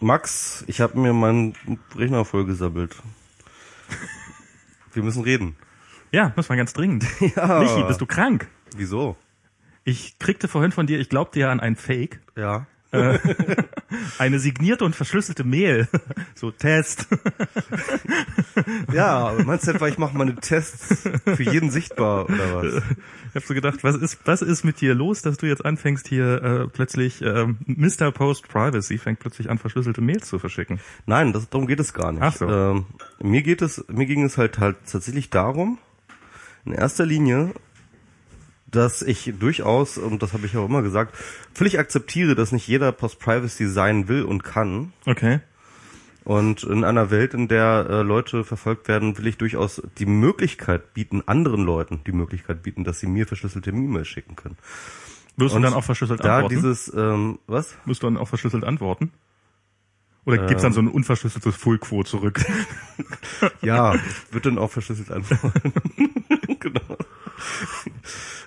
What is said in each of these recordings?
Max, ich habe mir meinen Rechner vollgesammelt. Wir müssen reden. Ja, muss man ganz dringend. Ja. Michi, bist du krank? Wieso? Ich kriegte vorhin von dir, ich glaubte ja an ein Fake, Ja. eine signierte und verschlüsselte Mail. So Test. Ja, meinst du etwa, ich mache meine Tests für jeden sichtbar oder was? Ich hab so gedacht, was ist, was ist mit dir los, dass du jetzt anfängst hier äh, plötzlich, ähm, Mr. Post Privacy fängt plötzlich an, verschlüsselte Mails zu verschicken. Nein, das, darum geht es gar nicht. Ach so. Ähm, mir geht es, mir ging es halt halt tatsächlich darum, in erster Linie, dass ich durchaus, und das habe ich auch immer gesagt, völlig akzeptiere, dass nicht jeder Post-Privacy sein will und kann. Okay. Und in einer Welt, in der äh, Leute verfolgt werden, will ich durchaus die Möglichkeit bieten, anderen Leuten die Möglichkeit bieten, dass sie mir verschlüsselte E-Mails schicken können. Wirst Und du dann auch verschlüsselt Da antworten? dieses, ähm, was? Wirst du dann auch verschlüsselt antworten? Oder gibt's dann so ein unverschlüsseltes Full-Quo zurück? Ja, wird dann auch verschlüsselt antworten. genau.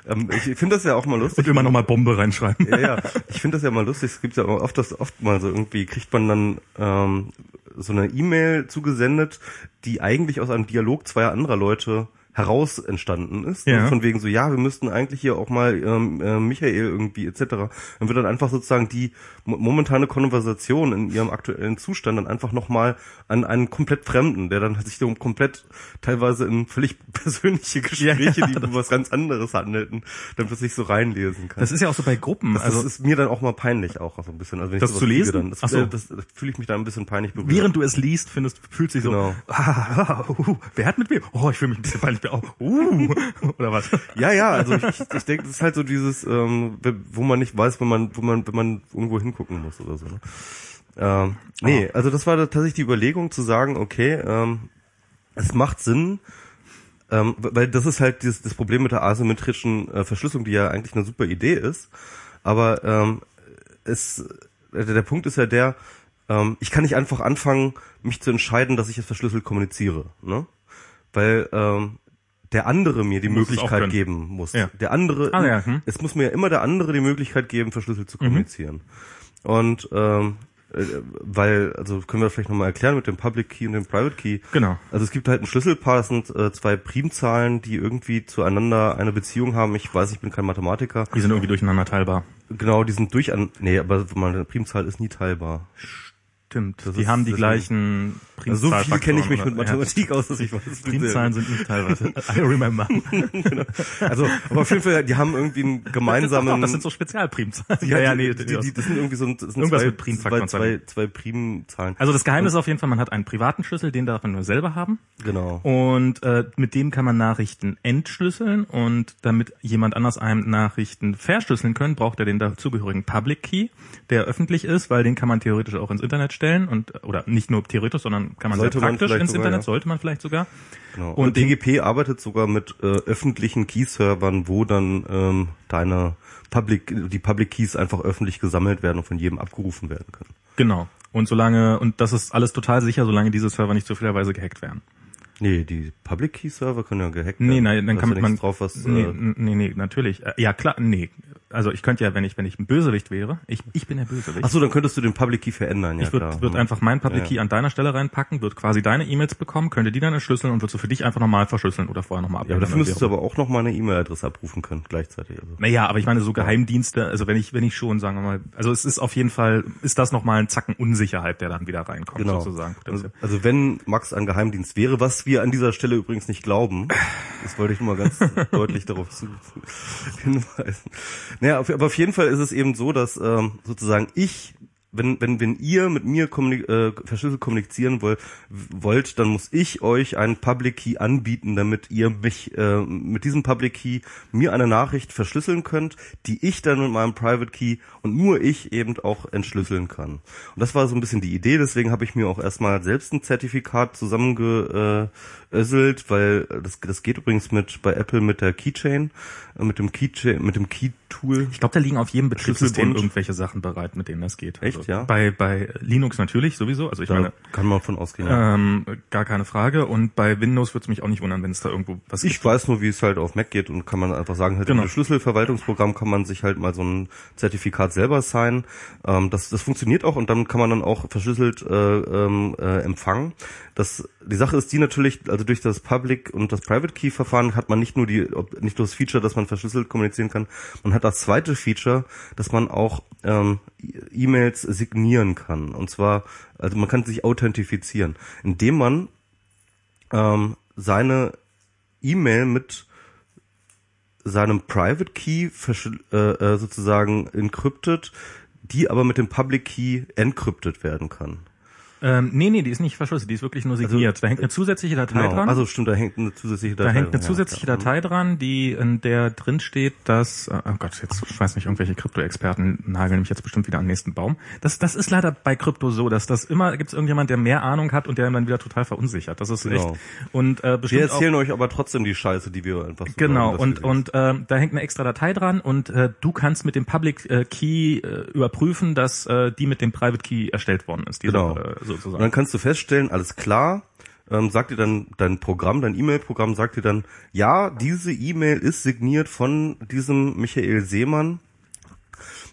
Ähm, ich finde das ja auch mal lustig. Und immer nochmal Bombe reinschreiben. Ja, ja. Ich finde das ja mal lustig. Es gibt ja auch oft, das oft mal so irgendwie kriegt man dann ähm, so eine E-Mail zugesendet, die eigentlich aus einem Dialog zweier anderer Leute heraus entstanden ist. Ja. Von wegen so, ja, wir müssten eigentlich hier auch mal ähm, äh, Michael irgendwie etc. Dann wird dann einfach sozusagen die mo- momentane Konversation in ihrem aktuellen Zustand dann einfach nochmal an einen komplett Fremden, der dann sich so komplett teilweise in völlig persönliche Gespräche, Ja, die über was ganz anderes handelten, dann plötzlich so reinlesen kann. Das ist ja auch so bei Gruppen. Das also ist mir dann auch mal peinlich auch so ein bisschen. Also wenn Das ich zu lesen? Dann, das, so. äh, das, das fühle ich mich da ein bisschen peinlich berührt. während du es liest, findest, fühlt sich so, Genau. ah, uh, wer hat mit mir? Oh, ich fühle mich ein bisschen peinlich. Oh, uh, oder was? ja, ja, also ich, ich, ich denke, das ist halt so dieses, ähm, wo man nicht weiß, wenn man, wo man, wenn man irgendwo hingucken muss oder so. Ne? Ähm, nee, also das war tatsächlich die Überlegung zu sagen, okay, ähm, es macht Sinn, ähm, weil das ist halt dieses, das Problem mit der asymmetrischen äh, Verschlüsselung, die ja eigentlich eine super Idee ist, aber ähm, es, äh, der Punkt ist ja der, ähm, ich kann nicht einfach anfangen, mich zu entscheiden, dass ich es verschlüsselt kommuniziere, ne? Weil ähm, der andere mir die Muss Möglichkeit geben muss. Ja. Der andere, Ah, ja, hm. es muss mir ja immer der andere die Möglichkeit geben, verschlüsselt zu Mhm. kommunizieren. Und ähm, äh, weil, also können wir vielleicht nochmal erklären mit dem Public Key und dem Private Key. Genau. Also es gibt halt ein Schlüsselpaar, das sind äh, zwei Primzahlen, die irgendwie zueinander eine Beziehung haben. Ich weiß, ich bin kein Mathematiker. Die sind irgendwie durcheinander teilbar. Genau, die sind durch an. Nee, aber meine Primzahl ist nie teilbar. Stimmt. Das die ist- haben die gleichen Also so viel kenne ich mich mit Mathematik aus, dass ich weiß. Ja, Primzahlen sind nicht teilweise. I remember. Also, aber auf jeden Fall, die haben irgendwie einen gemeinsamen. das sind so Spezialprimzahlen. ja, die, die, die, das sind irgendwie so ein, das sind Irgendwas zwei, mit Primfaktoren zwei, zwei, zwei Primzahlen. Also das Geheimnis ist auf jeden Fall, man hat einen privaten Schlüssel, den darf man nur selber haben. Genau. Und äh, mit dem kann man Nachrichten entschlüsseln und damit jemand anders einem Nachrichten verschlüsseln können, braucht er den dazugehörigen Public Key, der öffentlich ist, weil den kann man theoretisch auch ins Internet stellen und oder nicht nur theoretisch, sondern kann man Sollte sehr praktisch ins sogar, Internet, ja. sollte man vielleicht sogar. Genau. Und Und, DGP arbeitet sogar mit äh, öffentlichen Key-Servern, wo dann ähm, deine Public, die Public Keys einfach öffentlich gesammelt werden und von jedem abgerufen werden können. Genau. Und solange, und das ist alles total sicher, solange diese Server nicht zufälligerweise gehackt werden. Nee, die Public Key Server können ja gehackt Nee, werden. nein, dann Da kann man drauf, was nee, äh, nee, nee, natürlich. Äh, Ja, klar, nee. Also ich könnte ja, wenn ich wenn ich ein Bösewicht wäre, ich ich bin der Bösewicht. Ach so, dann könntest du den Public Key verändern, ja ich würde würd einfach meinen Public Ja. Key an deiner Stelle reinpacken, würde quasi deine E-Mails bekommen, könnte die dann entschlüsseln und würde so für dich einfach nochmal verschlüsseln oder vorher nochmal Ja, aber dafür müsstest du aber auch noch mal eine E-Mail-Adresse abrufen können gleichzeitig. Also. Naja, aber ich meine so Geheimdienste, also wenn ich wenn ich schon, sagen wir mal, also es ist auf jeden Fall, ist das nochmal ein Zacken Unsicherheit, der dann wieder reinkommt Genau. sozusagen. Also, also wenn Max ein Geheimdienst wäre, was wir an dieser Stelle übrigens nicht glauben, das wollte ich nur mal ganz deutlich darauf hinweisen. Naja, auf, aber auf jeden Fall ist es eben so, dass ähm, sozusagen ich wenn, wenn, wenn ihr mit mir kommunik äh, verschlüsselt kommunizieren wollt, wollt, dann muss ich euch einen Public Key anbieten, damit ihr mich äh, mit diesem Public Key mir eine Nachricht verschlüsseln könnt, die ich dann mit meinem Private Key und nur ich eben auch entschlüsseln kann. Und das war so ein bisschen die Idee, deswegen habe ich mir auch erstmal selbst ein Zertifikat zusammengeöselt, weil das, das geht übrigens mit bei Apple mit der Keychain, äh, mit dem Keychain, mit dem Key Tool. Ich glaube, da liegen auf jedem Betriebssystem irgendwelche Sachen bereit, mit denen das geht. Echt, ja? Bei, bei Linux natürlich sowieso. Also ich Da meine, kann man von ausgehen. ja. ähm, gar keine Frage. Und bei Windows würde es mich auch nicht wundern, wenn es da irgendwo was Ich weiß nur, wie es halt auf Mac geht und kann man einfach sagen, halt Genau. im Schlüsselverwaltungsprogramm kann man sich halt mal so ein Zertifikat selber signen. Ähm, das, das funktioniert auch und dann kann man dann auch verschlüsselt äh, ähm, äh, empfangen. Das, die Sache ist die natürlich, also durch das Public und das Private Key Verfahren hat man nicht nur die, nicht nur das Feature, dass man verschlüsselt kommunizieren kann, man hat das zweite Feature, dass man auch ähm, E-Mails signieren kann. Und zwar, also man kann sich authentifizieren, indem man ähm, seine E-Mail mit seinem Private Key äh, äh, sozusagen encryptet, die aber mit dem Public Key encryptet werden kann. Ähm, nee, nee, die ist nicht verschlüsselt, die ist wirklich nur signiert. da hängt eine zusätzliche Datei Genau. dran. Also stimmt, da hängt eine zusätzliche Datei. da hängt eine dran, ja, zusätzliche klar. Datei dran, die in der drin steht, dass äh, oh Gott, jetzt ich weiß nicht, irgendwelche Krypto-Experten nageln mich jetzt bestimmt wieder am nächsten Baum. Das das ist leider bei Krypto so, dass das immer gibt es irgendjemand, der mehr Ahnung hat und der dann wieder total verunsichert. Das ist Genau. echt und äh, Wir bestimmt auch, erzählen euch aber trotzdem die Scheiße, die wir einfach so Genau, sagen, wir und, und ähm, da hängt eine extra Datei dran und äh, du kannst mit dem Public äh, Key äh, überprüfen, dass äh, die mit dem Private Key erstellt worden ist. Diese, Genau. äh, Und sozusagen. dann kannst du feststellen, alles klar, ähm, sagt dir dann dein Programm, dein E-Mail-Programm sagt dir dann, ja, diese E-Mail ist signiert von diesem Michael Seemann.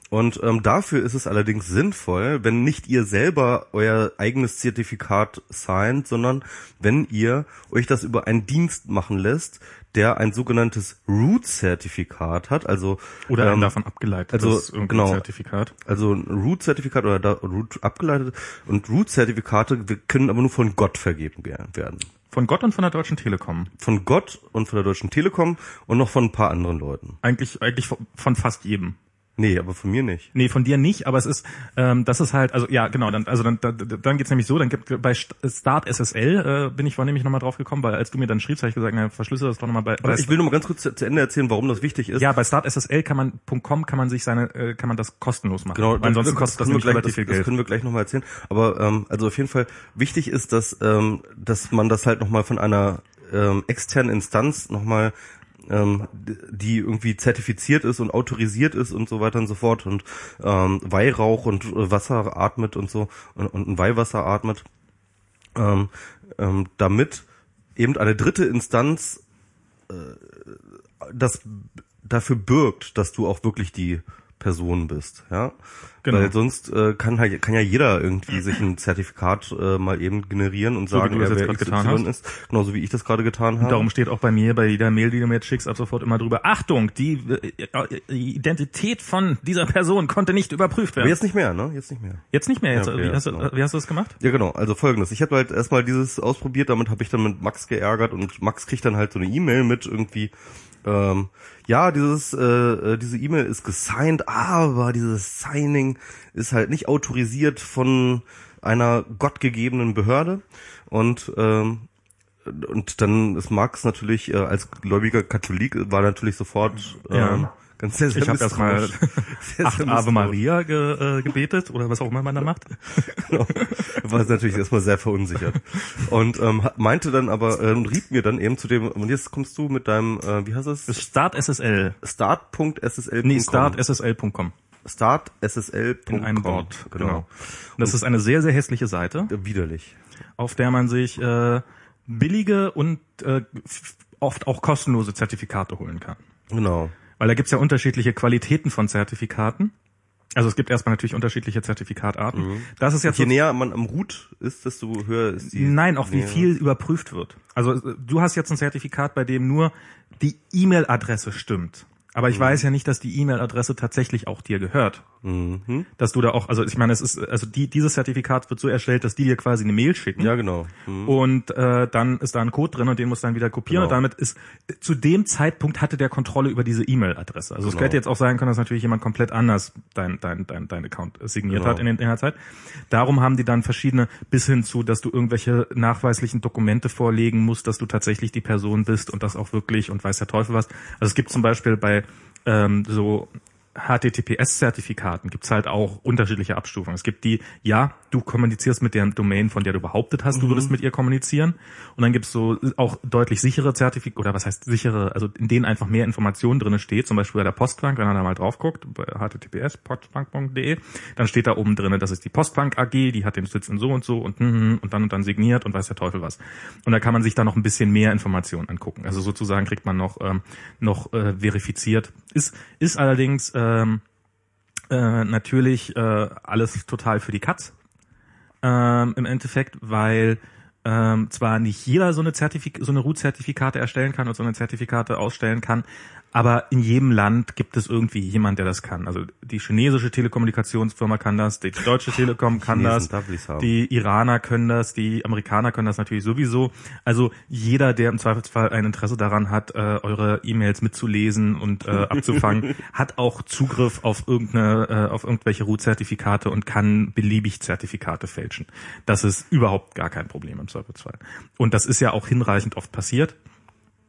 Und ähm, dafür ist es allerdings sinnvoll, wenn nicht ihr selber euer eigenes Zertifikat signt, sondern wenn ihr euch das über einen Dienst machen lässt, der ein sogenanntes Root-Zertifikat hat, also Oder ein ähm, davon abgeleitetes also, genau. Zertifikat. also ein Root-Zertifikat oder da, Root abgeleitet und Root-Zertifikate können aber nur von Gott vergeben ge- werden. Von Gott und von der Deutschen Telekom. Von Gott und von der Deutschen Telekom und noch von ein paar anderen Leuten. Eigentlich, eigentlich von, von fast jedem. Nee, aber von mir nicht. Nee, von dir nicht, aber es ist, ähm, das ist halt, also ja, genau, dann, also dann, dann, dann geht's nämlich so, dann gibt bei St- Start SSL äh, bin ich vorhin nämlich nochmal drauf gekommen, weil als du mir dann schriebst, habe ich gesagt, na, verschlüssel das doch nochmal bei, Aber bei ich will nur mal ganz kurz zu, zu Ende erzählen, warum das wichtig ist. ja, bei Start SSL kann man .com kann man sich seine äh, kann man das kostenlos machen. Genau, ansonsten das, kostet das nämlich gleich, relativ das, viel das Geld. können wir gleich nochmal erzählen. Aber ähm, also auf jeden Fall wichtig ist, dass ähm, dass man das halt nochmal von einer ähm, externen Instanz nochmal ähm, die irgendwie zertifiziert ist und autorisiert ist und so weiter und so fort und ähm, Weihrauch und äh, Wasser atmet und so und, und ein Weihwasser atmet, ähm, ähm, damit eben eine dritte Instanz äh, das dafür birgt, dass du auch wirklich die Person bist, ja. Genau. Weil sonst äh, kann halt, kann ja jeder irgendwie sich ein Zertifikat äh, mal eben generieren und So wie sagen, du das jetzt getan ist, genauso wie ich das gerade getan habe. Darum steht auch bei mir, bei jeder Mail, die du mir jetzt schickst, ab sofort immer drüber, Achtung, die äh, äh, Identität von dieser Person konnte nicht überprüft Aber werden. jetzt nicht mehr, ne? Jetzt nicht mehr. Jetzt nicht mehr. Jetzt, Ja, okay, wie, hast du, genau. wie hast du das gemacht? Ja, genau. Also folgendes. Ich habe halt erstmal dieses ausprobiert, damit habe ich dann mit Max geärgert und Max kriegt dann halt so eine E-Mail mit irgendwie, ähm, ja, dieses, äh, äh, diese E-Mail ist gesigned, aber dieses Signing ist halt nicht autorisiert von einer gottgegebenen Behörde. Und ähm, und dann ist Max natürlich äh, als gläubiger Katholik war natürlich sofort ähm, Ja. Ganz sehr, sehr Ich habe erstmal acht Ave. Maria ge, äh, gebetet oder was auch immer man da macht. Genau. War natürlich erstmal sehr verunsichert. Und ähm, meinte dann aber, äh, und riet mir dann eben zu dem, und jetzt kommst du mit deinem, äh, wie heißt es? Start SSL. Start.ssl.com. Nee, startssl.com. Startssl.com. In einem Wort. Genau. Genau. Und das ist eine sehr, sehr hässliche Seite, Äh, Widerlich. auf der man sich äh, billige und äh, oft auch kostenlose Zertifikate holen kann. Genau. Weil da gibt's ja unterschiedliche Qualitäten von Zertifikaten. Also es gibt erstmal natürlich unterschiedliche Zertifikatarten. Das ist jetzt Je näher man am Root ist, desto höher ist die. Nein, auch wie viel überprüft wird. Also äh, du hast jetzt ein Zertifikat, bei dem nur die E-Mail-Adresse stimmt. Aber Mhm. ich weiß ja nicht, dass die E-Mail-Adresse tatsächlich auch dir gehört. Mhm. Dass du da auch, also ich meine, es ist, also die, dieses Zertifikat wird so erstellt, dass die dir quasi eine Mail schicken. Ja, genau. Mhm. Und äh, dann ist da ein Code drin und den musst du dann wieder kopieren. Genau. Und damit ist zu dem Zeitpunkt hatte der Kontrolle über diese E-Mail-Adresse. Also es Genau. hätte jetzt auch sein können, dass natürlich jemand komplett anders dein, dein, dein, dein Account signiert Genau. hat in, den- in der Zeit. Darum haben die dann verschiedene, bis hin zu, dass du irgendwelche nachweislichen Dokumente vorlegen musst, dass du tatsächlich die Person bist und das auch wirklich und weiß der Teufel was. Also es gibt zum Beispiel bei ähm, so HTTPS-Zertifikaten gibt's halt auch unterschiedliche Abstufungen. Es gibt die, ja, du kommunizierst mit der Domain, von der du behauptet hast, du würdest mit ihr kommunizieren. Und dann gibt's so auch deutlich sichere Zertifikate, oder was heißt sichere, also in denen einfach mehr Informationen drinne steht, zum Beispiel bei der Postbank, wenn er da mal drauf guckt, bei https postbank.de, dann steht da oben drinne, das ist die Postbank AG, die hat den Sitz in so und so und, und dann und dann signiert und weiß der Teufel was. Und da kann man sich da noch ein bisschen mehr Informationen angucken. Also sozusagen kriegt man noch, ähm, noch äh, verifiziert. Ist, ist allerdings ähm, äh, natürlich äh, alles total für die Katz. Ähm, im Endeffekt, weil ähm, zwar nicht jeder so eine Zertifik so eine Root-Zertifikate erstellen kann und so eine Zertifikate ausstellen kann, aber in jedem Land gibt es irgendwie jemand, der das kann. Also die chinesische Telekommunikationsfirma kann das, die deutsche Telekom kann das, die Iraner können das, die Amerikaner können das natürlich sowieso. Also jeder, der im Zweifelsfall ein Interesse daran hat, äh, eure E-Mails mitzulesen und äh, abzufangen, hat auch Zugriff auf irgendeine, äh, auf irgendwelche Root-Zertifikate und kann beliebig Zertifikate fälschen. Das ist überhaupt gar kein Problem im Zweifelsfall. Und das ist ja auch hinreichend oft passiert.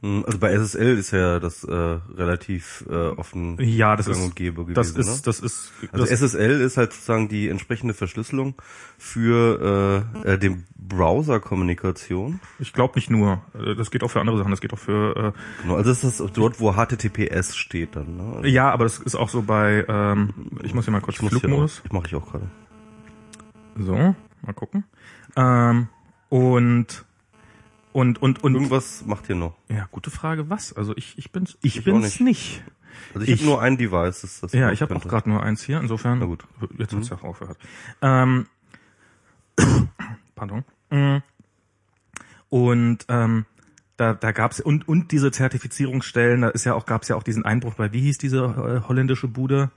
Hm, Also bei SSL ist ja das äh, relativ äh, offen Ja, das ist, gewesen. das ist, ne? das ist, Also das, SSL ist halt sozusagen die entsprechende Verschlüsselung für äh, äh, den Browser-Kommunikation. ich glaube nicht nur. Äh, Das geht auch für andere Sachen. Das geht auch für, Genau, also das ist das dort, wo HTTPS steht dann. Ne? äh, ja, aber das ist auch so bei, ähm, ich muss hier mal kurz Ich Flugmodus. auch- mache ich auch gerade. So, mal gucken. Ähm, und und und und Irgendwas macht ihr noch. ja, gute Frage, was? Also ich ich bin's ich, Ich bin's nicht. Also ich, Ich- habe nur ein Device, das das Ja, ich habe auch gerade nur eins hier, insofern Na gut. jetzt hat's ja auch aufgehört. Ähm, pardon. Mm. Und ähm, da, da gab's und und diese Zertifizierungsstellen, da ist ja auch gab's ja auch diesen Einbruch bei wie hieß diese äh, holländische Bude,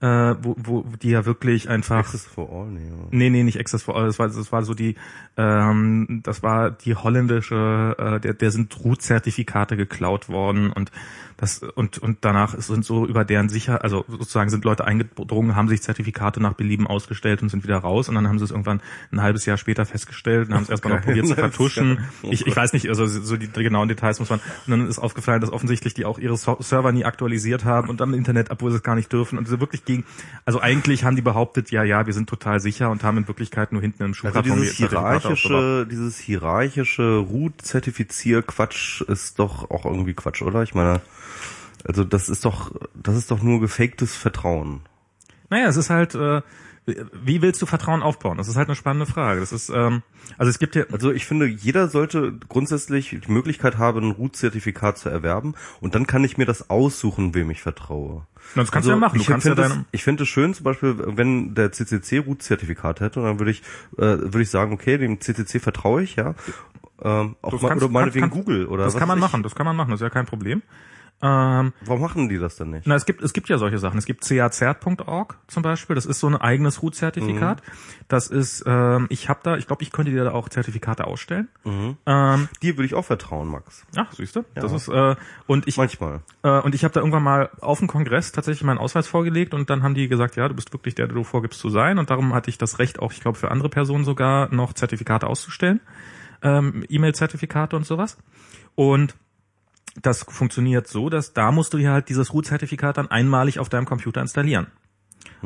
äh, wo, wo die ja wirklich einfach Access for All, nee. Nee, nee, nicht Access for All. Das war, das war so die, ähm, das war die holländische, äh, der, der sind Root-Zertifikate geklaut worden und das und und danach sind so über deren sicher, also sozusagen sind Leute eingedrungen, haben sich Zertifikate nach Belieben ausgestellt und sind wieder raus und dann haben sie es irgendwann ein halbes Jahr später festgestellt und haben es erstmal noch geil. probiert zu vertuschen. Ich, ich weiß nicht, also so die, genauen Details muss man. Und dann ist aufgefallen, dass offensichtlich die auch ihre So- Server nie aktualisiert haben und am Internet, obwohl sie es gar nicht dürfen. Und sie wirklich gegen, also eigentlich haben die behauptet, ja, ja, wir sind total sicher und haben in Wirklichkeit nur hinten im Also Schuhkarton dieses die Zertifikate aufbewahrt. hierarchische, dieses hierarchische Root-Zertifizier-Quatsch ist doch auch irgendwie Quatsch, oder? Ich meine, also das ist doch, das ist doch nur gefaktes Vertrauen. Naja, es ist halt, äh, wie willst du Vertrauen aufbauen? Das ist halt eine spannende Frage. Das ist, ähm, also es gibt ja, Also ich finde, jeder sollte grundsätzlich die Möglichkeit haben, ein Root-Zertifikat zu erwerben und dann kann ich mir das aussuchen, wem ich vertraue. das kannst du ja machen. Du ich kannst ja finde deine, es, ich finde es schön, zum Beispiel, wenn der CCC Root-Zertifikat hätte, dann würde ich, äh, würde ich sagen, okay, dem CCC vertraue ich, ja. Ähm, auch Das mal, kannst- oder meinetwegen kann- Google oder das kann man machen. Das kann man machen. Das ist ja kein Problem. Ähm, Warum machen die das dann nicht? Na, es gibt, es gibt ja solche Sachen. Es gibt cazert.org zum Beispiel. Das ist so ein eigenes Root-Zertifikat. Das ist, ähm, ich habe da, ich glaube, ich könnte dir da auch Zertifikate ausstellen. Ähm, Dir würde ich auch vertrauen, Max. ach, siehst du? Das ist, äh, und ich, Manchmal. äh, und ich habe da irgendwann mal auf dem Kongress tatsächlich meinen Ausweis vorgelegt und dann haben die gesagt, ja, du bist wirklich der, der du vorgibst zu sein. Und darum hatte ich das Recht, auch, ich glaube, für andere Personen sogar noch Zertifikate auszustellen. Ähm, E-Mail-Zertifikate und sowas. Und das funktioniert so, dass da musst du dir halt dieses Root-Zertifikat dann einmalig auf deinem Computer installieren.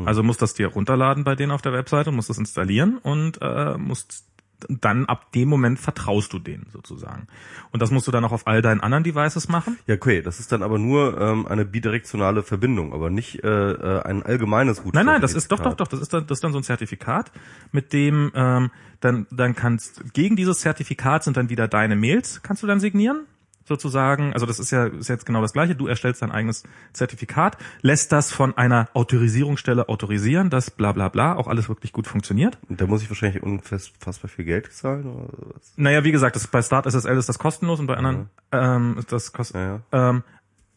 Also musst das dir runterladen bei denen auf der Webseite, musst das installieren und äh, musst dann ab dem Moment vertraust du denen sozusagen. Und das musst du dann auch auf all deinen anderen Devices machen. Ja, okay, das ist dann aber nur ähm, eine bidirektionale Verbindung, aber nicht äh, äh, ein allgemeines Root. Nein, nein, das ist doch, doch, doch, das ist dann, das ist dann so ein Zertifikat, mit dem ähm, dann, dann kannst gegen dieses Zertifikat sind dann wieder deine Mails, kannst du dann signieren sozusagen. Also das ist ja ist jetzt genau das gleiche. Du erstellst dein eigenes Zertifikat, lässt das von einer Autorisierungsstelle autorisieren, dass bla bla bla auch alles wirklich gut funktioniert. Und da muss ich wahrscheinlich unfassbar viel Geld zahlen oder was? Naja, wie gesagt, das, bei Start SSL ist das kostenlos und bei anderen ähm, ist das kostenlos. Ja, ja. Ähm,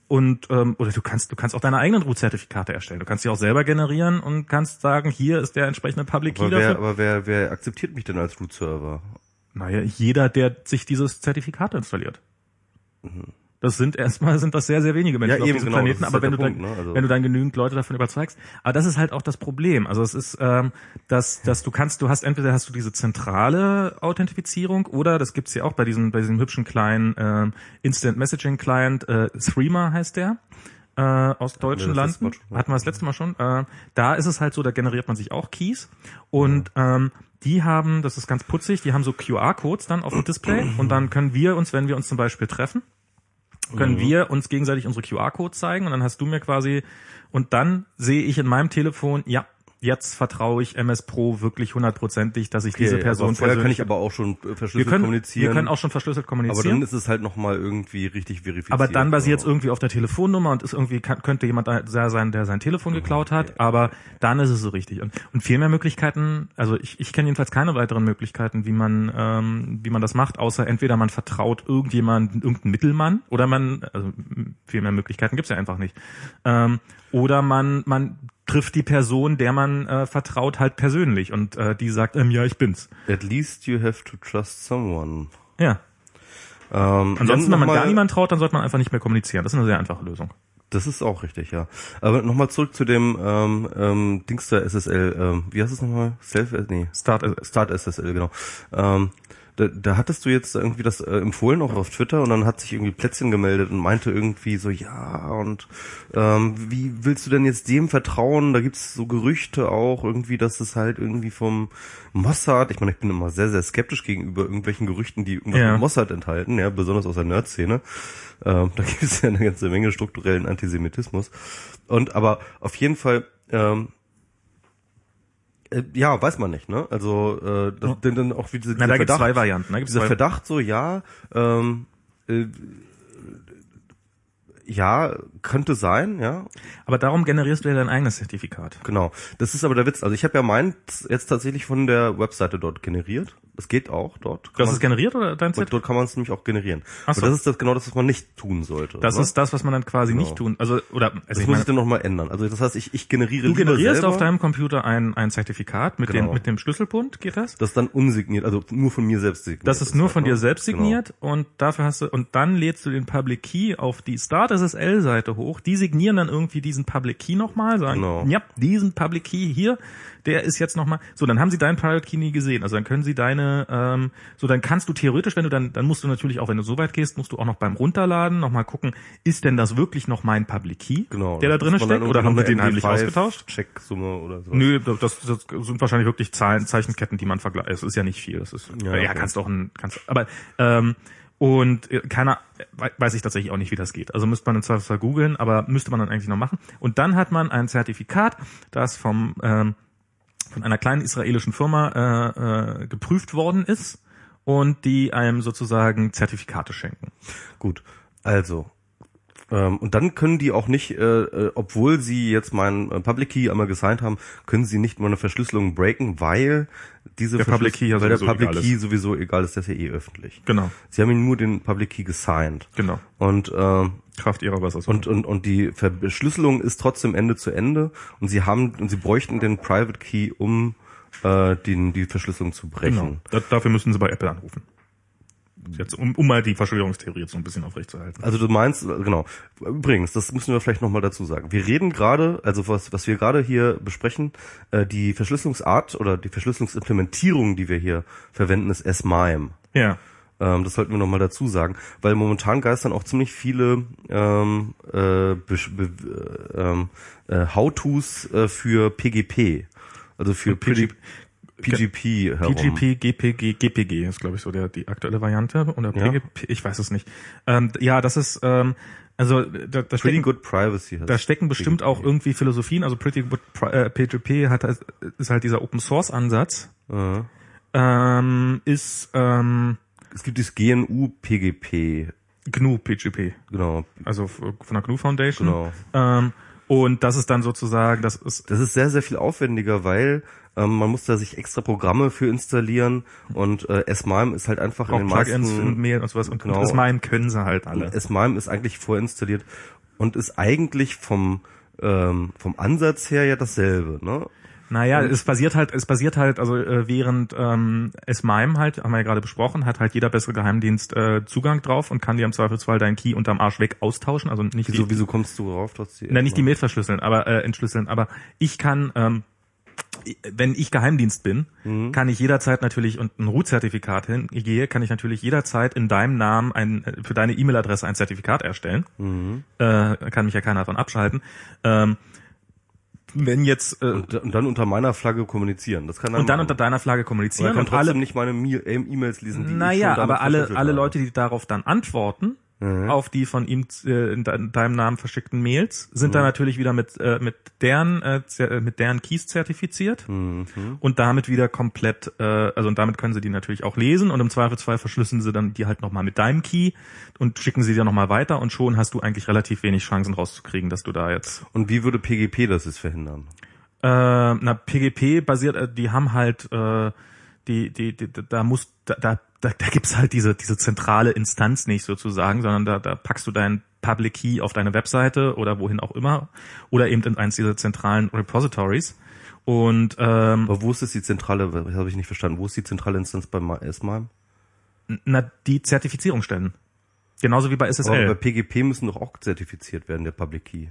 und ähm, oder du kannst du kannst auch deine eigenen Root-Zertifikate erstellen. Du kannst sie auch selber generieren und kannst sagen, hier ist der entsprechende Public Key Aber wer, dafür. aber wer, wer akzeptiert mich denn als Root-Server? Naja, jeder, der sich dieses Zertifikat installiert. Das sind erstmal sind das sehr sehr wenige Menschen Ja, auf diesem genau, Planeten, aber halt wenn du der dann Punkt, ne? Also- wenn du dann genügend Leute davon überzeugst, aber das ist halt auch das Problem. Also es ist, ähm, dass dass du kannst, du hast entweder hast du diese zentrale Authentifizierung oder das gibt's ja auch bei diesem bei diesem hübschen kleinen ähm, Instant Messaging Client, äh, Threema heißt der. äh, aus deutschen Landen. Ja. Hatten wir das letzte Mal schon. Äh, da ist es halt so, da generiert man sich auch Keys und ähm, die haben, das ist ganz putzig, die haben so QR-Codes dann auf dem Display und dann können wir uns, wenn wir uns zum Beispiel treffen, können wir uns gegenseitig unsere QR-Codes zeigen und dann hast du mir quasi und dann sehe ich in meinem Telefon, ja, jetzt vertraue ich MS Pro wirklich hundertprozentig, dass ich diese Okay, Person aber vorher kann ich aber auch schon äh, wir verschlüsselt können, kommunizieren. wir können auch schon verschlüsselt aber dann kommunizieren. ist es halt nochmal irgendwie richtig verifiziert. Aber dann basiert es irgendwie auf der Telefonnummer und ist irgendwie kann, könnte jemand da sein, der sein Telefon geklaut hat, aber dann ist es so richtig. Und, und viel mehr Möglichkeiten, also ich, ich kenne jedenfalls keine weiteren Möglichkeiten, wie man ähm, wie man das macht, außer entweder man vertraut irgendjemanden, irgendeinen Mittelmann, oder man, also viel mehr Möglichkeiten gibt's ja einfach nicht. Ähm, oder man man trifft die Person, der man äh, vertraut, halt persönlich und äh, die sagt, ähm, ja, ich bin's. At least you have to trust someone. Ja. Ähm, Ansonsten, wenn man gar niemand traut, dann sollte man einfach nicht mehr kommunizieren. Das ist eine sehr einfache Lösung. Das ist auch richtig, ja. Aber nochmal zurück zu dem ähm, ähm, Dings da SSL. Ähm, wie heißt es nochmal? Self? äh, Nee. Start Start SSL, genau. Ähm, da, da hattest du jetzt irgendwie das äh, empfohlen auch auf Twitter und dann hat sich irgendwie Plätzchen gemeldet und meinte irgendwie so, ja, und ähm, wie willst du denn jetzt dem vertrauen? Da gibt's so Gerüchte auch irgendwie, dass es halt irgendwie vom Mossad, ich meine, ich bin immer sehr, sehr skeptisch gegenüber irgendwelchen Gerüchten, die irgendwas Ja. mit Mossad enthalten, ja, besonders aus der Nerd-Szene. Ähm, da gibt es ja eine ganze Menge strukturellen Antisemitismus. Und aber auf jeden Fall, ähm, äh, ja, weiß man nicht, ne? Also äh, das, denn dann auch wie diese, Na, da dieser gibt's Verdacht, zwei Varianten. Da gibt's dieser zwei, Verdacht so, ja, ähm, äh, ja, könnte sein, ja, aber darum generierst du ja dein eigenes Zertifikat. genau. Das ist aber der Witz. Also ich habe ja meins jetzt tatsächlich von der Webseite dort generiert. Das geht auch dort. Kann Das man- ist generiert oder dein und Zertifikat? dort kann man es nämlich auch generieren. Ach so. Aber das ist das, genau das, was man nicht tun sollte. Das ne? ist das, was man dann quasi Genau. nicht tun. Also oder also das ich muss meine, ich dann nochmal ändern. Also das heißt, ich, ich generiere du generierst selber, auf deinem Computer ein, ein Zertifikat mit Genau. dem mit dem Schlüsselbund, geht das? das dann unsigniert, also nur von mir selbst signiert. Das ist nur von halt, dir ne? selbst Genau. signiert und dafür hast du und dann lädst du den Public Key auf die Start SSL Seite hoch. Die signieren dann irgendwie diesen Public Key nochmal, sagen, Genau. ja, diesen Public Key hier, der ist jetzt nochmal. So, dann haben sie deinen Private Key nie gesehen. Also dann können sie deine, ähm, so dann kannst du theoretisch, wenn du dann, dann musst du natürlich auch, wenn du so weit gehst, musst du auch noch beim Runterladen nochmal gucken, ist denn das wirklich noch mein Public Key, Genau. der da drin steckt, oder haben wir den heimlich MD5 ausgetauscht? Checksumme oder so. Nö, das, das sind wahrscheinlich wirklich Zahlen, Zeichenketten, die man vergleicht. Es ist ja nicht viel. Das ist ja, Ja, okay. kannst auch ein, kannst, aber ähm, und äh, keiner weiß ich tatsächlich auch nicht, wie das geht. Also müsste man im Zweifelsfall googeln, aber müsste man dann eigentlich noch machen. Und dann hat man ein Zertifikat, das vom ähm, von einer kleinen israelischen Firma äh, äh, geprüft worden ist und die einem sozusagen Zertifikate schenken. Gut, also. Ähm, und dann können die auch nicht, äh, äh, obwohl sie jetzt meinen äh, Public Key einmal gesigned haben, können sie nicht meine Verschlüsselung breaken, weil diese Der Public Key weil der sowieso Public egal Key sowieso egal ist, der ist ja eh öffentlich. Genau, Sie haben ihnen nur den Public Key gesigned. genau. Und ähm, Kraft ihrer Wasser. und, und, und die Verschlüsselung ist trotzdem Ende zu Ende und sie haben und sie bräuchten den Private Key, um äh, den, die Verschlüsselung zu brechen. Genau. Da, dafür müssen sie bei Apple anrufen. Jetzt, um, um mal die Verschwörungstheorie jetzt so ein bisschen aufrechtzuerhalten. Also du meinst, genau. Übrigens, das müssen wir vielleicht nochmal dazu sagen. Wir reden gerade, also was, was wir gerade hier besprechen, äh, die Verschlüsselungsart oder die Verschlüsselungsimplementierung, die wir hier verwenden, ist S-MIME. Ja. Ähm, das sollten wir nochmal dazu sagen, weil momentan geistern auch ziemlich viele ähm, äh, äh, ähm, äh, How-Tos äh, für PGP, also für PG PG, PGP herum. PGP, GPG, GPG ist, glaube ich, so der die aktuelle Variante. Oder Ja. PGP, ich weiß es nicht. Ähm, ja, das ist, ähm, also da, da, Pretty stecken, Good Privacy. da stecken bestimmt PGP. auch irgendwie Philosophien. Also Pretty Good Pri- äh, PGP hat halt- ist halt dieser Open Source Ansatz. Äh, Ähm, ist ähm, es gibt das GNU PGP, GNU PGP, genau, also von der GNU Foundation. genau. Ähm, und das ist dann sozusagen, das ist Das ist sehr, sehr viel aufwendiger, weil ähm, man muss da sich extra Programme für installieren und äh, S-MIME ist halt einfach auch in den Plugins meisten... Mail und sowas. Und, Genau. meinen können sie halt alle. S-MIME ist eigentlich vorinstalliert und ist eigentlich vom ähm, vom Ansatz her ja dasselbe, ne? Naja, es basiert halt, es basiert halt, also äh, während ähm, S-MIME halt, haben wir ja gerade besprochen, hat halt jeder bessere Geheimdienst äh, Zugang drauf und kann dir im Zweifelsfall deinen Key unterm Arsch weg austauschen. Also nicht Wieso, die, wieso kommst du drauf, dass die na, nicht die Mail verschlüsseln, aber äh, entschlüsseln. Aber ich kann, ähm, wenn ich Geheimdienst bin, Mhm. kann ich jederzeit natürlich und ein Root-Zertifikat hingehe, kann ich natürlich jederzeit in deinem Namen ein, für deine E-Mail-Adresse ein Zertifikat erstellen. Mhm. Äh, kann mich ja keiner davon abschalten. Ähm, wenn jetzt äh, Und, und dann unter meiner Flagge kommunizieren. Das kann er und dann machen. unter deiner Flagge er kommunizieren kann und trotzdem alle nicht meine äh, E-Mails lesen, die ich Naja, aber alle, alle. Leute, die darauf dann antworten, Mhm. auf die von ihm äh, in de- in deinem Namen verschickten Mails, sind Mhm. dann natürlich wieder mit, äh, mit deren, äh, äh, mit deren Keys zertifiziert Mhm. und damit wieder komplett, äh, also und damit können sie die natürlich auch lesen und im Zweifelsfall verschlüsseln sie dann die halt nochmal mit deinem Key und schicken sie dir nochmal weiter und schon hast du eigentlich relativ wenig Chancen rauszukriegen, dass du da jetzt Und wie würde PGP das jetzt verhindern? äh, na, PGP basiert, äh, die haben halt, äh, die, die, die, da muss, da, da, da, gibt's halt diese, diese zentrale Instanz nicht sozusagen, sondern da, da packst du deinen Public Key auf deine Webseite oder wohin auch immer oder eben in eins dieser zentralen Repositories. Und ähm, Aber wo ist jetzt die zentrale, das habe ich nicht verstanden, wo ist die zentrale Instanz bei S-MIME? na, die Zertifizierungsstellen. Genauso wie bei Aber SSL. bei PGP müssen doch auch zertifiziert werden, der Public Key.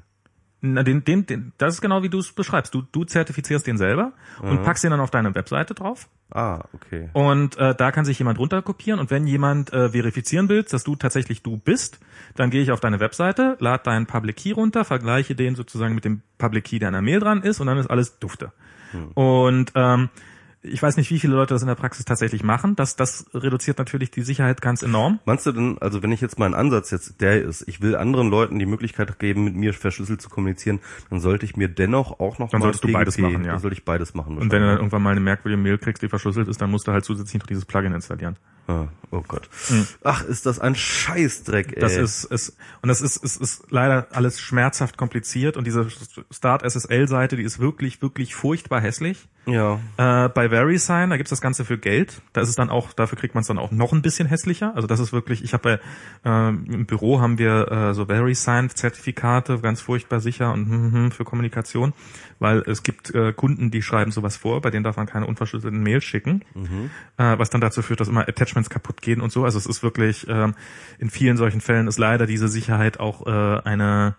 Na, den, den, den, das ist genau wie du es beschreibst. Du, du zertifizierst den selber und packst den dann auf deine Webseite drauf. Ah, okay. Und äh, da kann sich jemand runterkopieren und wenn jemand äh, verifizieren will, dass du tatsächlich du bist, dann gehe ich auf deine Webseite, lade deinen Public Key runter, vergleiche den sozusagen mit dem Public Key, der an der Mail dran ist und dann ist alles dufte. Und ähm, ich weiß nicht, wie viele Leute das in der Praxis tatsächlich machen. Das, das reduziert natürlich die Sicherheit ganz enorm. Meinst du denn, also wenn ich jetzt mein Ansatz jetzt der ist, ich will anderen Leuten die Möglichkeit geben, mit mir verschlüsselt zu kommunizieren, dann sollte ich mir dennoch auch noch Dann mal solltest du beides machen, ja. Dann sollte ich beides machen. Und wenn du dann irgendwann mal eine merkwürdige Mail kriegst, die verschlüsselt ist, dann musst du halt zusätzlich noch dieses Plugin installieren. Ah, oh Gott. Ach, ist das ein Scheißdreck, ey. Das ist, ist und das ist, ist, ist leider alles schmerzhaft kompliziert und diese Start SSL Seite, die ist wirklich, wirklich furchtbar hässlich. ja. Äh, bei VeriSign, da gibt's das Ganze für Geld. Da ist es dann auch, dafür kriegt man es dann auch noch ein bisschen hässlicher. Also das ist wirklich, ich habe bei äh, im Büro haben wir äh, so VeriSign-Zertifikate, ganz furchtbar sicher und hm, hm, für Kommunikation, weil es gibt äh, Kunden, die schreiben sowas vor, bei denen darf man keine unverschlüsselten Mails schicken, äh, was dann dazu führt, dass immer Attachments kaputt gehen und so. Also es ist wirklich, ähm, in vielen solchen Fällen ist leider diese Sicherheit auch äh, eine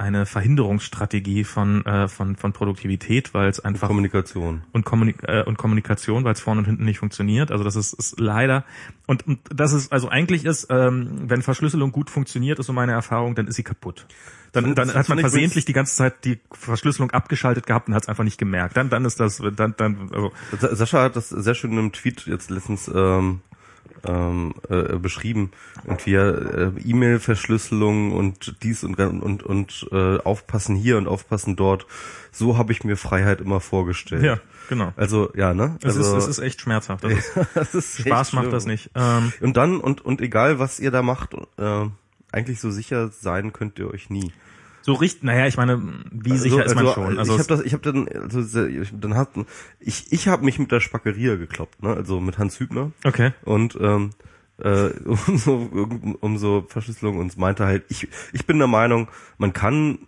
eine Verhinderungsstrategie von äh, von von Produktivität, weil es einfach Kommunikation. und, Kommunik äh, und Kommunikation, weil es vorne und hinten nicht funktioniert. Also das ist, ist leider und, und das ist also eigentlich ist, ähm, wenn Verschlüsselung gut funktioniert, ist so meine Erfahrung, dann ist sie kaputt. Dann, dann hat man versehentlich die ganze Zeit die Verschlüsselung abgeschaltet gehabt und hat es einfach nicht gemerkt. Dann, dann ist das, dann, dann, also, Sa- Sascha hat das sehr schön im Tweet jetzt letztens ähm, ähm, äh, beschrieben. Und wir äh, E-Mail-Verschlüsselung und dies und und und äh, aufpassen hier und aufpassen dort. So habe ich mir Freiheit immer vorgestellt. ja, genau. Also ja, ne? Es, Also, ist, es ist echt schmerzhaft. Das ist, das ist Spaß macht schlimm. das nicht. Ähm, Und dann und und egal was ihr da macht, äh, eigentlich so sicher sein könnt ihr euch nie. So richtig, naja, ich meine, wie sicher ist man schon? Also ich habe das, ich habe dann, also ich- dann hat, ich ich habe mich mit der Spackeria gekloppt, ne? Also mit Hans Hübner. okay. und ähm, äh, um, so, um so Verschlüsselung und meinte halt, ich, ich bin der Meinung, man kann,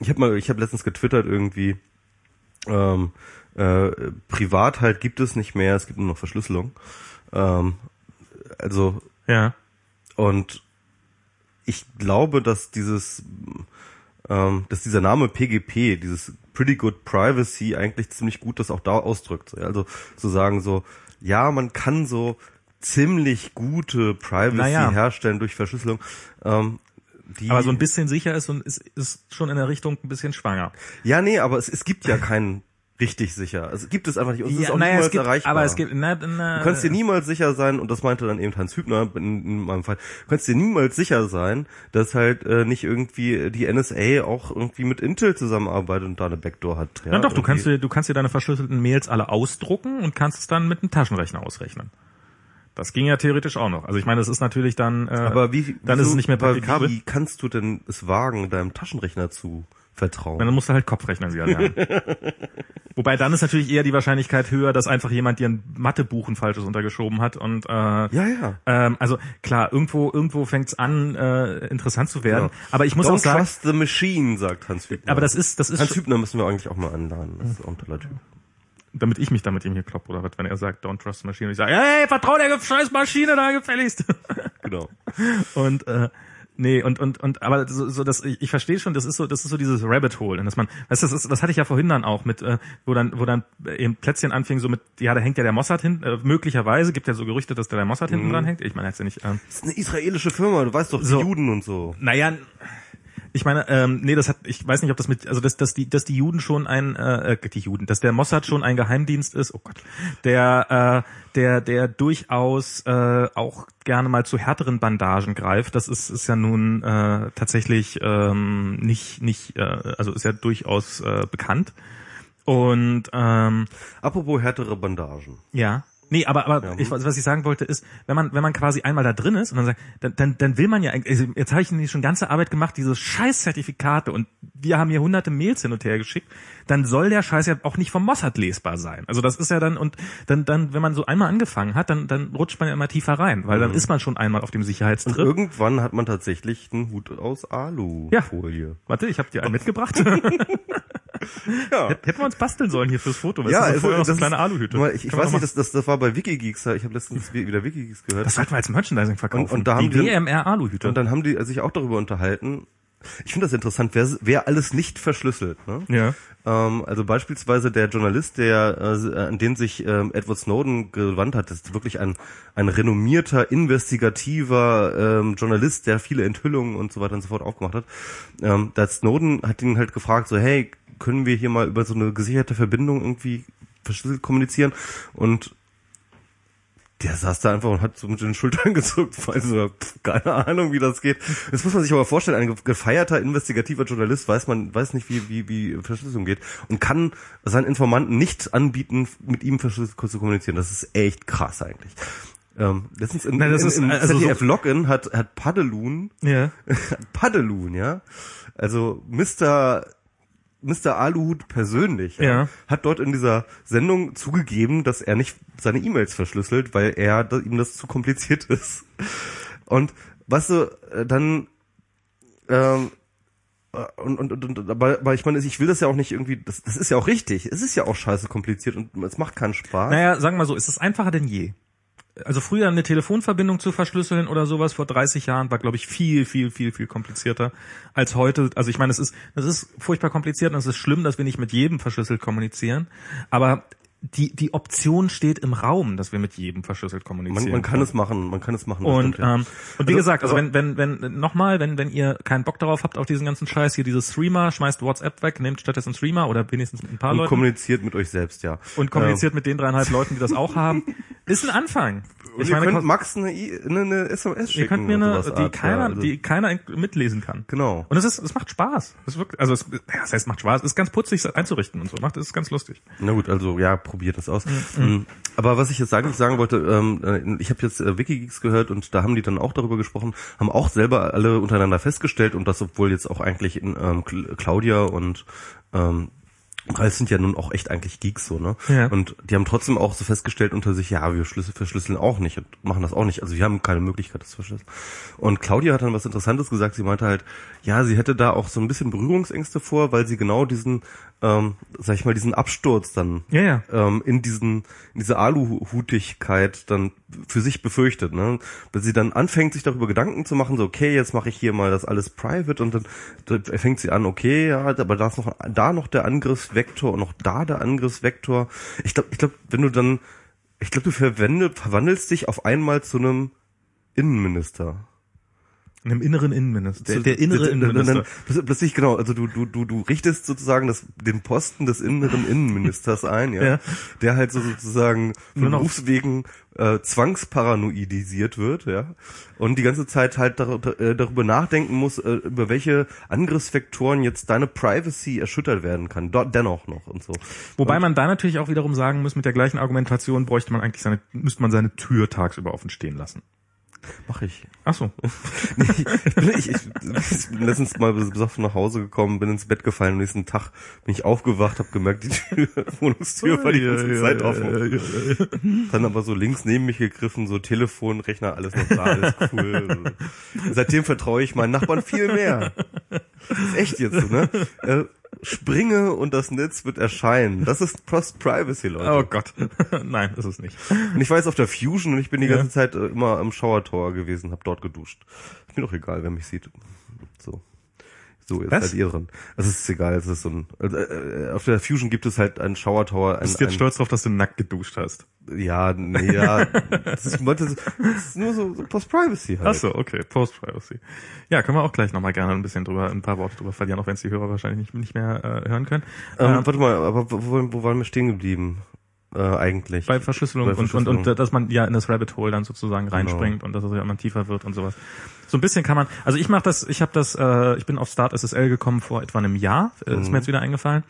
ich habe mal, ich habe letztens getwittert irgendwie, ähm, äh, privat halt gibt es nicht mehr, es gibt nur noch Verschlüsselung. Ähm, also Ja. und ich glaube, dass dieses, ähm, dass dieser Name PGP, dieses Pretty Good Privacy, eigentlich ziemlich gut das auch da ausdrückt. Also zu sagen so, ja, man kann so ziemlich gute Privacy Naja. herstellen durch Verschlüsselung. Ähm, die, Aber so ein bisschen sicher ist und ist, ist schon in der Richtung ein bisschen schwanger. ja, nee, aber es, es gibt ja keinen richtig sicher. Es gibt es einfach nicht. Und es ist auch naja, niemals es gibt, erreichbar. aber es gibt, na, na, Du kannst dir niemals sicher sein, und das meinte dann eben Hans Hübner in, in meinem Fall, du kannst dir niemals sicher sein, dass halt äh, nicht irgendwie die NSA auch irgendwie mit Intel zusammenarbeitet und da eine Backdoor hat. Ja, Na doch, du irgendwie. kannst dir, du kannst dir deine verschlüsselten Mails alle ausdrucken und kannst es dann mit einem Taschenrechner ausrechnen. Das ging ja theoretisch auch noch. Also ich meine, das ist natürlich dann, äh, Aber wie, dann wieso, ist es nicht mehr praktikabel. Wie kannst du denn es wagen, deinem Taschenrechner zu vertrauen? Dann musst du halt Kopfrechnen wieder lernen. Wobei dann ist natürlich eher die Wahrscheinlichkeit höher, dass einfach jemand dir ein Mathebuch ein falsches untergeschoben hat und äh, ja, ja. ähm, also klar, irgendwo irgendwo fängt's an äh, interessant zu werden. Genau. Aber ich muss Don't auch sagen, trust the machine, sagt Hans Hübner. aber das ist das ist Hans Hübner müssen wir eigentlich auch mal anladen. Das ist auch ein toller Typ. damit ich mich damit ihm hier klopp oder was, wenn er sagt, don't trust the machine und ich sage, hey, vertrau der scheiß Maschine da gefälligst. Genau. Und äh, Nee, und, und, und, aber so, so das, ich, ich verstehe schon, das ist so, das ist so dieses Rabbit Hole, und dass man, weißt du, das ist, das hatte ich ja vorhin dann auch mit, äh, wo dann, wo dann eben Plätzchen anfing, so mit, ja, da hängt ja der Mossad hin, äh, möglicherweise, gibt ja so Gerüchte, dass da der Mossad hinten dran hängt. Ich meine jetzt ja nicht, ähm, Das ist eine israelische Firma, du weißt doch, die So. Juden und so. naja, ich meine, ähm, nee, das hat, ich weiß nicht, ob das mit, also dass, dass die, dass die Juden schon ein, äh, äh, die Juden, dass der Mossad schon ein Geheimdienst ist, oh Gott, der, äh, der, der durchaus äh, auch gerne mal zu härteren Bandagen greift. Das ist, ist ja nun äh, tatsächlich ähm, nicht, nicht, äh, also ist ja durchaus äh, bekannt. Und ähm, Apropos härtere Bandagen. ja. Nee, aber, aber ich, was ich sagen wollte ist, wenn man, wenn man quasi einmal da drin ist und dann sagt, dann, dann, dann will man ja, eigentlich- also jetzt habe ich nämlich schon ganze Arbeit gemacht, diese scheiß Zertifikate und wir haben hier hunderte Mails hin und her geschickt, dann soll der Scheiß ja auch nicht vom Mossad lesbar sein. Also das ist ja dann, und dann, dann, wenn man so einmal angefangen hat, dann, dann rutscht man ja immer tiefer rein, weil dann ist man schon einmal auf dem Sicherheitstrip. Irgendwann hat man tatsächlich einen Hut aus Alufolie. Warte, ich habe dir einen mitgebracht. Ja. Hätten wir uns basteln sollen hier fürs Foto, weil Ja, das ist vorher noch so das kleine Aluhüte. Mal, Ich, ich weiß nicht, das, das, das war bei Wikigeeks, ich habe letztens wieder Wikigeeks gehört. Das sollten wir als Merchandising verkaufen. Und- und da haben die die- WMR Aluhüte. Und dann haben die sich auch darüber unterhalten. Ich finde das interessant, wer, wer alles nicht verschlüsselt. Ne? Ja. Ähm, also beispielsweise der Journalist, der äh, an den sich ähm, Edward Snowden gewandt hat, das ist wirklich ein, ein renommierter, investigativer ähm, Journalist, der viele Enthüllungen und so weiter und so fort aufgemacht hat. Ähm, da hat Snowden hat ihn halt gefragt, so hey, können wir hier mal über so eine gesicherte Verbindung irgendwie verschlüsselt kommunizieren? Und der saß da einfach und hat so mit den Schultern gezuckt, weil so, pff, keine Ahnung, wie das geht. Das muss man sich aber vorstellen, ein gefeierter investigativer Journalist weiß man, weiß nicht, wie, wie, wie Verschlüsselung geht und kann seinen Informanten nicht anbieten, mit ihm verschlüsselt zu kommunizieren. Das ist echt krass eigentlich. Ähm, letztens in, Nein, das in, ist, in also so- ZDF Login hat, hat Paddelun, Ja. Paddelun, ja, also Mr. Mr. Aluhut persönlich Ja. hat dort in dieser Sendung zugegeben, dass er nicht seine E-Mails verschlüsselt, weil er da, ihm das zu kompliziert ist. Und was du äh, dann ähm, äh, und, und, und, und aber, aber ich meine, ich will das ja auch nicht irgendwie, das, das ist ja auch richtig. Es ist ja auch scheiße kompliziert und es macht keinen Spaß. Naja, sagen wir mal so, es ist einfacher denn je. Also früher eine Telefonverbindung zu verschlüsseln oder sowas vor 30 Jahren war, glaube ich, viel, viel, viel, viel komplizierter als heute. Also ich meine, es ist, es ist furchtbar kompliziert und es ist schlimm, dass wir nicht mit jedem verschlüsselt kommunizieren. Aber die, die Option steht im Raum, dass wir mit jedem verschlüsselt kommunizieren. man, man kann es machen, man kann es machen. Und, stimmt, ja. ähm, und wie Also, gesagt, also wenn, wenn, wenn, nochmal, wenn, wenn ihr keinen Bock darauf habt, auf diesen ganzen Scheiß, hier dieses Streamer, schmeißt WhatsApp weg, nehmt stattdessen Streamer oder wenigstens mit ein paar und Leuten kommuniziert mit euch selbst, ja. und kommuniziert mit den dreieinhalb Leuten, die das auch haben, ist ein Anfang. Und ihr könnt Max eine, I- eine, eine SMS schicken. ihr könnt mir eine, die Art, keiner, ja, also- die keiner mitlesen kann. Genau. Und es ist, es macht Spaß. Es ist wirklich, also es, ja, das heißt, macht Spaß. Es ist ganz putzig, es einzurichten und so. Macht, es ist ganz lustig. Na gut, also ja, probiert das aus. Mhm. Aber was ich jetzt eigentlich sagen wollte, ähm, äh, ich habe jetzt äh, Wikigeeks gehört und da haben die dann auch darüber gesprochen, haben auch selber alle untereinander festgestellt und das, obwohl jetzt auch eigentlich in, ähm, Cl- Claudia und ähm, Ralf sind ja nun auch echt eigentlich Geeks so, ne? Ja. Und die haben trotzdem auch so festgestellt unter sich, ja, wir Schlüssel verschlüsseln auch nicht und machen das auch nicht. Also wir haben keine Möglichkeit, das zu verschlüsseln. Und Claudia hat dann was Interessantes gesagt. Sie meinte halt, ja, sie hätte da auch so ein bisschen Berührungsängste vor, weil sie genau diesen, ähm, sag ich mal, diesen Absturz dann Ja, ja. ähm, in diesen, in diese Aluhutigkeit dann für sich befürchtet, ne? Wenn sie dann anfängt, sich darüber Gedanken zu machen, so, okay, jetzt mache ich hier mal das alles private und dann, dann fängt sie an, okay, ja, aber da ist noch, da noch der Angriffsvektor und noch da der Angriffsvektor. Ich glaube, ich glaube, wenn du dann, ich glaube, du verwendest, verwandelst dich auf einmal zu einem Innenminister. Einem inneren Innenminister. Der, der innere Innenminister. plötzlich- genau, also du, du, du, du richtest sozusagen das, den Posten des inneren Innenministers ein, ja, Ja. der halt so sozusagen von Berufswegen äh, zwangsparanoidisiert wird, ja, und die ganze Zeit halt dar äh, darüber nachdenken muss, äh, über welche Angriffsvektoren jetzt deine Privacy erschüttert werden kann, dort dennoch noch und so. Wobei man da natürlich auch wiederum sagen muss, mit der gleichen Argumentation bräuchte man eigentlich seine, müsste man seine Tür tagsüber offen stehen lassen. Mach ich. Ach so. Nee, ich, bin, ich, ich, bin letztens mal besoffen nach Hause gekommen, bin ins Bett gefallen, am nächsten Tag bin ich aufgewacht, habe gemerkt, die Tür, Wohnungstür war die ganze Zeit offen. Dann aber so links neben mich gegriffen, so Telefon, Rechner, alles noch da, alles cool. Seitdem vertraue ich meinen Nachbarn viel mehr. Das ist echt jetzt so, ne? Springe und das Netz wird erscheinen. Das ist Post Privacy, Leute. Oh Gott. Nein, ist es nicht. Und ich war jetzt auf der Fusion und ich bin die Ja. ganze Zeit äh, immer am Shower-Tor gewesen, hab dort geduscht. Ist mir doch egal, wer mich sieht. So. So, jetzt Was? seid ihr dran. Also es ist egal, es ist so ein, also, äh, auf der Fusion gibt es halt einen Shower Tower. Ein, Bist du jetzt ein, stolz drauf, dass du nackt geduscht hast? Ja, nee, ja, das ist, das ist nur so, so Post-Privacy halt. Ach so, okay, Post-Privacy. Ja, können wir auch gleich nochmal gerne ein bisschen drüber, ein paar Worte drüber verlieren, auch wenn es die Hörer wahrscheinlich nicht, nicht mehr äh, hören können. Ähm, Ähm, warte mal, aber wo, wo waren wir stehen geblieben? Äh, eigentlich. bei Verschlüsselung, bei Und, und, Verschlüsselung. und äh, dass man ja in das Rabbit Hole dann sozusagen reinspringt und dass es ja immer tiefer wird und sowas. So ein bisschen kann man, also ich mache das, ich habe das, äh, ich bin auf Start SSL gekommen vor etwa einem Jahr, äh, ist mir jetzt wieder eingefallen,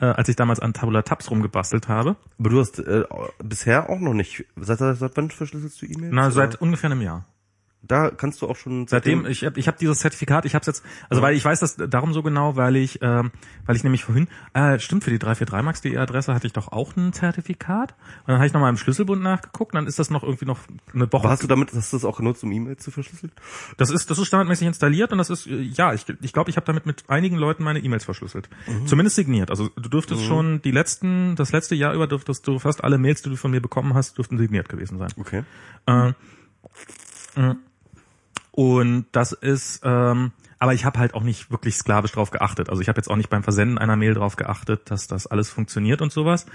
äh, als ich damals an Tabula Tabs rumgebastelt habe. aber du hast äh, bisher auch noch nicht. Seit, seit, wann verschlüsselst du E-Mails? Na, Oder? seit ungefähr einem Jahr. Da kannst du auch schon Seitdem, ich habe ich hab dieses Zertifikat, ich habe jetzt, also weil ich weiß das darum so genau, weil ich, ähm, weil ich nämlich vorhin, äh, stimmt, für die 343max.de Adresse hatte ich doch auch ein Zertifikat. Und dann habe ich nochmal im Schlüsselbund nachgeguckt, und dann ist das noch irgendwie noch eine Woche. Hast du damit, hast du das auch genutzt, um E-Mails zu verschlüsseln? Das ist, das ist standardmäßig installiert und das ist, äh, ja, ich glaube, ich, glaub, ich habe damit mit einigen Leuten meine E-Mails verschlüsselt. Zumindest signiert. Also du dürftest schon die letzten, das letzte Jahr über dürftest du fast alle Mails, die du von mir bekommen hast, dürften signiert gewesen sein. Okay. Äh, äh, und das ist, ähm, aber ich habe halt auch nicht wirklich sklavisch drauf geachtet. Also ich habe jetzt auch nicht beim Versenden einer Mail drauf geachtet, dass das alles funktioniert und sowas.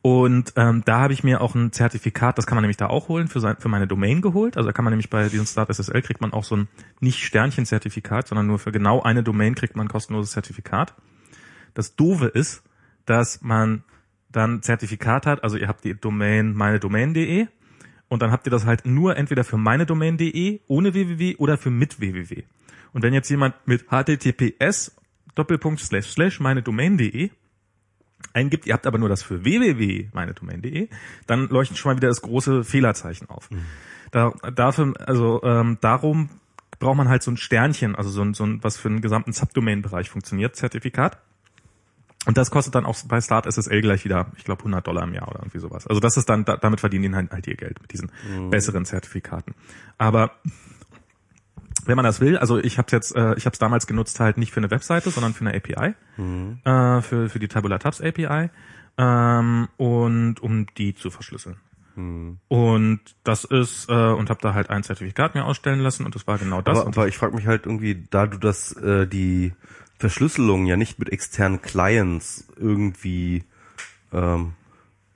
Und ähm, da habe ich mir auch ein Zertifikat, das kann man nämlich da auch holen, für, sein, für meine Domain geholt. Also da kann man nämlich bei diesem Start SSL kriegt man auch so ein nicht Sternchen-Zertifikat, sondern nur für genau eine Domain kriegt man ein kostenloses Zertifikat. Das Doofe ist, dass man dann Zertifikat hat, also ihr habt die Domain meinedomain.de und dann habt ihr das halt nur entweder für meinedomain.de ohne www oder für mit www. Und wenn jetzt jemand mit https Doppelpunkt slash slash meinedomain.de eingibt, ihr habt aber nur das für www meinedomain.de, dann leuchtet schon mal wieder das große Fehlerzeichen auf. Da, dafür, also ähm, darum braucht man halt so ein Sternchen, also so ein, so ein was für einen gesamten Subdomain-Bereich funktioniert, Zertifikat. Und das kostet dann auch bei Start SSL gleich wieder, ich glaube, 100 Dollar im Jahr oder irgendwie sowas. Also das ist dann, da, damit verdienen die halt, halt ihr Geld mit diesen besseren Zertifikaten. Aber wenn man das will, also ich habe jetzt, äh, ich habe es damals genutzt halt nicht für eine Webseite, sondern für eine API, äh, für für die Tabula Tabs API ähm, und um die zu verschlüsseln. Und das ist äh, und habe da halt ein Zertifikat mir ausstellen lassen und das war genau das. Aber, und aber ich frage mich halt irgendwie, da du das, äh, die Verschlüsselung ja nicht mit externen Clients irgendwie ähm,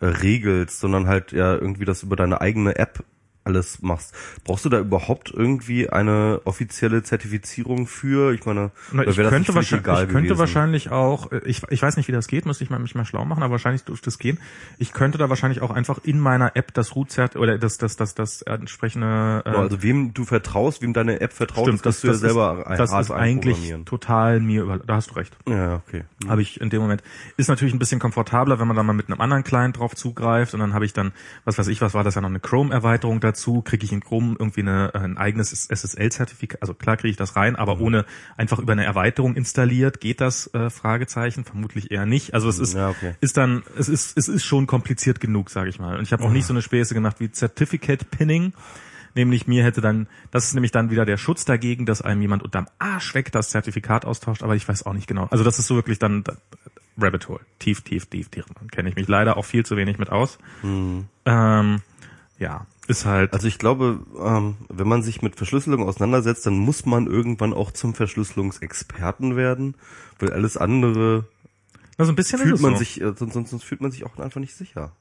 äh, regelst, sondern halt ja irgendwie das über deine eigene App alles machst. Brauchst du da überhaupt irgendwie eine offizielle Zertifizierung für? Ich meine, Na, ich das könnte, wahrscheinlich, ich könnte gewesen? wahrscheinlich auch, äh, ich, ich weiß nicht, wie das geht, müsste ich mal, mich mal schlau machen, aber wahrscheinlich dürfte es gehen. Ich könnte da wahrscheinlich auch einfach in meiner App das Root-Zert oder das, das, das, das entsprechende, äh, also wem du vertraust, wem deine App vertraut, stimmt, das, das, du ja das selber ist, das ist eigentlich total mir über, da hast du recht. Ja, okay. Habe ich in dem Moment. Ist natürlich ein bisschen komfortabler, wenn man dann mal mit einem anderen Client drauf zugreift und dann habe ich dann, was weiß ich, was war das ja noch eine Chrome-Erweiterung dazu, kriege ich in Chrome irgendwie eine, ein eigenes SSL-Zertifikat, also klar kriege ich das rein, aber Mhm. ohne einfach über eine Erweiterung installiert, geht das äh, Fragezeichen, vermutlich eher nicht. Also es ist, Ja, okay. ist dann, es ist, es ist schon kompliziert genug, sage ich mal. Und ich habe auch nicht so eine Späße gemacht wie Certificate Pinning. Nämlich mir hätte dann, das ist nämlich dann wieder der Schutz dagegen, dass einem jemand unterm Arsch weg das Zertifikat austauscht, aber ich weiß auch nicht genau. Also das ist so wirklich dann da- Rabbit Hole. Tief, tief, tief, tief. Dann kenne ich mich leider auch viel zu wenig mit aus. Ähm, ja, ist halt. Also ich glaube, ähm, wenn man sich mit Verschlüsselung auseinandersetzt, dann muss man irgendwann auch zum Verschlüsselungsexperten werden, weil alles andere also ein bisschen fühlt man so. sich, äh, sonst, sonst, sonst fühlt man sich auch einfach nicht sicher.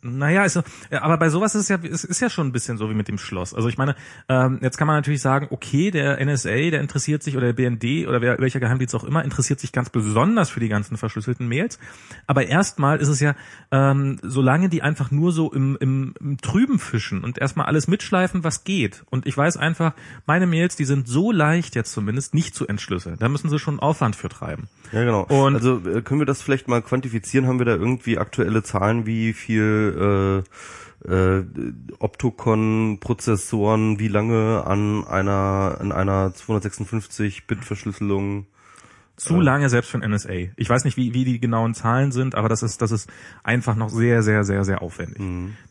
Naja, ja, aber bei sowas ist es ja, es ist ja schon ein bisschen so wie mit dem Schloss. Also ich meine, ähm, jetzt kann man natürlich sagen, okay, der NSA, der interessiert sich oder der BND oder wer, welcher Geheimdienst auch immer, interessiert sich ganz besonders für die ganzen verschlüsselten Mails. Aber erstmal ist es ja, ähm, solange die einfach nur so im, im, im Trüben fischen und erstmal alles mitschleifen, was geht. Und ich weiß einfach, meine Mails, die sind so leicht jetzt zumindest nicht zu entschlüsseln. Da müssen sie schon Aufwand für treiben. Ja, genau. Und- also äh, können wir das vielleicht mal quantifizieren? Haben wir da irgendwie aktuelle Zahlen, wie viel äh, äh, Optocon-Prozessoren, wie lange an einer an einer 256-Bit-Verschlüsselung zu lange selbst für ein NSA. Ich weiß nicht, wie, wie die genauen Zahlen sind, aber das ist, das ist einfach noch sehr, sehr, sehr, sehr aufwendig.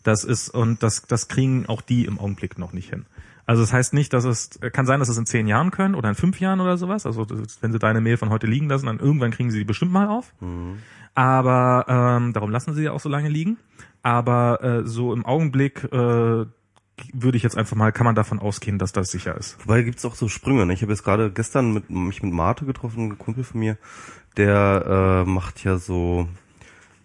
Das ist, und das, das kriegen auch die im Augenblick noch nicht hin. Also das heißt nicht, dass es kann sein, dass es in zehn Jahren können oder in fünf Jahren oder sowas. Also wenn sie deine Mail von heute liegen lassen, dann irgendwann kriegen sie die bestimmt mal auf. Mhm. Aber ähm, darum lassen sie ja auch so lange liegen. Aber äh, so im Augenblick äh, würde ich jetzt einfach mal, kann man davon ausgehen, dass das sicher ist. Wobei gibt's auch so Sprünge. Ne? Ich habe jetzt gerade gestern mit, mich mit Marte getroffen, ein Kumpel von mir, der äh, macht ja so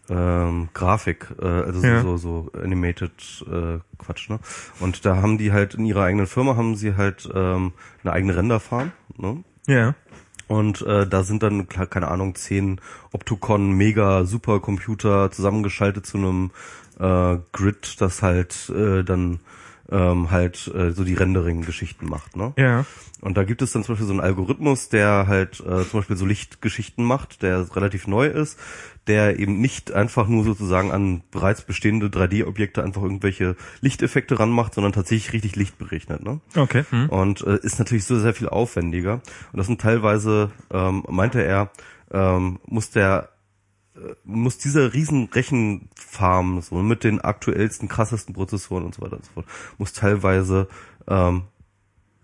ähm, Grafik, äh, also Ja. so, so, animated äh, Quatsch, ne? Und da haben die halt in ihrer eigenen Firma haben sie halt ähm, eine eigene Renderfarm, ne? Ja. Und äh, da sind dann, keine Ahnung, zehn Optocon Mega Supercomputer zusammengeschaltet zu einem äh, Grid, das halt äh, dann ähm, halt äh, so die Rendering-Geschichten macht, ne? Ja. Und da gibt es dann zum Beispiel so einen Algorithmus, der halt äh, zum Beispiel so Lichtgeschichten macht, der relativ neu ist, der eben nicht einfach nur sozusagen an bereits bestehende 3D-Objekte einfach irgendwelche Lichteffekte ranmacht, sondern tatsächlich richtig Licht berechnet. Ne? Okay. Hm. Und äh, ist natürlich so sehr viel aufwendiger. Und das sind teilweise, ähm, meinte er, ähm, muss der muss dieser riesen Rechenfarm so mit den aktuellsten, krassesten Prozessoren und so weiter und so fort, muss teilweise ähm,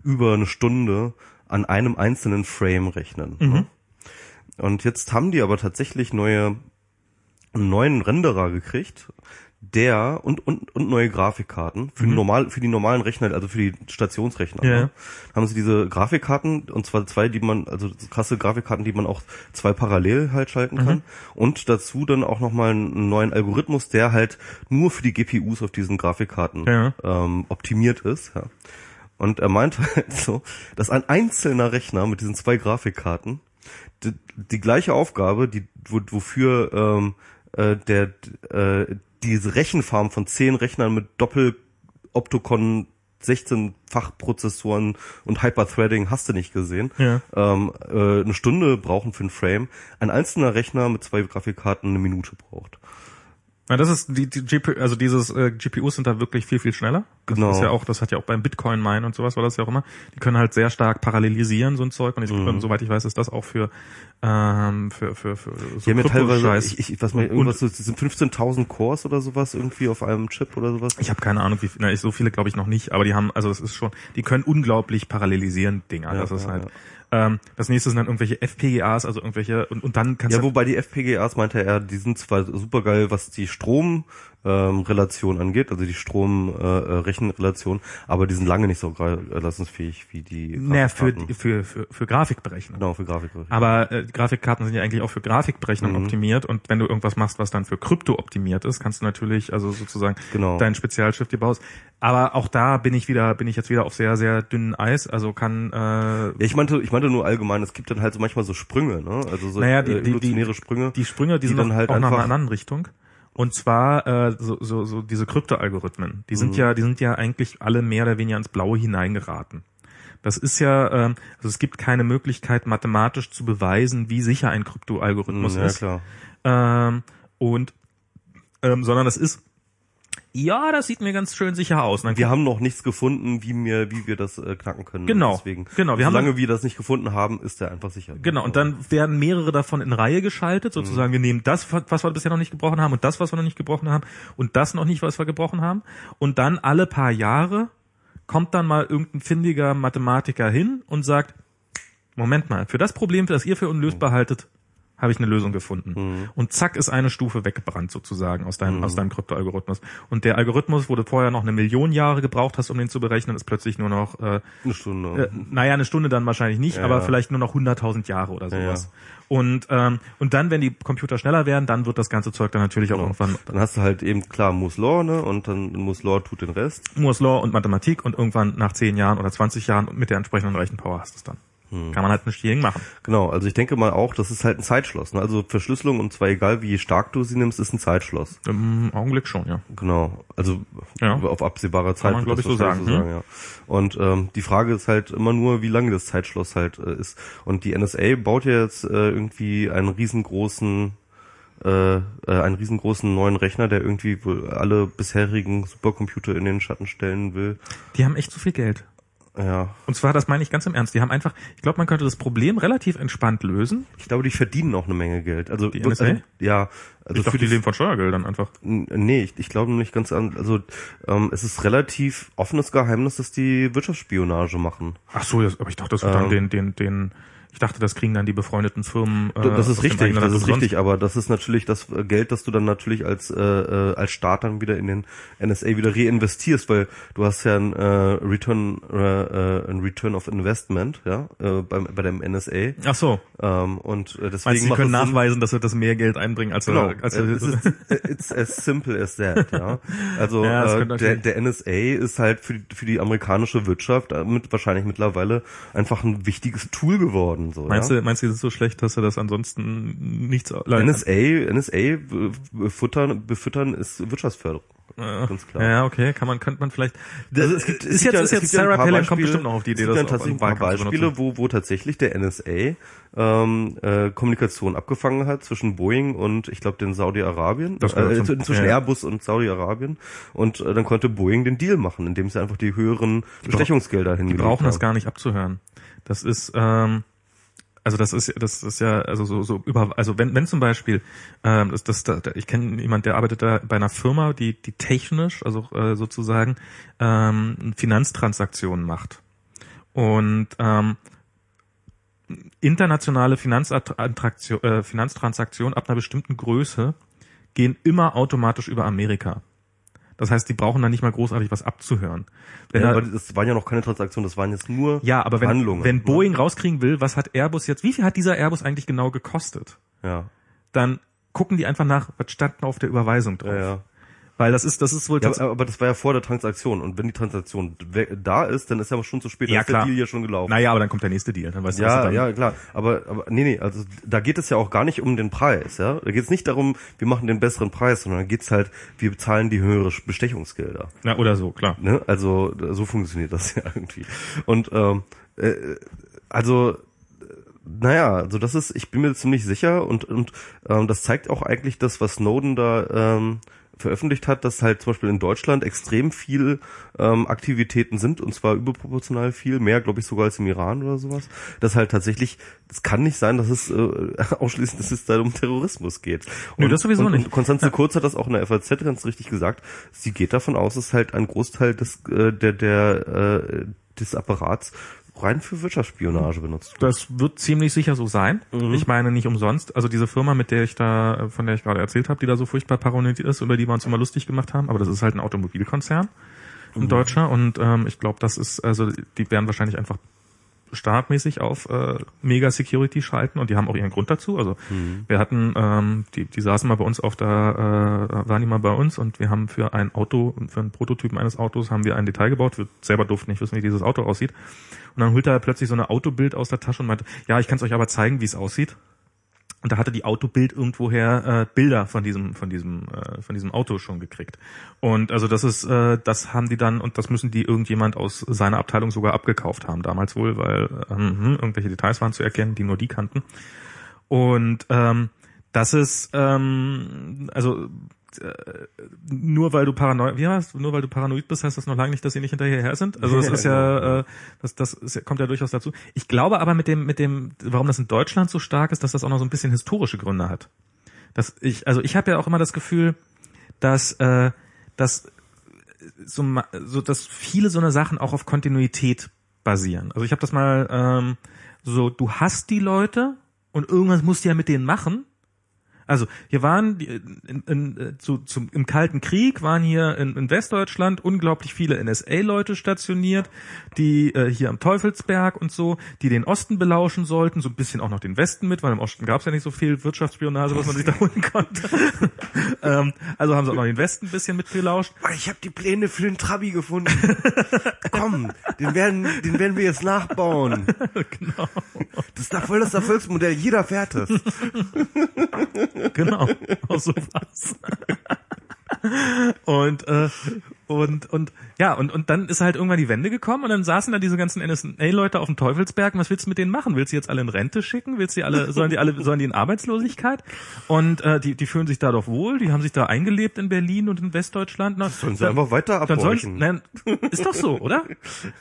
über eine Stunde an einem einzelnen Frame rechnen. Ne? Und jetzt haben die aber tatsächlich neue einen neuen Renderer gekriegt, der und und und neue Grafikkarten für die normal für die normalen Rechner, also für die Stationsrechner. Ja. Ne? Haben sie diese Grafikkarten und zwar zwei, die man also krasse Grafikkarten, die man auch zwei parallel halt schalten kann und dazu dann auch noch mal einen neuen Algorithmus, der halt nur für die GPUs auf diesen Grafikkarten Ja. ähm, optimiert ist. Ja. Und er meint halt so, dass ein einzelner Rechner mit diesen zwei Grafikkarten die, die gleiche Aufgabe, die wo, wofür ähm, äh, der äh, diese Rechenfarm von zehn Rechnern mit Doppel Optocon 16 Fachprozessoren und Hyperthreading hast du nicht gesehen. Ja. Ähm, äh, eine Stunde brauchen für einen Frame. Ein einzelner Rechner mit zwei Grafikkarten eine Minute braucht. Ja, das ist die, die GPU, also dieses äh, GPUs sind da wirklich viel viel schneller. Das Genau. ist ja auch, das hat ja auch beim Bitcoin Mine und sowas war das ja auch immer. Die können halt sehr stark parallelisieren so ein Zeug und ich, Mhm. soweit ich weiß, ist das auch für ähm, für für für so ja teilweise, ich, ich weiß mal, irgendwas, so, sind 15.000 Cores oder sowas irgendwie auf einem Chip oder sowas. Ich habe keine Ahnung, wie na, ich, so viele glaube ich noch nicht, aber die haben, also das ist schon, die können unglaublich parallelisieren Dinger. Ja, das ist ja, halt. ja. Ähm, das nächste sind dann irgendwelche FPGAs, also irgendwelche und, und dann kannst Ja, du wobei die FPGAs meinte er, die sind zwar supergeil, was die Stromrelation ähm, Relation angeht, also die Strom-Rechenrelation, aber die sind lange nicht so gra- leistungsfähig wie die naja, für, für, für, für Grafikberechnung. Genau, für Grafik. Aber äh, Grafikkarten sind ja eigentlich auch für Grafikberechnung Mhm. optimiert und wenn du irgendwas machst, was dann für Krypto optimiert ist, kannst du natürlich also sozusagen Genau. dein Spezialschiff dir baust. Aber auch da bin ich wieder, bin ich jetzt wieder auf sehr, sehr dünnen Eis. Also kann äh, Ja, ich meinte, ich meinte nur allgemein, es gibt dann halt so manchmal so Sprünge, ne? Also so Naja, die- äh, die- evolutionäre die- Sprünge. die Sprünge, die, die sind dann halt auch nach einer einfach- anderen Richtung. Und zwar äh, so, so, so diese Kryptoalgorithmen. Die sind Mhm. ja, die sind ja eigentlich alle mehr oder weniger ins Blaue hineingeraten. Das ist ja, ähm, also es gibt keine Möglichkeit, mathematisch zu beweisen, wie sicher ein Kryptoalgorithmus Hm, ja, ist. klar. Ähm, und ähm, sondern es ist ja, das sieht mir ganz schön sicher aus. Wir haben noch nichts gefunden, wie wir, wie wir das äh, knacken können. Genau, Deswegen, genau, wir haben solange wir das nicht gefunden haben, ist der einfach sicher. Genau, und dann werden mehrere davon in Reihe geschaltet, sozusagen, Mhm. wir nehmen das, was wir bisher noch nicht gebrochen haben und das, was wir noch nicht gebrochen haben und das noch nicht, was wir gebrochen haben. Und dann alle paar Jahre kommt dann mal irgendein findiger Mathematiker hin und sagt, Moment mal, für das Problem, das ihr für unlösbar haltet, habe ich eine Lösung gefunden. Und zack ist eine Stufe weggebrannt sozusagen aus deinem, Mhm. aus deinem Kryptoalgorithmus. Und der Algorithmus, wo du vorher noch eine Million Jahre gebraucht hast, um den zu berechnen, ist plötzlich nur noch äh, Eine Stunde. äh, naja, eine Stunde dann wahrscheinlich nicht, Ja, aber ja. vielleicht nur noch 100.000 Jahre oder sowas. ja. Und, ähm, und dann, wenn die Computer schneller werden, dann wird das ganze Zeug dann natürlich auch irgendwann Dann hast du halt eben klar Moore's Law, ne? Und dann Moore's Law tut den Rest. Moore's Law und Mathematik und irgendwann nach 10 Jahren oder 20 Jahren mit der entsprechenden Rechenpower hast du es dann. Hm. Kann man halt nicht gegen machen. Genau, also ich denke mal auch, das ist halt ein Zeitschloss. Ne? Also Verschlüsselung und zwar egal wie stark du sie nimmst, ist ein Zeitschloss. Im Augenblick schon, ja. Genau, also Ja. auf absehbare Zeit. man, glaub wird ich, so wahrscheinlich sagen, ja. Und ähm, die Frage ist halt immer nur, wie lange das Zeitschloss halt äh, ist. Und die NSA baut ja jetzt äh, irgendwie einen riesengroßen äh, äh, einen riesengroßen neuen Rechner, der irgendwie wohl alle bisherigen Supercomputer in den Schatten stellen will. Die haben echt zu viel Geld. Ja. Und zwar, das meine ich ganz im Ernst. Die haben einfach, ich glaube, man könnte das Problem relativ entspannt lösen. Ich glaube, die verdienen auch eine Menge Geld. Also Die also, NSA? ja, also ich dachte, die leben von Steuergeldern einfach. Nee, ich, ich glaube nicht ganz an. Also ähm, es ist relativ offenes Geheimnis, dass die Wirtschaftsspionage machen. Ach so, das, aber ich dachte, das wird dann Ähm. den, den, den, ich dachte, das kriegen dann die befreundeten Firmen. Äh, das ist richtig, das ist richtig, aber das ist natürlich das äh, Geld, das du dann natürlich als äh, äh, als Staat dann wieder in den NSA wieder reinvestierst, weil du hast ja ein äh, Return äh, äh, ein Return of Investment, ja, äh, beim bei dem NSA Ach so. ähm, und äh, deswegen Meinst macht können nachweisen, dass wir das mehr Geld einbringen, als Genau, als äh, es ist, it's as simple as that, ja. Also Ja, äh, der, der NSA ist halt für die, für die amerikanische Wirtschaft äh, mit wahrscheinlich mittlerweile einfach ein wichtiges Tool geworden. So, Meinst ja? du, meinst du, das ist so schlecht, dass wir das ansonsten nichts NSA, NSA äh, befüttern, befüttern ist Wirtschaftsförderung. Ganz klar. Ja, okay, kann man, könnte man vielleicht. Also es gibt, es ist gibt jetzt, ja, ist jetzt Sarah Palin Beispiele, kommt bestimmt noch auf die Idee, es gibt das tatsächlich ein paar Beispiele, wo, wo tatsächlich der NSA ähm, äh, Kommunikation abgefangen hat zwischen Boeing und ich glaube den Saudi-Arabien, Das äh, zum- zwischen ja. Airbus und Saudi-Arabien und äh, dann konnte Boeing den Deal machen, indem sie einfach die höheren Bestechungsgelder Die hingelegt brauchen das haben. gar nicht abzuhören. Das ist, ähm, also das ist, das ist ja, also so, so über, also wenn, wenn zum Beispiel, ähm, das, das, da, ich kenne jemand, der arbeitet da bei einer Firma, die, die technisch, also äh, sozusagen ähm, Finanztransaktionen macht und ähm, internationale äh, Finanztransaktionen ab einer bestimmten Größe gehen immer automatisch über Amerika. Das heißt, die brauchen da nicht mal großartig was abzuhören. Wenn Ja, da- aber das waren ja noch keine Transaktionen, das waren jetzt nur ja, aber wenn, Verhandlungen. wenn ne? Boeing rauskriegen will, was hat Airbus jetzt, wie viel hat dieser Airbus eigentlich genau gekostet? Ja, Dann gucken die einfach nach, was stand da auf der Überweisung drauf. ja, ja. Weil das ist, das ist wohl Ja, aber, aber das war ja vor der Transaktion. Und wenn die Transaktion da ist, dann ist ja aber schon zu spät. Dann Ja, ist der klar. Deal ja schon gelaufen. Naja, aber dann kommt der nächste Deal. Dann weißt du, Ja, ja, klar. Aber, aber nee, nee, also da geht es ja auch gar nicht um den Preis, ja. Da geht es nicht darum, wir machen den besseren Preis, sondern da geht's halt, wir bezahlen die höhere Bestechungsgelder. Ja, oder so, klar. Ne? Also so funktioniert das ja irgendwie. Und ähm, äh, also äh, naja, also das ist, ich bin mir ziemlich sicher und und ähm, das zeigt auch eigentlich das, was Snowden da ähm, veröffentlicht hat, dass halt zum Beispiel in Deutschland extrem viel ähm, Aktivitäten sind und zwar überproportional viel, mehr glaube ich sogar als im Iran oder sowas. Das halt tatsächlich, es kann nicht sein, dass es äh, ausschließlich, dass es da um Terrorismus geht. Nö, das sowieso und, nicht. Und Konstanze Kurz hat das auch in der FAZ ganz richtig gesagt. Sie geht davon aus, dass halt ein Großteil des äh, der der äh, des Apparats rein für Wirtschaftsspionage benutzt. Das wird ziemlich sicher so sein. Mhm. Ich meine nicht umsonst. Also diese Firma, mit der ich da, von der ich gerade erzählt habe, die da so furchtbar paranoid ist, über die wir uns immer lustig gemacht haben, aber das ist halt ein Automobilkonzern, Mhm. ein deutscher. Und ähm, ich glaube, das ist, also die werden wahrscheinlich einfach startmäßig auf äh, Mega Security schalten und die haben auch ihren Grund dazu. Also Mhm. wir hatten, ähm, die, die saßen mal bei uns auf der, äh, waren die mal bei uns und wir haben für ein Auto, für einen Prototypen eines Autos haben wir ein Detail gebaut. Wir selber durften nicht wissen, wie dieses Auto aussieht. Und dann holt er plötzlich so eine Autobild aus der Tasche und meinte, ja, ich kann es euch aber zeigen, wie es aussieht. Und da hatte die Autobild irgendwoher äh, Bilder von diesem von diesem äh, von diesem Auto schon gekriegt. Und also das ist äh, das haben die dann und das müssen die irgendjemand aus seiner Abteilung sogar abgekauft haben damals wohl, weil ähm, hm, irgendwelche Details waren zu erkennen, die nur die kannten. Und ähm, das ist ähm, also äh, nur weil du paranoid, wie heißt, nur weil du paranoid bist, heißt das noch lange nicht, dass sie nicht hinterher sind. Also das ist ja, äh, das, das ist, kommt ja durchaus dazu. Ich glaube aber mit dem, mit dem, warum das in Deutschland so stark ist, dass das auch noch so ein bisschen historische Gründe hat. Dass ich, also ich habe ja auch immer das Gefühl, dass, äh, dass so, so, dass viele so eine Sachen auch auf Kontinuität basieren. Also ich habe das mal ähm, so, du hast die Leute und irgendwas musst du ja mit denen machen. Also hier waren die, in, in, äh, zu, zum, im Kalten Krieg waren hier in, in Westdeutschland unglaublich viele NSA-Leute stationiert, die äh, hier am Teufelsberg und so, die den Osten belauschen sollten, so ein bisschen auch noch den Westen mit, weil im Osten gab es ja nicht so viel Wirtschaftsspionage, was man sich da holen konnte. ähm, also haben sie auch noch den Westen ein bisschen mitgelauscht. Ich habe die Pläne für den Trabi gefunden. Komm, den werden, den werden wir jetzt nachbauen. genau. Das ist doch voll das Erfolgsmodell. Jeder fährt es. Genau, auch sowas. und äh, Und, und, ja, und, und dann ist halt irgendwann die Wende gekommen und dann saßen da diese ganzen NSA-Leute auf dem Teufelsberg. Und was willst du mit denen machen? Willst du jetzt alle in Rente schicken? Willst du alle, sollen die alle, sollen die in Arbeitslosigkeit? Und, äh, die, die fühlen sich da doch wohl. Die haben sich da eingelebt in Berlin und in Westdeutschland. Na, Sollen sie einfach weiter dann sollen, nein, ist doch so, oder?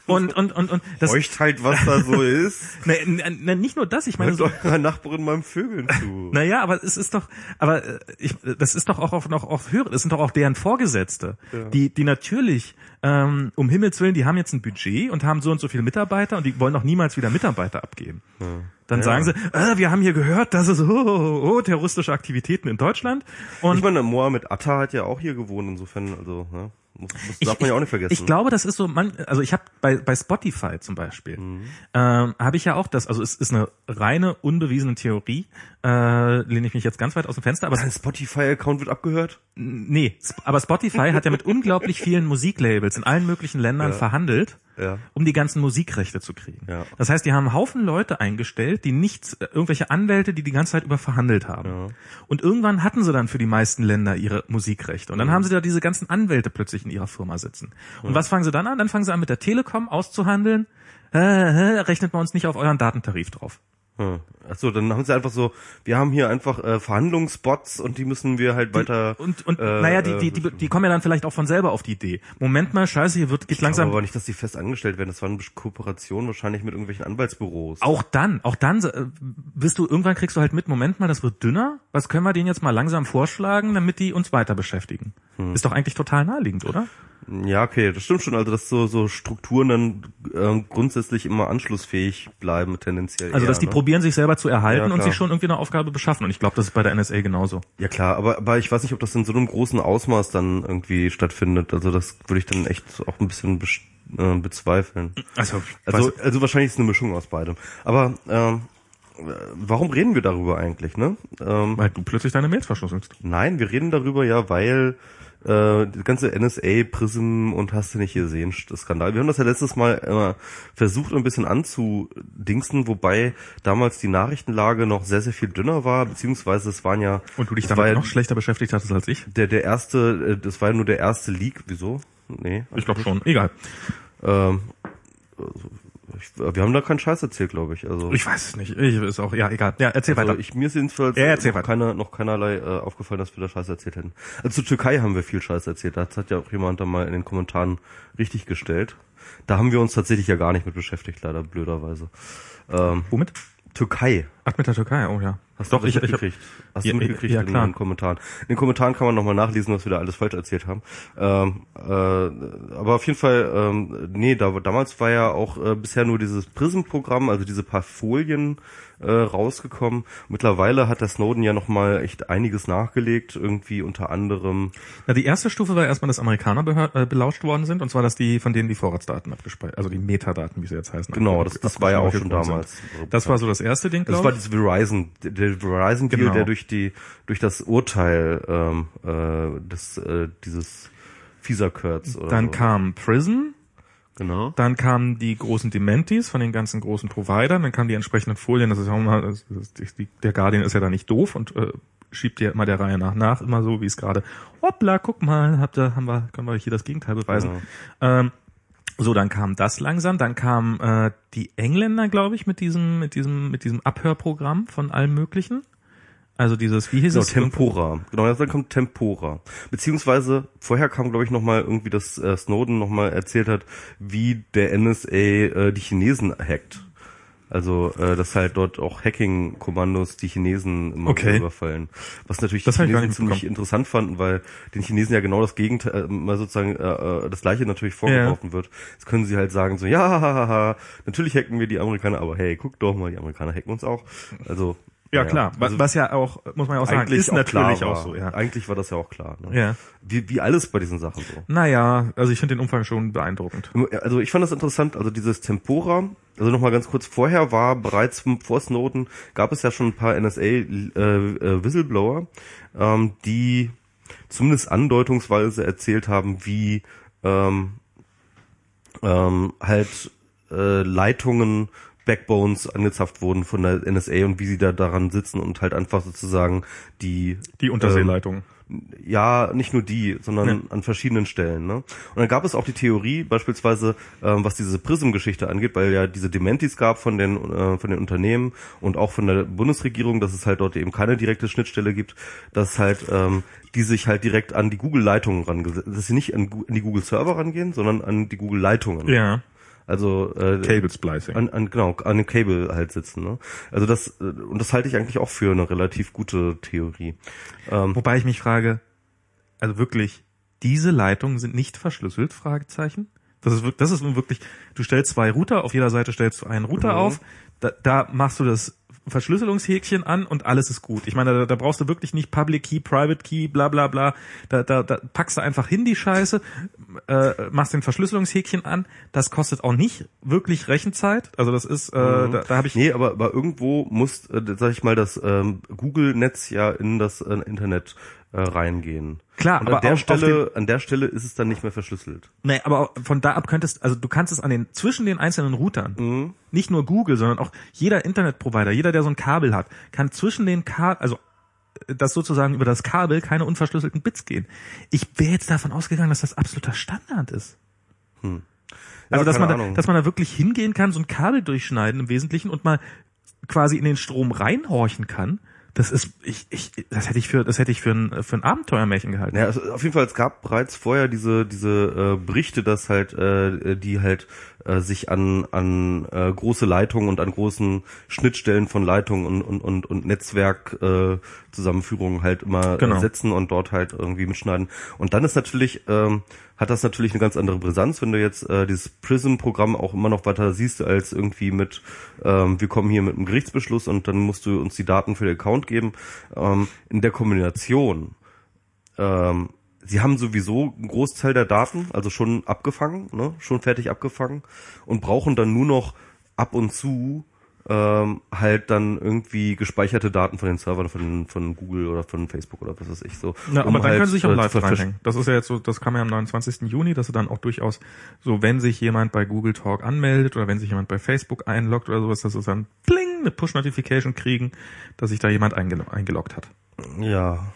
Und, und, und, und, das, Bräucht halt, was da so ist. ne, ne, nicht nur das, ich meine, Hört so, eurer Nachbarin beim Vögeln zu. naja, aber es ist doch, aber äh, ich, das ist doch auch auf, noch auf höhere, das sind doch auch deren Vorgesetzte, die, die natürlich, ähm, um Himmels Willen, die haben jetzt ein Budget und haben so und so viele Mitarbeiter und die wollen doch niemals wieder Mitarbeiter abgeben. Dann Ja. sagen sie, äh, wir haben hier gehört, dass es oh, oh, oh, terroristische Aktivitäten in Deutschland und Ich meine, Mohammed Atta hat ja auch hier gewohnt, insofern, also, ne? Muss, muss, darf man ja auch nicht vergessen. Ich glaube, das ist so, man, also ich habe bei, bei Spotify zum Beispiel, Mhm. ähm, habe ich ja auch das, also es ist eine reine unbewiesene Theorie, äh, lehne ich mich jetzt ganz weit aus dem Fenster, aber Dein Spotify-Account wird abgehört? nee, aber Spotify hat ja mit unglaublich vielen Musiklabels in allen möglichen Ländern verhandelt, Ja. um die ganzen Musikrechte zu kriegen. Ja. Das heißt, die haben einen Haufen Leute eingestellt, die nichts, äh, irgendwelche Anwälte, die die ganze Zeit über verhandelt haben. Ja. Und irgendwann hatten sie dann für die meisten Länder ihre Musikrechte. Und dann haben sie da diese ganzen Anwälte plötzlich in ihrer Firma sitzen. Und was fangen sie dann an? Dann fangen sie an mit der Telekom auszuhandeln. Äh, äh, rechnet man uns nicht auf euren Datentarif drauf. Hm. Achso, dann haben sie einfach so, wir haben hier einfach äh, Verhandlungsbots und die müssen wir halt weiter. Und, und äh, naja, die, die, äh, die, die kommen ja dann vielleicht auch von selber auf die Idee. Moment mal, scheiße, hier wird geht Ich glaube langsam. aber nicht, dass die fest angestellt werden. Das war eine Kooperation wahrscheinlich mit irgendwelchen Anwaltsbüros. Auch dann, auch dann äh, bist du, irgendwann kriegst du halt mit, Moment mal, das wird dünner. Was können wir denen jetzt mal langsam vorschlagen, damit die uns weiter beschäftigen? Hm. Ist doch eigentlich total naheliegend, oder? Ja, okay, das stimmt schon. Also, dass so, so Strukturen dann ähm, grundsätzlich immer anschlussfähig bleiben, tendenziell. Also, eher, dass die ne? probieren, sich selber zu erhalten Ja, und sich schon irgendwie eine Aufgabe beschaffen. Und ich glaube, das ist bei der NSA genauso. Ja klar, aber, aber ich weiß nicht, ob das in so einem großen Ausmaß dann irgendwie stattfindet. Also das würde ich dann echt auch ein bisschen äh, bezweifeln. Also, Also, also wahrscheinlich ist es eine Mischung aus beidem. Aber ähm, äh, warum reden wir darüber eigentlich, ne? Ähm, weil du plötzlich deine Mails verschlüsselst. nein, wir reden darüber ja, weil äh, die ganze NSA, Prism und hast du nicht gesehen, das Skandal. Wir haben das ja letztes Mal äh, versucht, ein bisschen anzudingsen, wobei damals die Nachrichtenlage noch sehr, sehr viel dünner war, beziehungsweise es waren ja Und du dich damit ja noch schlechter beschäftigt hattest als ich? der der erste, äh, das war ja nur der erste Leak. Wieso? Nee. Ich glaube schon. Egal. Ähm, also, ich, wir haben da keinen Scheiß erzählt, glaube ich. Also, Ich weiß es nicht. Ich ist auch, ja, egal. Ja, erzähl also weiter. ich, mir ist jedenfalls Ja, erzähl noch, weiter. keiner, noch keinerlei äh, aufgefallen, dass wir da Scheiß erzählt hätten. Also zur Türkei haben wir viel Scheiß erzählt. Das hat ja auch jemand da mal in den Kommentaren richtig gestellt. Da haben wir uns tatsächlich ja gar nicht mit beschäftigt, leider blöderweise. Ähm, Womit? Türkei. Ach, mit der Türkei, oh ja. Hast Doch, du das ich, ich hab, mitgekriegt? Hast Ja, du mitgekriegt ja, in klar. den Kommentaren? In den Kommentaren kann man nochmal nachlesen, was wir da alles falsch erzählt haben. Ähm, äh, aber auf jeden Fall, ähm, nee, da, damals war ja auch äh, bisher nur dieses Prism-Programm, also diese paar Folien äh, rausgekommen. Mittlerweile hat der Snowden ja nochmal echt einiges nachgelegt, irgendwie unter anderem. Na, die erste Stufe war erstmal, dass Amerikaner behör, äh, belauscht worden sind, und zwar, dass die, von denen die Vorratsdaten abgespeichert, also die Metadaten, wie sie jetzt heißen. Genau, das, das war ja auch schon damals. sind. Das war so das erste Ding, Das glaube war ich. dieses Verizon, der- der Verizon-Deal, Genau. der durch die, durch das Urteil ähm, äh, des, äh, dieses Visa-Curts oder Dann so. kam Prison, Genau. dann kamen die großen Dementis von den ganzen großen Providern, dann kamen die entsprechenden Folien, das ist ja auch mal, das ist, die, der Guardian ist ja da nicht doof und äh, schiebt ja immer der Reihe nach nach, immer so, wie es gerade, hoppla, guck mal, habt ihr, haben wir, können wir euch hier das Gegenteil beweisen. Ähm, so, dann kam das langsam, dann kamen äh, die Engländer, glaube ich, mit diesem, mit diesem, mit diesem Abhörprogramm von allem Möglichen. Also dieses, wie hieß Genau, es? Tempora. Genau, dann kommt Tempora. Beziehungsweise vorher kam, glaube ich, nochmal irgendwie, dass äh, Snowden nochmal erzählt hat, wie der NSA äh, die Chinesen hackt. Also, äh, dass halt dort auch Hacking-Kommandos die Chinesen immer Okay. überfallen. Was natürlich Das die Chinesen ziemlich interessant fanden, weil den Chinesen ja genau das Gegenteil, äh, mal sozusagen äh, äh, das gleiche natürlich vorgeworfen wird. Jetzt können sie halt sagen so, ja, hahaha, natürlich hacken wir die Amerikaner, aber hey, guck doch mal, die Amerikaner hacken uns auch. Also Ja, naja, klar. also Was ja auch, muss man ja auch sagen, eigentlich ist auch natürlich auch so, ja. Eigentlich war das ja auch klar. Ne? Ja. Wie, wie alles bei diesen Sachen so. Naja, also ich finde den Umfang schon beeindruckend. Also ich fand das interessant, also dieses Tempora, also nochmal ganz kurz vorher war bereits vor Snowden, gab es ja schon ein paar NSA-Whistleblower, ähm, die zumindest andeutungsweise erzählt haben, wie ähm, ähm, halt äh, Leitungen, Backbones angezapft wurden von der NSA und wie sie da daran sitzen und halt einfach sozusagen die Die Unterseeleitung. Ja, nicht nur die, sondern Ja. an verschiedenen Stellen. Ne? Und dann gab es auch die Theorie, beispielsweise, ähm, was diese Prism-Geschichte angeht, weil ja diese Dementis gab von den äh, von den Unternehmen und auch von der Bundesregierung, dass es halt dort eben keine direkte Schnittstelle gibt, dass halt ähm, die sich halt direkt an die Google-Leitungen rangesetzt, dass sie nicht an, an die Google-Server rangehen, sondern an die Google-Leitungen. Ja. Also äh, Cable Splicing. an, an genau an dem Cable halt sitzen. Ne? Also das äh, und das halte ich eigentlich auch für eine relativ gute Theorie. Ähm, Wobei ich mich frage, also wirklich, diese Leitungen sind nicht verschlüsselt? Fragezeichen. Das ist, das ist nun wirklich, du stellst zwei Router, auf jeder Seite stellst du einen Router Mhm. auf, da, da machst du das Verschlüsselungshäkchen an und alles ist gut. Ich meine, da, da brauchst du wirklich nicht Public Key, Private Key, bla bla bla. Da, da, da packst du einfach hin die Scheiße, äh, machst den Verschlüsselungshäkchen an. Das kostet auch nicht wirklich Rechenzeit. Also das ist, äh, da, da habe ich nee, aber, aber irgendwo muss, äh, sag ich mal, das ähm, Google-Netz ja in das äh, Internet äh, reingehen. Klar, und aber an der auf- auf Stelle, an der Stelle ist es dann nicht mehr verschlüsselt. Nee, aber von da ab könntest, also du kannst es an den, zwischen den einzelnen Routern, nicht nur Google, sondern auch jeder Internetprovider, jeder, der so ein Kabel hat, kann zwischen den Kabel, also äh, das sozusagen über das Kabel keine unverschlüsselten Bits gehen. Ich wäre jetzt davon ausgegangen, dass das absoluter Standard ist. Also, dass man, da, dass man da wirklich hingehen kann, so ein Kabel durchschneiden im Wesentlichen und mal quasi in den Strom reinhorchen kann. Das ist, ich, ich, das hätte ich für, das hätte ich für ein, für ein Abenteuermärchen gehalten. Ja, also auf jeden Fall, es gab bereits vorher diese diese äh, Berichte, dass halt äh, die halt äh, sich an an äh, große Leitungen und an großen Schnittstellen von Leitungen und und und, und Netzwerk äh, Zusammenführungen halt immer Genau. äh, setzen und dort halt irgendwie mitschneiden. Und dann ist natürlich ähm, hat das natürlich eine ganz andere Brisanz, wenn du jetzt äh, dieses Prism-Programm auch immer noch weiter siehst als irgendwie mit, ähm, wir kommen hier mit einem Gerichtsbeschluss und dann musst du uns die Daten für den Account geben. Ähm, in der Kombination ähm, sie haben sowieso einen Großteil der Daten, also schon abgefangen, ne, schon fertig abgefangen und brauchen dann nur noch ab und zu ähm, halt dann irgendwie gespeicherte Daten von den Servern von, von Google oder von Facebook oder was weiß ich so. Ja, um aber dann halt, können sie sich auch äh, live reinhängen. Das ist ja jetzt so, das kam ja am 29. Juni, dass sie dann auch durchaus so, wenn sich jemand bei Google Talk anmeldet oder wenn sich jemand bei Facebook einloggt oder sowas, dass sie dann pling, eine Push-Notification kriegen, dass sich da jemand eingel eingeloggt hat. Ja,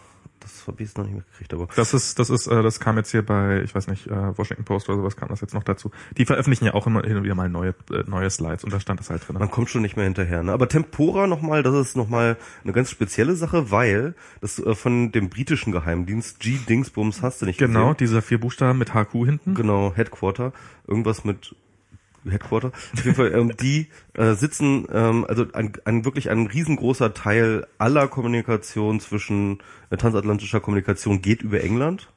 das habe ich jetzt noch nicht mitgekriegt, aber Das ist, das ist, äh, das kam jetzt hier bei, ich weiß nicht, äh, Washington Post oder sowas kam das jetzt noch dazu. Die veröffentlichen ja auch immer hin und wieder mal neue, äh, neue Slides und da stand das halt drin. man kommt schon nicht mehr hinterher. Ne? Aber Tempora nochmal, das ist nochmal eine ganz spezielle Sache, weil das äh, von dem britischen Geheimdienst G Dingsbums hast du nicht Genau, gesehen. dieser vier Buchstaben mit HQ hinten. Genau, Headquarter, irgendwas mit Headquarter. Auf jeden Fall, ähm, die äh, sitzen, ähm, also ein, ein wirklich ein riesengroßer Teil aller Kommunikation zwischen äh, transatlantischer Kommunikation geht über England.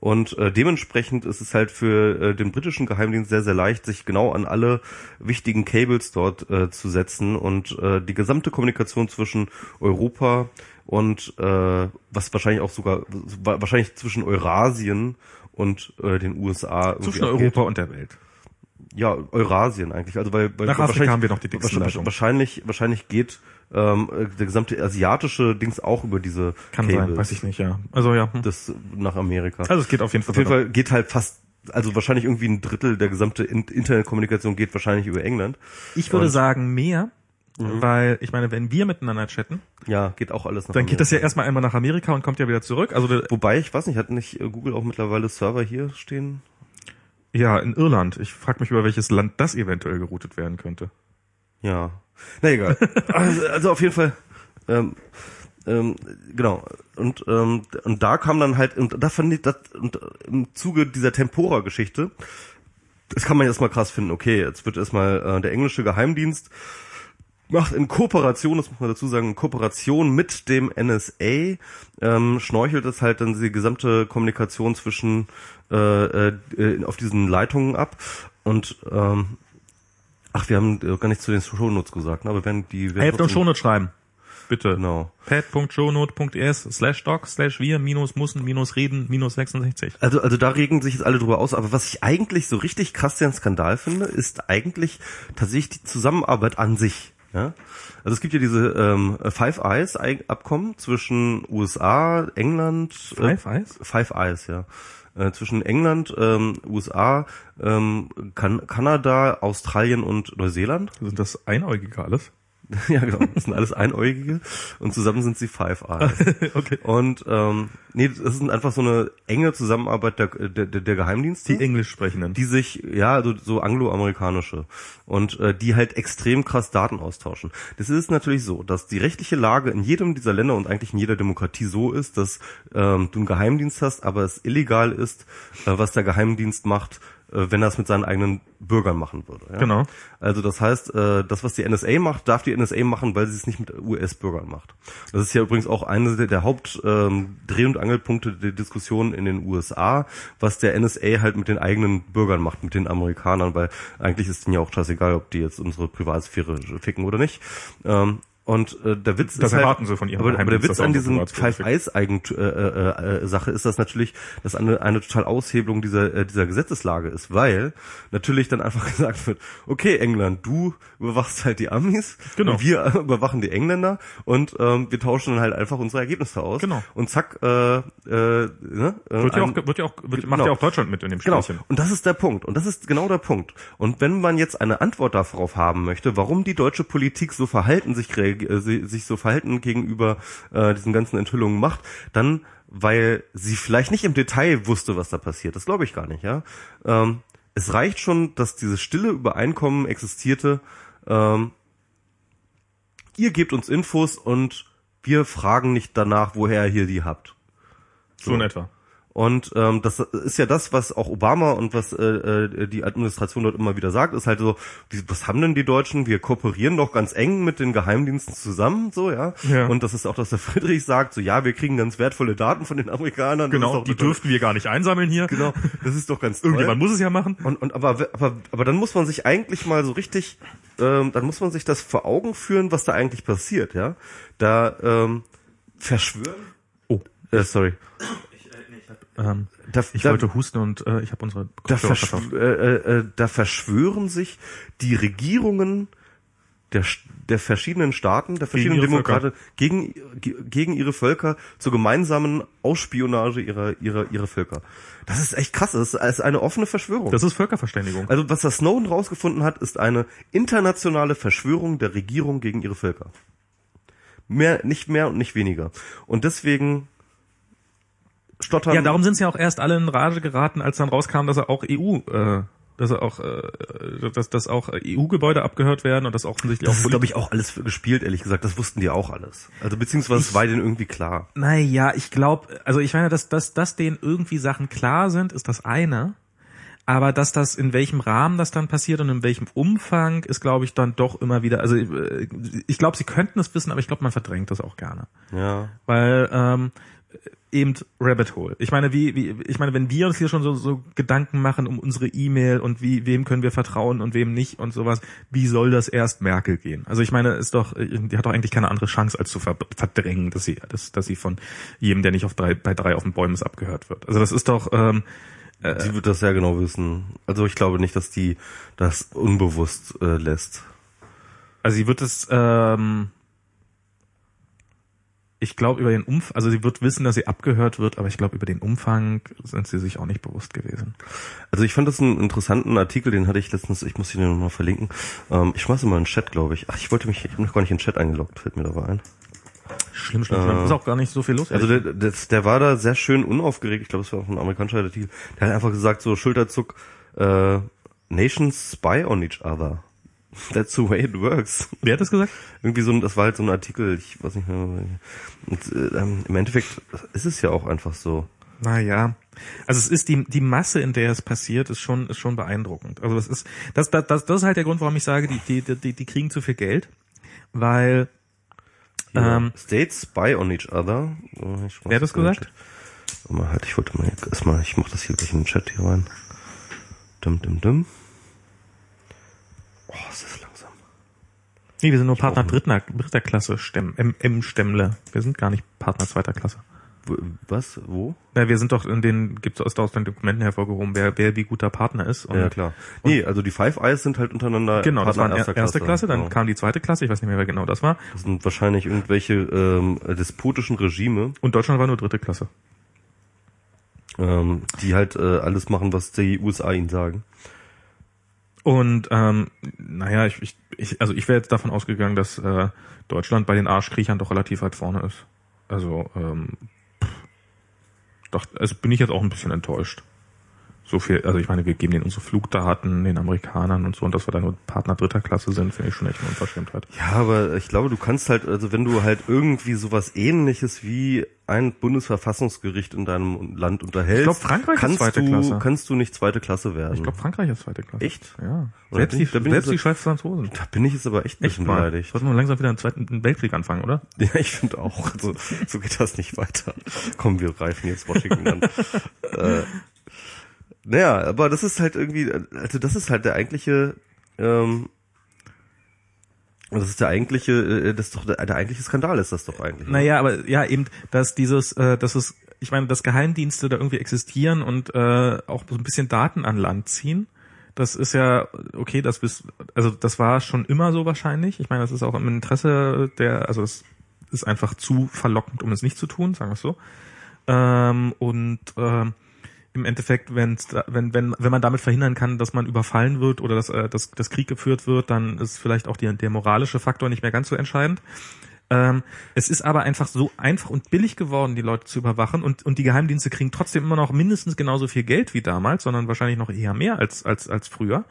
Und äh, dementsprechend ist es halt für äh, den britischen Geheimdienst sehr, sehr leicht, sich genau an alle wichtigen Cables dort äh, zu setzen und äh, die gesamte Kommunikation zwischen Europa und äh, was wahrscheinlich auch sogar wa- wahrscheinlich zwischen Eurasien und äh, den USA Zwischen. Europa und der Welt. Ja, Eurasien eigentlich. Also weil, weil Nach Afrika wahrscheinlich- haben wir noch die dicksten wahrscheinlich, wahrscheinlich wahrscheinlich geht ähm, äh, der gesamte asiatische Dings auch über diese Kann Cables. sein, weiß ich nicht, ja. Also ja. hm. Das nach Amerika. Also es geht auf jeden Fall. Auf jeden Fall geht halt fast, also wahrscheinlich irgendwie ein Drittel der gesamte In Internetkommunikation geht wahrscheinlich über England. Ich würde Und- sagen mehr, weil ich meine, wenn wir miteinander chatten, Ja, geht auch alles nach dann geht das ja Amerika. erstmal einmal nach Amerika und kommt ja wieder zurück. Also Wobei, ich weiß nicht, hat nicht Google auch mittlerweile Server hier stehen? Ja, in Irland. Ich frage mich, über welches Land das eventuell geroutet werden könnte. Ja. Na egal. also, also auf jeden Fall. Ähm, ähm, genau. Und, ähm, und da kam dann halt, und da fand ich das, und im Zuge dieser Tempora-Geschichte, das kann man jetzt mal krass finden, okay, jetzt wird erstmal äh, der englische Geheimdienst macht in Kooperation, das muss man dazu sagen, in Kooperation mit dem NSA, ähm, schnorchelt es halt dann die gesamte Kommunikation zwischen äh, äh, auf diesen Leitungen ab und ähm, ach, wir haben äh, gar nicht zu den Shownotes gesagt, ne, aber wenn die werden Helft uns trotzdem- Shownote schreiben. Bitte. Genau. pad.shownote.es slash doc slash wir minus mussen minus reden minus 66. Also, also da regen sich jetzt alle drüber aus, aber was ich eigentlich so richtig krass den Skandal finde, ist eigentlich tatsächlich die Zusammenarbeit an sich. Ja? Also es gibt ja diese ähm, Five Eyes Abkommen zwischen USA, England, Five Eyes? Five Eyes, ja. Äh, zwischen England, ähm, USA, ähm, kan Kanada, Australien und Neuseeland. Sind das Einäugige alles? Ja, genau. Das sind alles Einäugige und zusammen sind sie Five Eyes. okay. Und ähm, nee, das ist einfach so eine enge Zusammenarbeit der, der, der Geheimdienste. Die Englisch sprechenden. die sich, ja, also so angloamerikanische und äh, die halt extrem krass Daten austauschen. Das ist natürlich so, dass die rechtliche Lage in jedem dieser Länder und eigentlich in jeder Demokratie so ist, dass ähm, du einen Geheimdienst hast, aber es illegal ist, äh, was der Geheimdienst macht, wenn er es mit seinen eigenen Bürgern machen würde. Ja? Genau. Also das heißt, äh, das, was die NSA macht, darf die NSA machen, weil sie es nicht mit US-Bürgern macht. Das ist ja übrigens auch eine der, der Haupt ähm, und Angelpunkte der Diskussion in den USA, was der NSA halt mit den eigenen Bürgern macht, mit den Amerikanern, weil eigentlich ist denen ja auch scheißegal, ob die jetzt unsere Privatsphäre ficken oder nicht. Und äh, der Witz Das ist halt, erwarten sie von ihrem aber, aber der Witz an diesem Five Eyes Eigent äh, äh, äh, Sache ist das natürlich, dass eine, eine total Aushebelung dieser äh, dieser Gesetzeslage ist, weil natürlich dann einfach gesagt wird, okay England, du überwachst halt die Amis, Genau. wir überwachen die Engländer und ähm, wir tauschen dann halt einfach unsere Ergebnisse aus. Genau. Und zack, äh, äh, ne, äh, Wird ja auch, wird ja auch, wird, macht Genau. ja auch Deutschland mit in dem Genau. Spielchen. Und das ist der Punkt. Und das ist genau der Punkt. Und wenn man jetzt eine Antwort darauf haben möchte, warum die deutsche Politik so verhalten sich, reag- äh, sich so verhalten gegenüber äh, diesen ganzen Enthüllungen macht, dann weil sie vielleicht nicht im Detail wusste, was da passiert. Das glaube ich gar nicht, ja. Ähm, es reicht schon, dass dieses stille Übereinkommen existierte. Ähm, ihr gebt uns Infos und wir fragen nicht danach, woher ihr die habt. So in etwa. Und ähm, das ist ja das, was auch Obama und was äh, äh, die Administration dort immer wieder sagt, ist halt so, was haben denn die Deutschen? Wir kooperieren doch ganz eng mit den Geheimdiensten zusammen, so ja. Ja. Und das ist auch, dass der Friedrich sagt, so ja, wir kriegen ganz wertvolle Daten von den Amerikanern. Genau, die dürften wir gar nicht einsammeln hier. Genau, das ist doch ganz toll. Irgendjemand muss es ja machen. Und, und aber, aber, aber dann muss man sich eigentlich mal so richtig, ähm, dann muss man sich das vor Augen führen, was da eigentlich passiert, ja. Da ähm, verschwören. Oh, Äh, sorry. Ähm, Da, ich da, wollte husten und äh, ich habe unsere da, Kopfhörer verschw verkauft. äh, äh, da verschwören sich die Regierungen der, der verschiedenen Staaten, der verschiedenen ihre Demokraten gegen, ge- gegen ihre Völker zur gemeinsamen Ausspionage ihrer, ihrer, ihrer Völker. Das ist echt krass. Das ist eine offene Verschwörung. Das ist Völkerverständigung. Also was der Snowden rausgefunden hat, ist eine internationale Verschwörung der Regierung gegen ihre Völker. Mehr, nicht mehr und nicht weniger. Und deswegen stottern. Ja, darum sind sie ja auch erst alle in Rage geraten, als dann rauskam, dass er auch EU, äh, dass er auch, äh, dass, dass auch EU-Gebäude abgehört werden und das offensichtlich das auch ist, glaube ich, auch alles gespielt, ehrlich gesagt. Das wussten die auch alles. Also beziehungsweise es war denen irgendwie klar. Naja, ich glaube, also ich meine, dass, dass, dass denen irgendwie Sachen klar sind, ist das eine. Aber dass das in welchem Rahmen das dann passiert und in welchem Umfang ist, glaube ich, dann doch immer wieder. Also äh, ich glaube, sie könnten es wissen, aber ich glaube, man verdrängt das auch gerne, Ja. weil ähm, eben Rabbit Hole. Ich meine, wie, wie ich meine, wenn wir uns hier schon so, so Gedanken machen um unsere E-Mail und wie wem können wir vertrauen und wem nicht und sowas, wie soll das erst Merkel gehen? Also ich meine, ist doch, die hat doch eigentlich keine andere Chance als zu ver verdrängen, dass sie, dass, dass sie von jedem, der nicht auf drei, bei drei auf den Bäumen ist, abgehört wird. Also das ist doch ähm, Sie wird das sehr genau wissen. Also ich glaube nicht, dass die das unbewusst äh, lässt. Also sie wird es, ähm, ich glaube über den Umfang, also sie wird wissen, dass sie abgehört wird, aber ich glaube über den Umfang sind sie sich auch nicht bewusst gewesen. Also ich fand das einen interessanten Artikel, den hatte ich letztens, ich muss ihn noch mal verlinken. Ähm, ich schmeiße mal in den Chat, glaube ich. Ach, ich wollte mich, ich bin noch gar nicht in den Chat eingeloggt, fällt mir dabei ein. Schlimm, schlimm, schlimm. Ist auch gar nicht so viel los. Also der, der, der war da sehr schön unaufgeregt, ich glaube, es war auch ein amerikanischer Artikel. Der hat einfach gesagt, so Schulterzuck, äh, Nations spy on each other. That's the way it works. Wer hat das gesagt? Irgendwie so ein, das war halt so ein Artikel, ich weiß nicht mehr. Und äh, ähm, im Endeffekt ist es ja auch einfach so. Naja. Also es ist die, die Masse, in der es passiert, ist schon, ist schon beeindruckend. Also das ist, das, das, das, das ist halt der Grund, warum ich sage, die, die, die, die kriegen zu viel Geld, weil, Ja. ähm, States spy on each other. Wer hat das gesagt? Warte Mal halt, ich wollte mal erstmal, ich mach das hier gleich in den Chat hier rein. Dum, dum, dum. Oh, ist das langsam. Nee, wir sind nur Partner auch nicht. dritter, dritter Klasse Stemm, M, M Stemmle. Wir sind gar nicht Partner zweiter Klasse. Was? Wo? Na, wir sind doch in den, gibt's aus, aus den Dokumenten hervorgehoben, wer, wer wie guter Partner ist. Und ja, klar. Nee, also die Five Eyes sind halt untereinander Genau, das war Partner erste, erste Klasse, dann Genau. kam die zweite Klasse, ich weiß nicht mehr, wer genau das war. Das sind wahrscheinlich irgendwelche ähm, despotischen Regime, Und Deutschland war nur dritte Klasse. ähm, die halt äh, alles machen, was die USA ihnen sagen. Und ähm, naja, ich, ich, ich also ich wäre jetzt davon ausgegangen, dass äh, Deutschland bei den Arschkriechern doch relativ weit vorne ist. Also ähm, pff, doch, also bin ich jetzt auch ein bisschen enttäuscht. So viel, also ich meine, wir geben denen unsere Flugdaten den Amerikanern und so und dass wir da nur Partner dritter Klasse sind, finde ich schon echt eine Unverschämtheit. Ja, aber ich glaube, du kannst halt, also wenn du halt irgendwie sowas ähnliches wie ein Bundesverfassungsgericht in deinem Land unterhältst, Ich glaub, Frankreich ist kannst zweite du, Klasse. kannst du nicht zweite Klasse werden. Ich glaube, Frankreich ist zweite Klasse. Echt? Ja. Oder Selbst die, ich- da bin ich selbst die Schweiz Franzosen. da bin ich jetzt aber echt ein bisschen beleidigt. Sollten wir langsam wieder einen zweiten Weltkrieg anfangen, oder? Ja, ich finde auch. Also, so geht das nicht weiter. Komm, wir reifen jetzt Washington an. äh, naja, aber das ist halt irgendwie, also das ist halt der eigentliche, ähm, das ist der eigentliche, äh, das ist doch der, der eigentliche Skandal ist das doch eigentlich. ne? Naja, aber ja, eben, dass dieses, äh, dass es, ich meine, dass Geheimdienste da irgendwie existieren und äh, auch so ein bisschen Daten an Land ziehen. Das ist ja okay, das bis, also das war schon immer so wahrscheinlich. Ich meine, das ist auch im Interesse der, also es ist einfach zu verlockend, um es nicht zu tun, sagen wir es so. Ähm, und ähm, im Endeffekt, wenn's wenn, wenn, wenn man damit verhindern kann, dass man überfallen wird oder dass, äh, dass, dass Krieg geführt wird, dann ist vielleicht auch die, der moralische Faktor nicht mehr ganz so entscheidend. Ähm, es ist aber einfach so einfach und billig geworden, die Leute zu überwachen und, und die Geheimdienste kriegen trotzdem immer noch mindestens genauso viel Geld wie damals, sondern wahrscheinlich noch eher mehr als, als, als früher.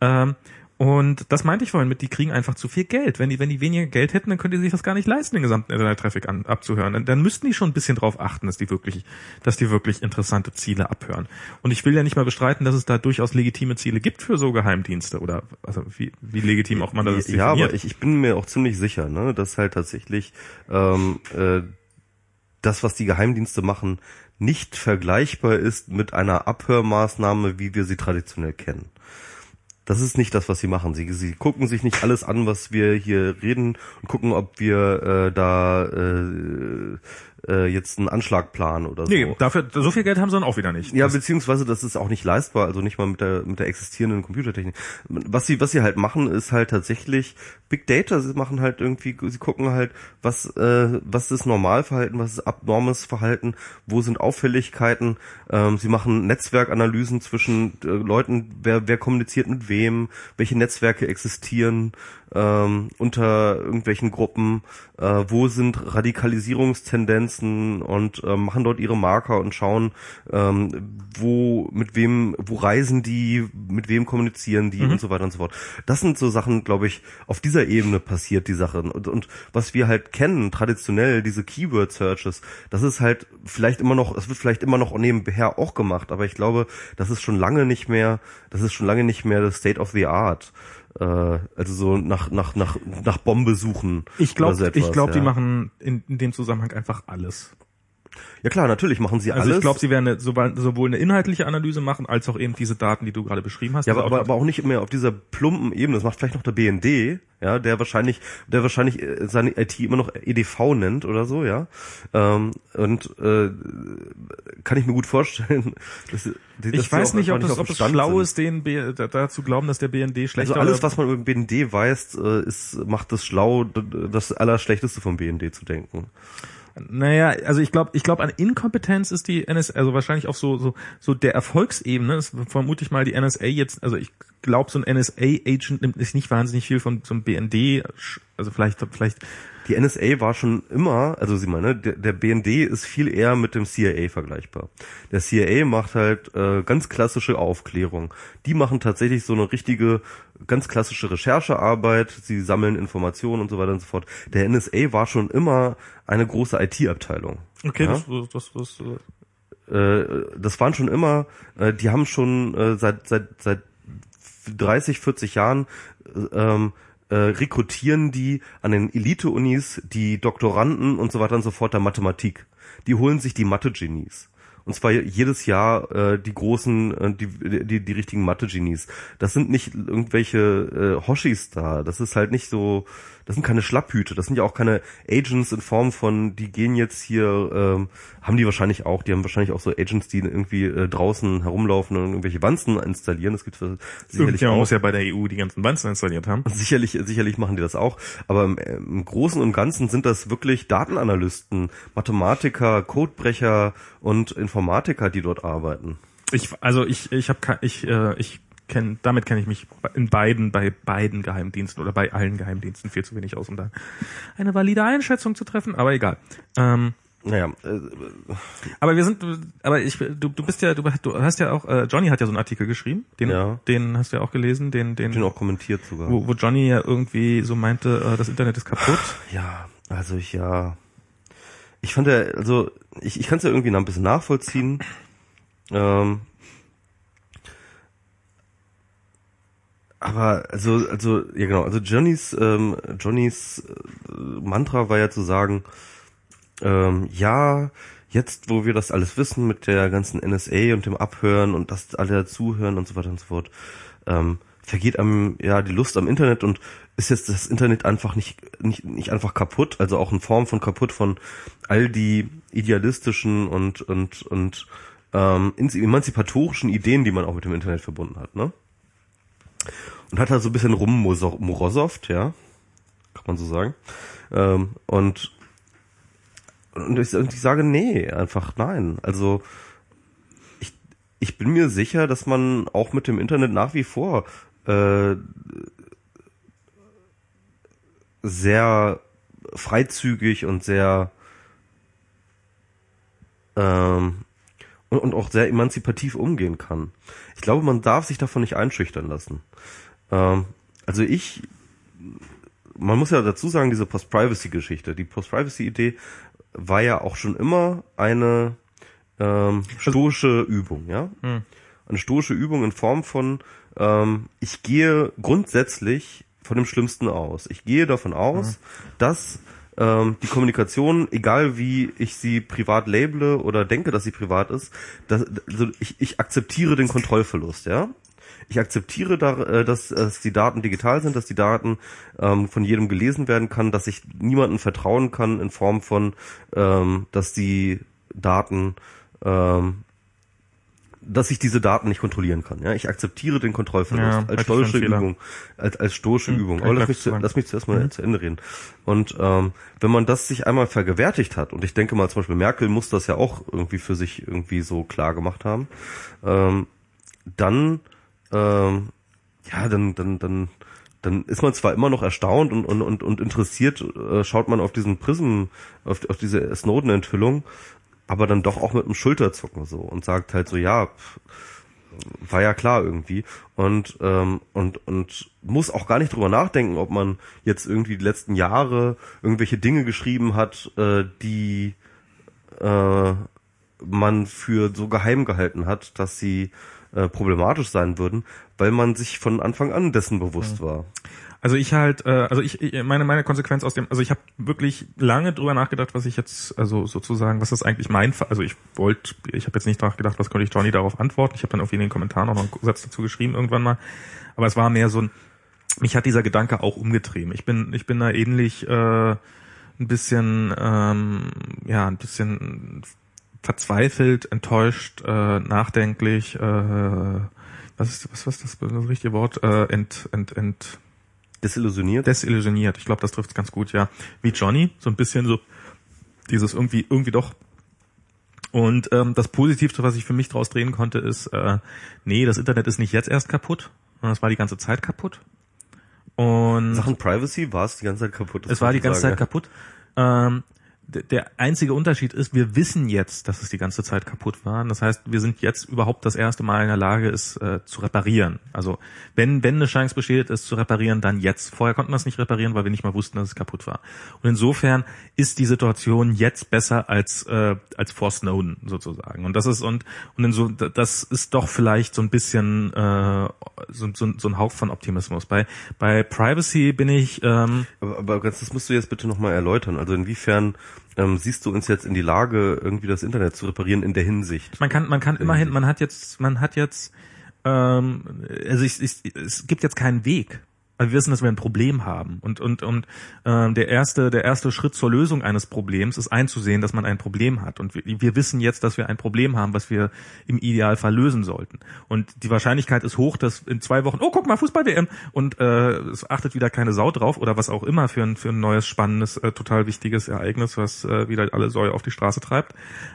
Ähm, und das meinte ich vorhin mit, die kriegen einfach zu viel Geld. Wenn die, wenn die weniger Geld hätten, dann könnte die sich das gar nicht leisten, den gesamten Internet-Traffic an, abzuhören. Dann, dann müssten die schon ein bisschen drauf achten, dass die wirklich, dass die wirklich interessante Ziele abhören. Und ich will ja nicht mal bestreiten, dass es da durchaus legitime Ziele gibt für so Geheimdienste oder, also wie, wie legitim auch man das ja, aber ich, ich bin mir auch ziemlich sicher, ne, dass halt tatsächlich ähm, äh, das, was die Geheimdienste machen, nicht vergleichbar ist mit einer Abhörmaßnahme, wie wir sie traditionell kennen. Das ist nicht das, was sie machen. Sie, sie gucken sich nicht alles an, was wir hier reden und gucken, ob wir äh, da äh, äh, jetzt einen Anschlag planen oder so. Nee, dafür, so viel Geld haben sie dann auch wieder nicht. Ja, Das- beziehungsweise das ist auch nicht leistbar, also nicht mal mit der mit der existierenden Computertechnik. Was sie was sie halt machen, ist halt tatsächlich Big Data. Sie machen halt irgendwie, sie gucken halt, was äh, was ist Normalverhalten, was ist abnormes Verhalten, wo sind Auffälligkeiten. Ähm, sie machen Netzwerkanalysen zwischen äh, Leuten, wer wer kommuniziert mit wem, welche Netzwerke existieren ähm, unter irgendwelchen Gruppen, äh, wo sind Radikalisierungstendenzen und äh, machen dort ihre Marker und schauen, ähm, wo, mit wem, wo reisen die, mit wem kommunizieren die und so weiter und so fort. Das sind so Sachen, glaube ich, auf dieser Ebene passiert die Sache. Und, und was wir halt kennen, traditionell, diese Keyword Searches, das ist halt vielleicht immer noch, es wird vielleicht immer noch nebenher auch gemacht, aber ich glaube, das ist schon lange nicht mehr, das ist schon lange nicht mehr das State of the Art. Äh, also so nach, nach, nach, nach Bombe suchen. Ich glaube, so ich glaube, die ja. machen in, in dem Zusammenhang einfach alles. Ja klar, natürlich machen sie Also alles. ich glaube, sie werden sowohl eine inhaltliche Analyse machen, als auch eben diese Daten, die du gerade beschrieben hast. Ja, Also aber, aber, auch- aber auch nicht mehr auf dieser plumpen Ebene. Das macht vielleicht noch der BND, ja, der wahrscheinlich, der wahrscheinlich äh, seine IT immer noch EDV nennt oder so, ja. Ähm, und äh, kann ich mir gut vorstellen. Dass, dass ich weiß nicht, ob es, auf ob es schlau sind. ist, den B, da, dazu glauben, dass der BND schlechter Also alles, was man über den BND weiß, äh, ist, macht es schlau, das Allerschlechteste vom BND zu denken. Naja, also ich glaube, ich glaube an Inkompetenz ist die NSA, also wahrscheinlich auf so so so der Erfolgsebene ist vermute ich mal die NSA jetzt, also ich glaube so ein NSA-Agent nimmt nicht wahnsinnig viel von so einem BND, also vielleicht vielleicht Die NSA war schon immer, also Sie meine, der, der BND ist viel eher mit dem CIA vergleichbar. Der CIA macht halt äh, ganz klassische Aufklärung. Die machen tatsächlich so eine richtige, ganz klassische Recherchearbeit. Sie sammeln Informationen und so weiter und so fort. Der NSA war schon immer eine große IT-Abteilung. okay, Ja? das, das, das, das äh, das waren schon immer, äh, die haben schon äh, seit seit seit 30, 40 Jahren äh, ähm, äh, rekrutieren die an den Elite-Unis die Doktoranden und so weiter und so fort der Mathematik. Die holen sich die Mathe-Genies. Und zwar jedes Jahr äh, die großen, äh, die, die, die richtigen Mathe-Genies. Das sind nicht irgendwelche äh, Hoshis da. Das ist halt nicht so, das sind keine Schlapphüte. Das sind ja auch keine Agents in Form von, die gehen jetzt hier, ähm, haben die wahrscheinlich auch. Die haben wahrscheinlich auch so Agents, die irgendwie äh, draußen herumlaufen und irgendwelche Wanzen installieren. Das gibt sicherlich Irgendjemand auch. muss ja bei der EU die ganzen Wanzen installiert haben. Sicherlich, sicherlich machen die das auch. Aber im, im Großen und Ganzen sind das wirklich Datenanalysten, Mathematiker, Codebrecher und Informatiker, die dort arbeiten. Ich, also ich, ich habe ich, äh, ich kenn, damit kenne ich mich in beiden, bei beiden Geheimdiensten oder bei allen Geheimdiensten viel zu wenig aus, um da eine valide Einschätzung zu treffen, aber egal. Ähm, Naja, äh, aber wir sind, aber ich, du, du bist ja, du, du hast ja auch, äh, Johnny hat ja so einen Artikel geschrieben, den, Ja. den hast du ja auch gelesen, den, den, bin auch kommentiert sogar. wo, wo Johnny ja irgendwie so meinte, äh, das Internet ist kaputt. Ja, also ich ja. Ich fand ja, also ich, ich kann es ja irgendwie noch ein bisschen nachvollziehen. Ähm, aber also, also, ja genau, also Johnnys, ähm, Johnnys äh, Mantra war ja zu sagen, ähm, ja, jetzt wo wir das alles wissen mit der ganzen NSA und dem Abhören und dass alle dazuhören und so weiter und so fort, ähm, vergeht einem ja die Lust am Internet und ist jetzt das Internet einfach nicht, nicht, nicht einfach kaputt, also auch in Form von kaputt von all die idealistischen und, und, und ähm, emanzipatorischen Ideen, die man auch mit dem Internet verbunden hat, ne? Und hat da so ein bisschen rummorosoft, ja, kann man so sagen. Ähm, und und ich, und ich sage, nee, einfach nein. Also ich, ich bin mir sicher, dass man auch mit dem Internet nach wie vor äh, sehr freizügig und sehr ähm, und, und auch sehr emanzipativ umgehen kann. Ich glaube, man darf sich davon nicht einschüchtern lassen. Ähm, also ich, man muss ja dazu sagen, diese Post-Privacy-Geschichte, die Post-Privacy-Idee war ja auch schon immer eine ähm, stoische Übung, ja. Eine stoische Übung in Form von, ähm, ich gehe grundsätzlich von dem Schlimmsten aus. Ich gehe davon aus, dass ähm, die Kommunikation, egal wie ich sie privat labele oder denke, dass sie privat ist, dass, also ich, ich akzeptiere den Kontrollverlust, ja. Ich akzeptiere, da, äh, dass, dass die Daten digital sind, dass die Daten ähm, von jedem gelesen werden kann, dass ich niemandem vertrauen kann in Form von, ähm, dass die Daten, ähm, dass ich diese Daten nicht kontrollieren kann. Ja, ich akzeptiere den Kontrollverlust Ja, als stoische. Übung, als, als stoische Hm, Übung. Aber lass mich, zu, lass mich zuerst mal zu Ende reden. Und ähm, wenn man das sich einmal vergewärtigt hat, und ich denke mal zum Beispiel Merkel muss das ja auch irgendwie für sich irgendwie so klar gemacht haben, ähm, dann ähm, ja, dann, dann, dann, dann ist man zwar immer noch erstaunt und, und, und, und interessiert, äh, schaut man auf diesen Prism, auf, auf diese Snowden-Enthüllung, aber dann doch auch mit einem Schulterzucken so und sagt halt so, ja, pff, war ja klar irgendwie und ähm, und und muss auch gar nicht drüber nachdenken, ob man jetzt irgendwie die letzten Jahre irgendwelche Dinge geschrieben hat, äh, die äh, man für so geheim gehalten hat, dass sie äh, problematisch sein würden, weil man sich von Anfang an dessen bewusst war. Also ich halt, äh, also ich, meine meine Konsequenz aus dem, also ich habe wirklich lange drüber nachgedacht, was ich jetzt, also sozusagen, was ist eigentlich mein, also ich wollte, ich habe jetzt nicht nachgedacht, was könnte ich Johnny darauf antworten. Ich habe dann irgendwie in den Kommentaren auch noch einen Satz dazu geschrieben irgendwann mal, aber es war mehr so ein, mich hat dieser Gedanke auch umgetrieben. Ich bin, ich bin da ähnlich äh, ein bisschen, ähm, ja, ein bisschen verzweifelt, enttäuscht, äh, nachdenklich, äh, was ist, was, was ist das, das richtige Wort? Äh, ent, ent, ent, Desillusioniert? desillusioniert. Ich glaube, das trifft ganz gut, ja. Wie Johnny, so ein bisschen so dieses irgendwie, irgendwie doch. Und ähm, das Positivste, was ich für mich daraus drehen konnte, ist, äh, nee, das Internet ist nicht jetzt erst kaputt, sondern es war die ganze Zeit kaputt. Und Sachen Privacy war es die ganze Zeit kaputt. es war die ganze sagen, Zeit kaputt. Ähm, der einzige Unterschied ist, wir wissen jetzt, dass es die ganze Zeit kaputt war. Das heißt, wir sind jetzt überhaupt das erste Mal in der Lage, es äh, zu reparieren. Also wenn wenn eine Chance besteht, es zu reparieren, dann jetzt. Vorher konnten wir es nicht reparieren, weil wir nicht mal wussten, dass es kaputt war. Und insofern ist die Situation jetzt besser als äh, als vor Snowden sozusagen. Und das ist und und in so, das ist doch vielleicht so ein bisschen äh, so, so, so ein Hauch von Optimismus. Bei bei Privacy bin ich ähm, Aber, aber das musst du jetzt bitte nochmal erläutern. Also inwiefern ähm, siehst du uns jetzt in die Lage, irgendwie das Internet zu reparieren in der Hinsicht? Man kann, man kann immerhin, man hat jetzt, man hat jetzt, ähm, also ich, ich, es gibt jetzt keinen Weg. Also wir wissen, dass wir ein Problem haben. Und, und, und äh, der, erste, der erste Schritt zur Lösung eines Problems ist einzusehen, dass man ein Problem hat. Und wir, wir wissen jetzt, dass wir ein Problem haben, was wir im Idealfall lösen sollten. Und die Wahrscheinlichkeit ist hoch, dass in zwei Wochen, oh, guck mal, Fußball-WM, und äh, es achtet wieder keine Sau drauf oder was auch immer für ein, für ein neues, spannendes, äh, total wichtiges Ereignis, was äh, wieder alle Säue auf die Straße treibt.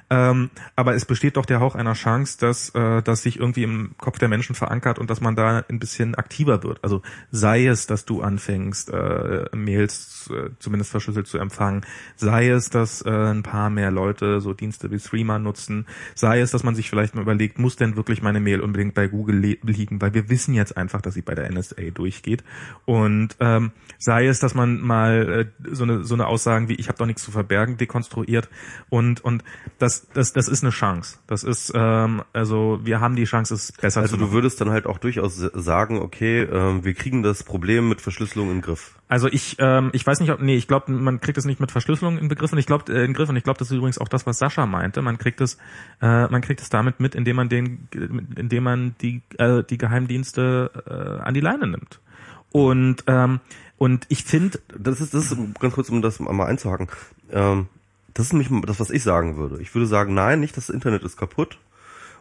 Ähm, aber es besteht doch der Hauch einer Chance, dass äh, das sich irgendwie im Kopf der Menschen verankert und dass man da ein bisschen aktiver wird. Also sei es, dass du anfängst, äh, Mails äh, zumindest verschlüsselt zu empfangen, sei es, dass äh, ein paar mehr Leute so Dienste wie Threema nutzen, sei es, dass man sich vielleicht mal überlegt, muss denn wirklich meine Mail unbedingt bei Google liegen, weil wir wissen jetzt einfach, dass sie bei der NSA durchgeht. Und ähm, sei es, dass man mal äh, so eine so eine Aussagen wie ich habe doch nichts zu verbergen dekonstruiert. Und und das das das ist eine Chance. Das ist ähm, also wir haben die Chance, es besser also zu machen. Also du würdest dann halt auch durchaus sagen, okay, ähm, wir kriegen das Problem mit Verschlüsselung in Griff. Also ich, ähm, ich weiß nicht, ob, nee, ich glaube, man kriegt es nicht mit Verschlüsselung in Begriff und ich glaube, äh, in Griff und ich glaube, das ist übrigens auch das, was Sascha meinte. Man kriegt es, äh, man kriegt es damit mit, indem man den, indem man die, äh, die Geheimdienste äh, an die Leine nimmt. Und ähm, und ich finde, das ist, das ist ganz kurz, um das mal einzuhaken. Ähm, das ist nämlich das, was ich sagen würde. Ich würde sagen, nein, nicht das Internet ist kaputt,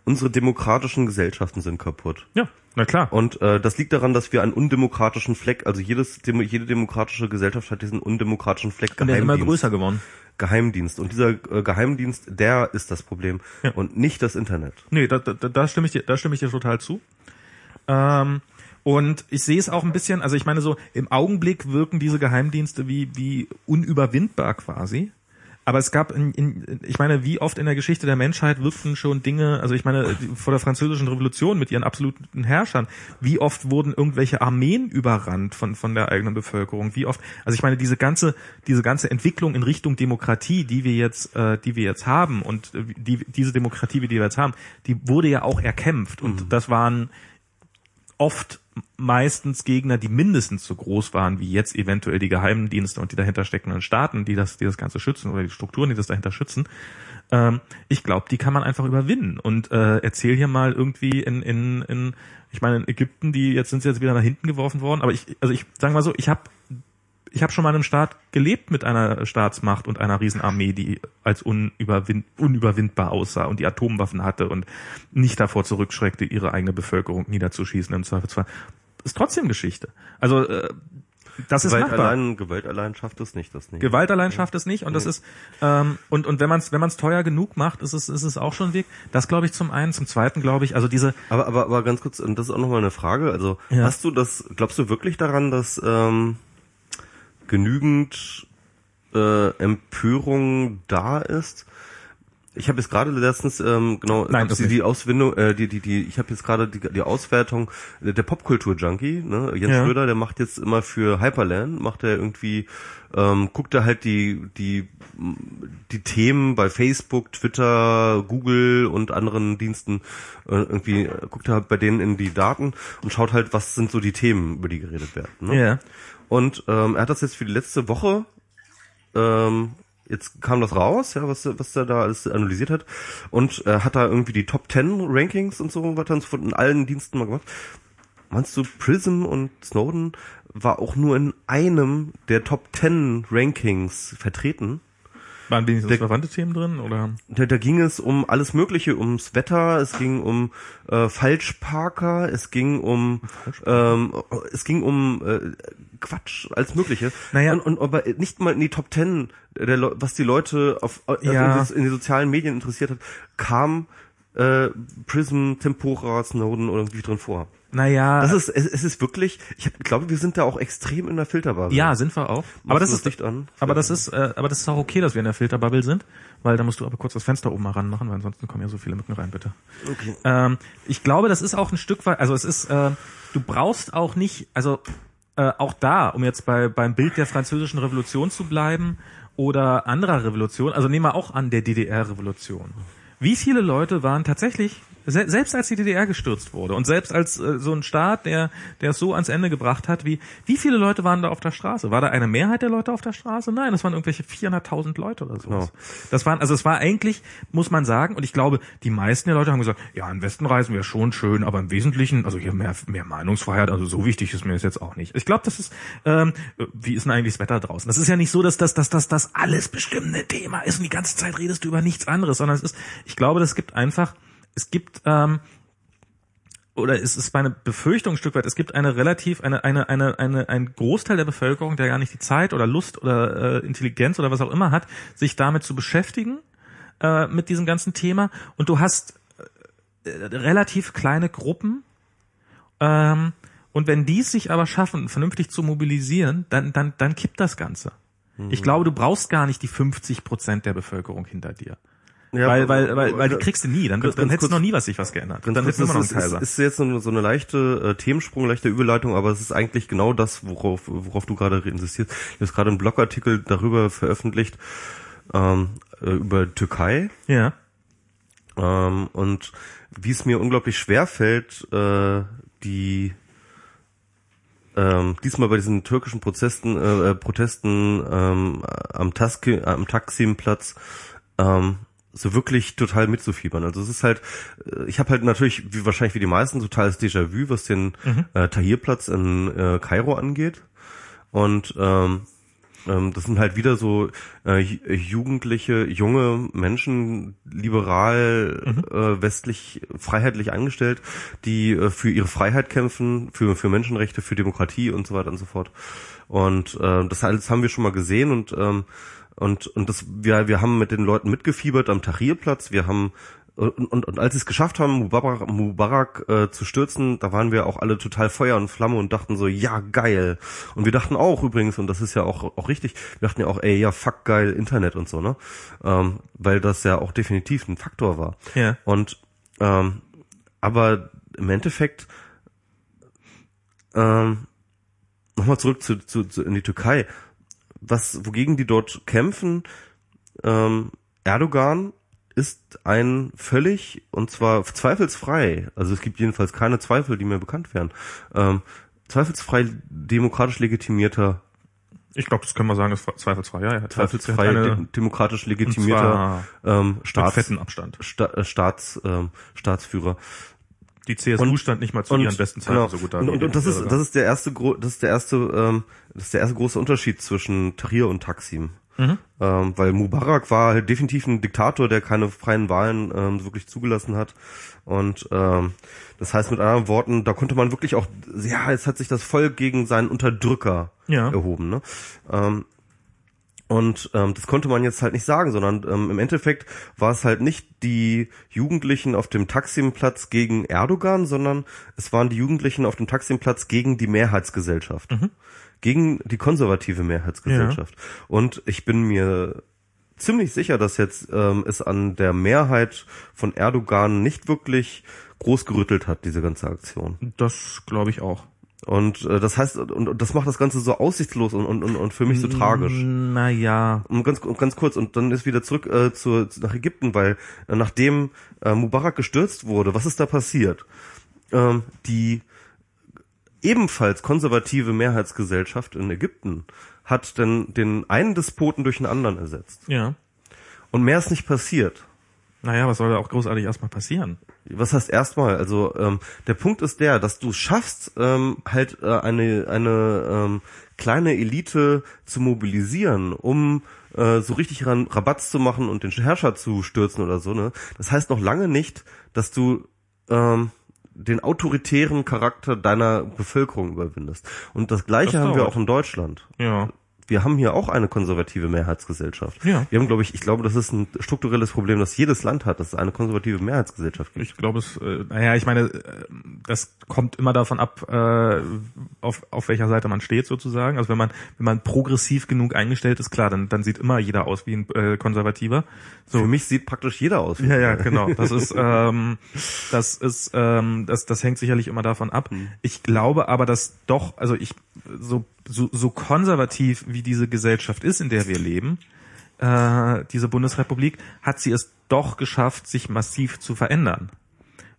unsere demokratischen Gesellschaften sind kaputt. Ja, na klar. Und äh, das liegt daran, dass wir einen undemokratischen Fleck, also jedes, jede demokratische Gesellschaft hat diesen undemokratischen Fleck Und der ist immer größer geworden. Geheimdienst. Und dieser äh, Geheimdienst, der ist das Problem ja. und nicht das Internet. Nee, da, da, da stimme ich dir, da stimme ich dir total zu. Ähm, und ich sehe es auch ein bisschen, also ich meine so, im Augenblick wirken diese Geheimdienste wie, wie unüberwindbar quasi. Aber es gab, in, in, ich meine, wie oft in der Geschichte der Menschheit wirkten schon Dinge, also ich meine, vor der französischen Revolution mit ihren absoluten Herrschern, wie oft wurden irgendwelche Armeen überrannt von, von der eigenen Bevölkerung, wie oft, also ich meine, diese ganze, diese ganze Entwicklung in Richtung Demokratie, die wir jetzt, äh, die wir jetzt haben und die, diese Demokratie, die wir jetzt haben, die wurde ja auch erkämpft und mhm. das waren oft meistens Gegner, die mindestens so groß waren wie jetzt eventuell die Geheimdienste und die dahinter steckenden Staaten, die das, die das Ganze schützen oder die Strukturen, die das dahinter schützen. Ähm, ich glaube, die kann man einfach überwinden. Und äh, erzähl hier mal irgendwie in, in, in ich meine, in Ägypten, die jetzt sind sie jetzt wieder nach hinten geworfen worden, aber ich, also ich sage mal so, ich habe ich habe schon mal in einem Staat gelebt mit einer Staatsmacht und einer Riesenarmee, die als unüberwind, unüberwindbar aussah und die Atomwaffen hatte und nicht davor zurückschreckte, ihre eigene Bevölkerung niederzuschießen im Zweifelsfall. Ist trotzdem Geschichte. Also äh, das Gewalt ist machbar. Allein, Gewalt allein schafft es nicht, das nicht. Gewalt allein schafft es nicht und das ist ähm, und und wenn man es wenn man es teuer genug macht, ist es ist es auch schon ein Weg. Das glaube ich zum einen, zum zweiten glaube ich, also diese. Aber aber aber ganz kurz und das ist auch nochmal eine Frage. Also ja. hast du das? Glaubst du wirklich daran, dass ähm, genügend äh, Empörung da ist. Ich habe jetzt gerade letztens ähm, genau Nein, die, die Auswindung, äh, die die die ich habe jetzt gerade die, die Auswertung der, Popkultur Junkie, ne? Jens ja. Schröder, der macht jetzt immer für Hyperland macht er irgendwie ähm, guckt er halt die die die Themen bei Facebook, Twitter, Google und anderen Diensten äh, irgendwie guckt er halt bei denen in die Daten und schaut halt, was sind so die Themen, über die geredet werden. Ne? Ja. Und ähm, er hat das jetzt für die letzte Woche, ähm, jetzt kam das raus, ja, was, was er da alles analysiert hat. Und er hat da irgendwie die Top 10 Rankings und so weiter und so fort in allen Diensten mal gemacht. Meinst du, Prism und Snowden war auch nur in einem der Top 10 Rankings vertreten? Waren wenigstens da, verwandte Themen drin oder? Da, da ging es um alles Mögliche, ums Wetter, es ging um äh, Falschparker, es ging um ähm, es ging um äh, Quatsch, alles Mögliche. Naja. Und, und aber nicht mal in die Top Ten, der, was die Leute auf äh, ja. in, die, in die sozialen Medien interessiert hat, kam äh, Prism, Tempora, Snowden oder irgendwie drin vor. Naja. Das ist, es, es ist wirklich, ich hab, glaube, wir sind da auch extrem in der Filterbubble. Ja, sind wir auch. aber das, ist, nicht an. aber das ist, äh, aber das ist auch okay, dass wir in der Filterbubble sind, weil da musst du aber kurz das Fenster oben mal ranmachen, weil ansonsten kommen ja so viele Mücken rein, bitte. Okay. Ähm, ich glaube, das ist auch ein Stück weit, also es ist, äh, du brauchst auch nicht, also äh, auch da, um jetzt bei, beim Bild der französischen Revolution zu bleiben oder anderer Revolution, also nehmen wir auch an der DDR-Revolution. Wie viele Leute waren tatsächlich selbst als die DDR gestürzt wurde und selbst als äh, so ein Staat, der der es so ans Ende gebracht hat, wie wie viele Leute waren da auf der Straße? War da eine Mehrheit der Leute auf der Straße? Nein, das waren irgendwelche 400.000 Leute oder so. Genau. Das waren also es war eigentlich muss man sagen und ich glaube, die meisten der Leute haben gesagt, ja, den Westen reisen wäre schon schön, aber im Wesentlichen, also hier mehr mehr Meinungsfreiheit, also so wichtig ist mir das jetzt auch nicht. Ich glaube, das ist ähm, wie ist denn eigentlich das Wetter draußen? Das ist ja nicht so, dass das dass das das alles bestimmende Thema ist und die ganze Zeit redest du über nichts anderes, sondern es ist ich glaube, das gibt einfach es gibt ähm, oder es ist meine Befürchtung ein Stück weit, es gibt eine relativ, eine, eine, eine, eine, ein Großteil der Bevölkerung, der gar nicht die Zeit oder Lust oder äh, Intelligenz oder was auch immer hat, sich damit zu beschäftigen, äh, mit diesem ganzen Thema. Und du hast äh, relativ kleine Gruppen, ähm, und wenn die es sich aber schaffen, vernünftig zu mobilisieren, dann, dann, dann kippt das Ganze. Ich glaube, du brauchst gar nicht die 50 Prozent der Bevölkerung hinter dir. Ja, weil, weil, weil, weil die kriegst du nie. Dann, dann hättest du noch nie was sich was geändert. Dann hättest du immer noch das einen ist, Kaiser. ist, ist jetzt so eine, so eine leichte äh, Themensprung, leichte Überleitung, aber es ist eigentlich genau das, worauf, worauf du gerade insistierst. Ich habe gerade einen Blogartikel darüber veröffentlicht, ähm, äh, über Türkei ja. ähm, und wie es mir unglaublich schwer fällt, äh, die ähm, diesmal bei diesen türkischen Protesten, äh, äh, Protesten ähm, am, Taski, am Taksimplatz ähm, so wirklich total mitzufiebern. Also es ist halt, äh, ich habe halt natürlich, wie wahrscheinlich wie die meisten, totales Déjà-vu, was den äh, Tahrirplatz in äh, Kairo angeht. Und ähm, ähm, das sind halt wieder so äh, ju- jugendliche, junge Menschen, liberal, äh, westlich, freiheitlich angestellt, die äh, für ihre Freiheit kämpfen, für, für Menschenrechte, für Demokratie und so weiter und so fort. Und äh, das alles haben wir schon mal gesehen und ähm, und und das wir wir haben mit den Leuten mitgefiebert am Tahrirplatz. Wir haben und, und, und als sie es geschafft haben, Mubarak, Mubarak äh, zu stürzen, da waren wir auch alle total Feuer und Flamme und dachten so, ja, geil. Und wir dachten auch übrigens, und das ist ja auch, auch richtig, wir dachten ja auch, ey, ja, fuck, geil, Internet und so, ne? Ähm, weil das ja auch definitiv ein Faktor war. Ja. Und ähm, aber im Endeffekt ähm, nochmal zurück zu, zu, zu in die Türkei. Was wogegen die dort kämpfen? Ähm, Erdogan ist ein völlig und zwar zweifelsfrei. Also es gibt jedenfalls keine Zweifel, die mir bekannt wären. Ähm, zweifelsfrei demokratisch legitimierter, Ich glaube, das können wir sagen, ist zweifelsfrei. Ja, ja. zweifelsfrei Eine, de demokratisch legitimierter ähm, mit Staats, fetten Abstand. Sta äh, Staats, ähm, Staatsführer. Die CSU Und- stand nicht mal zu ihren besten Zeiten genau. so gut da. Und, und, und das ist das ist der erste das ist der erste ähm, das ist der erste große Unterschied zwischen Tahrir und Taksim. Mhm. Ähm, weil Mubarak war halt definitiv ein Diktator, der keine freien Wahlen ähm, wirklich zugelassen hat. Und ähm, das heißt mit anderen Worten, da konnte man wirklich auch, ja, jetzt hat sich das Volk gegen seinen Unterdrücker Ja. erhoben. Ne? Ähm, und ähm, das konnte man jetzt halt nicht sagen, sondern ähm, im Endeffekt war es halt nicht die Jugendlichen auf dem Taksimplatz gegen Erdogan, sondern es waren die Jugendlichen auf dem Taksimplatz gegen die Mehrheitsgesellschaft. Gegen die konservative Mehrheitsgesellschaft. Und ich bin mir ziemlich sicher, dass jetzt ähm, es an der Mehrheit von Erdogan nicht wirklich groß gerüttelt hat, diese ganze Aktion. Das glaube ich auch. Und äh, das heißt, und, und das macht das Ganze so aussichtslos und, und, und, für mich so tragisch. Naja. Und ganz, und ganz kurz, und dann ist wieder zurück äh, zu, zu, nach Ägypten, weil äh, nachdem äh, Mubarak gestürzt wurde, was ist da passiert? Ähm, die ebenfalls konservative Mehrheitsgesellschaft in Ägypten hat dann den einen Despoten durch einen anderen ersetzt. Ja. Und mehr ist nicht passiert. Naja, was soll da auch großartig erstmal passieren? Was heißt erstmal? Also ähm, der Punkt ist der, dass du es schaffst, ähm, halt äh, eine eine ähm, kleine Elite zu mobilisieren, um äh, so richtig ran, Rabatz zu machen und den Herrscher zu stürzen oder so. Ne? Das heißt noch lange nicht, dass du ähm, den autoritären Charakter deiner Bevölkerung überwindest. Und das Gleiche Das haben wir auch in Deutschland. Ja. Wir haben hier auch eine konservative Mehrheitsgesellschaft. Ja. Wir haben, glaube ich, ich glaube, das ist ein strukturelles Problem, das jedes Land hat, dass es eine konservative Mehrheitsgesellschaft gibt. Ich glaube es, äh, naja, ich meine, äh, das kommt immer davon ab, äh, auf, auf welcher Seite man steht sozusagen. Also wenn man, wenn man progressiv genug eingestellt ist, klar, dann, dann sieht immer jeder aus wie ein äh, Konservativer. So. Für mich sieht praktisch jeder aus. wie Ja, ein ja, Konservativer. genau. Das ist, ähm, das ist, ähm, das, das hängt sicherlich immer davon ab. Ich glaube aber, dass doch, also ich so, so, so konservativ wie diese Gesellschaft ist, in der wir leben, äh, diese Bundesrepublik, hat sie es doch geschafft, sich massiv zu verändern.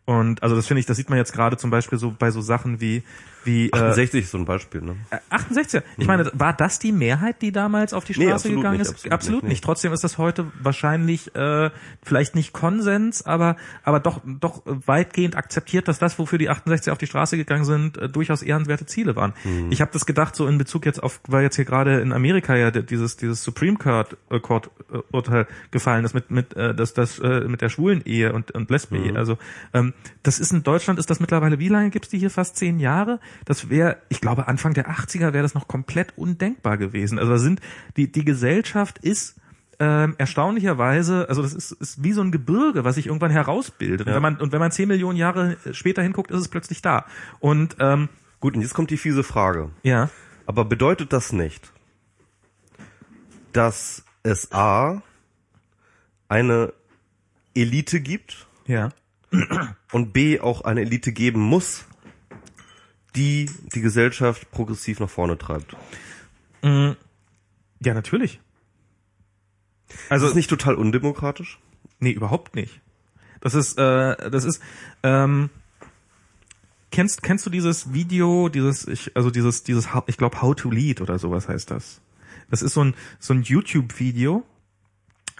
Und also das finde ich, das sieht man jetzt gerade zum Beispiel so bei so Sachen wie wie äh, 68 ist so ein Beispiel, ne? äh, 68. Ich meine, war das die Mehrheit, die damals auf die Nee, Straße absolut gegangen nicht, ist? absolut Absolut, nicht, nicht. Trotzdem ist das heute wahrscheinlich äh, vielleicht nicht Konsens, aber aber doch doch weitgehend akzeptiert, dass das, wofür die 68 auf die Straße gegangen sind, äh, durchaus ehrenwerte Ziele waren. Ich habe das gedacht so in Bezug jetzt auf, weil jetzt hier gerade in Amerika ja dieses dieses Supreme Court, äh, Court äh, Urteil gefallen ist mit mit äh, das das äh, mit der schwulen Ehe und und Lesben Ehe. Also ähm, das ist in Deutschland ist das mittlerweile wie lange gibt's die hier fast zehn Jahre? Das wäre ich glaube Anfang der 80er wäre das noch komplett undenkbar gewesen. Also da sind die die Gesellschaft ist ähm, erstaunlicherweise, also das ist, ist wie so ein Gebirge, was sich irgendwann herausbildet. Und Ja. wenn man und wenn man zehn Millionen Jahre später hinguckt, ist es plötzlich da. Und ähm, Gut, und jetzt kommt die fiese Frage. ja, Aber bedeutet das nicht, dass es A eine Elite gibt ja, und B auch eine Elite geben muss, die die Gesellschaft progressiv nach vorne treibt? ja natürlich. Also ist nicht total undemokratisch? Nee, überhaupt nicht. Das ist, äh, das ist, ähm, kennst, kennst du dieses Video, dieses, ich, also dieses, dieses, ich glaube, How to Lead oder sowas heißt das. Das ist so ein, so ein YouTube-Video,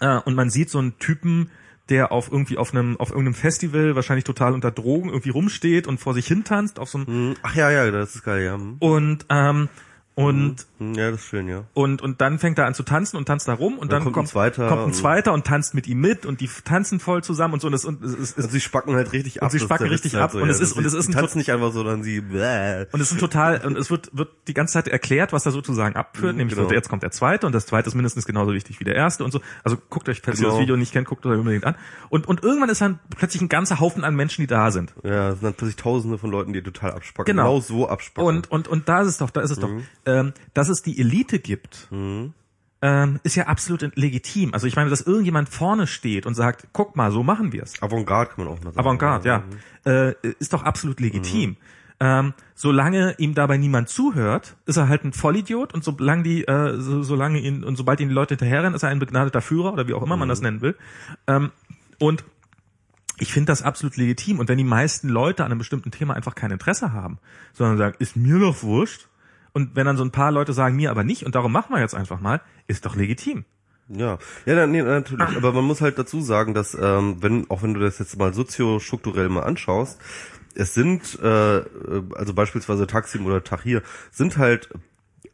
äh, und man sieht so einen Typen, der auf irgendwie auf einem, auf irgendeinem Festival wahrscheinlich total unter Drogen irgendwie rumsteht und vor sich hin tanzt auf so einem, Hm, Ach ja, ja, das ist geil, ja. Hm, und, ähm, und, Ja, das ist schön, ja. und, und dann fängt er an zu tanzen und tanzt da rum und dann, kommt ein zweiter kommt ein und- zweiter und tanzt mit ihm mit und die tanzen voll zusammen und so und das, und es ist, Also sie spacken halt richtig ab. sie das ist spacken richtig Witz ab. Und ja. es ist- Sie- und es ist sie ein tanzen nicht einfach so, sondern sie bäh. Und es ist ein total, und es wird, wird die ganze Zeit erklärt, was da sozusagen abführt, Mhm, nämlich genau. so, jetzt kommt der zweite und das zweite ist mindestens genauso wichtig wie der erste und so. Also guckt euch, falls ihr Genau. das Video nicht kennt, guckt euch unbedingt an. Und, und irgendwann ist dann plötzlich ein ganzer Haufen an Menschen, die da sind. Ja, es sind dann plötzlich tausende von Leuten, die total abspacken. Genau. so abspacken. Und, und, und da ist es doch, da ist es Mhm. doch, ähm, dass es die Elite gibt, ähm, ist ja absolut legitim. Also ich meine, dass irgendjemand vorne steht und sagt, guck mal, so machen wir's. Avantgarde kann man auch mal sagen. Avantgarde, ja. Äh, ist doch absolut legitim. Ähm, solange ihm dabei niemand zuhört, ist er halt ein Vollidiot und solange die, äh, so, solange ihn und sobald ihn die Leute hinterherrennen, ist er ein begnadeter Führer oder wie auch immer man das nennen will. Ähm, und ich finde das absolut legitim. Und wenn die meisten Leute an einem bestimmten Thema einfach kein Interesse haben, sondern sagen, ist mir doch wurscht, und wenn dann so ein paar Leute sagen, mir aber nicht, und darum machen wir jetzt einfach mal, ist doch legitim. Ja, ja, dann, nee, natürlich. Aber man muss halt dazu sagen, dass ähm, wenn auch wenn du das jetzt mal soziostrukturell mal anschaust, es sind äh, äh, also beispielsweise Taksim oder Tahir sind halt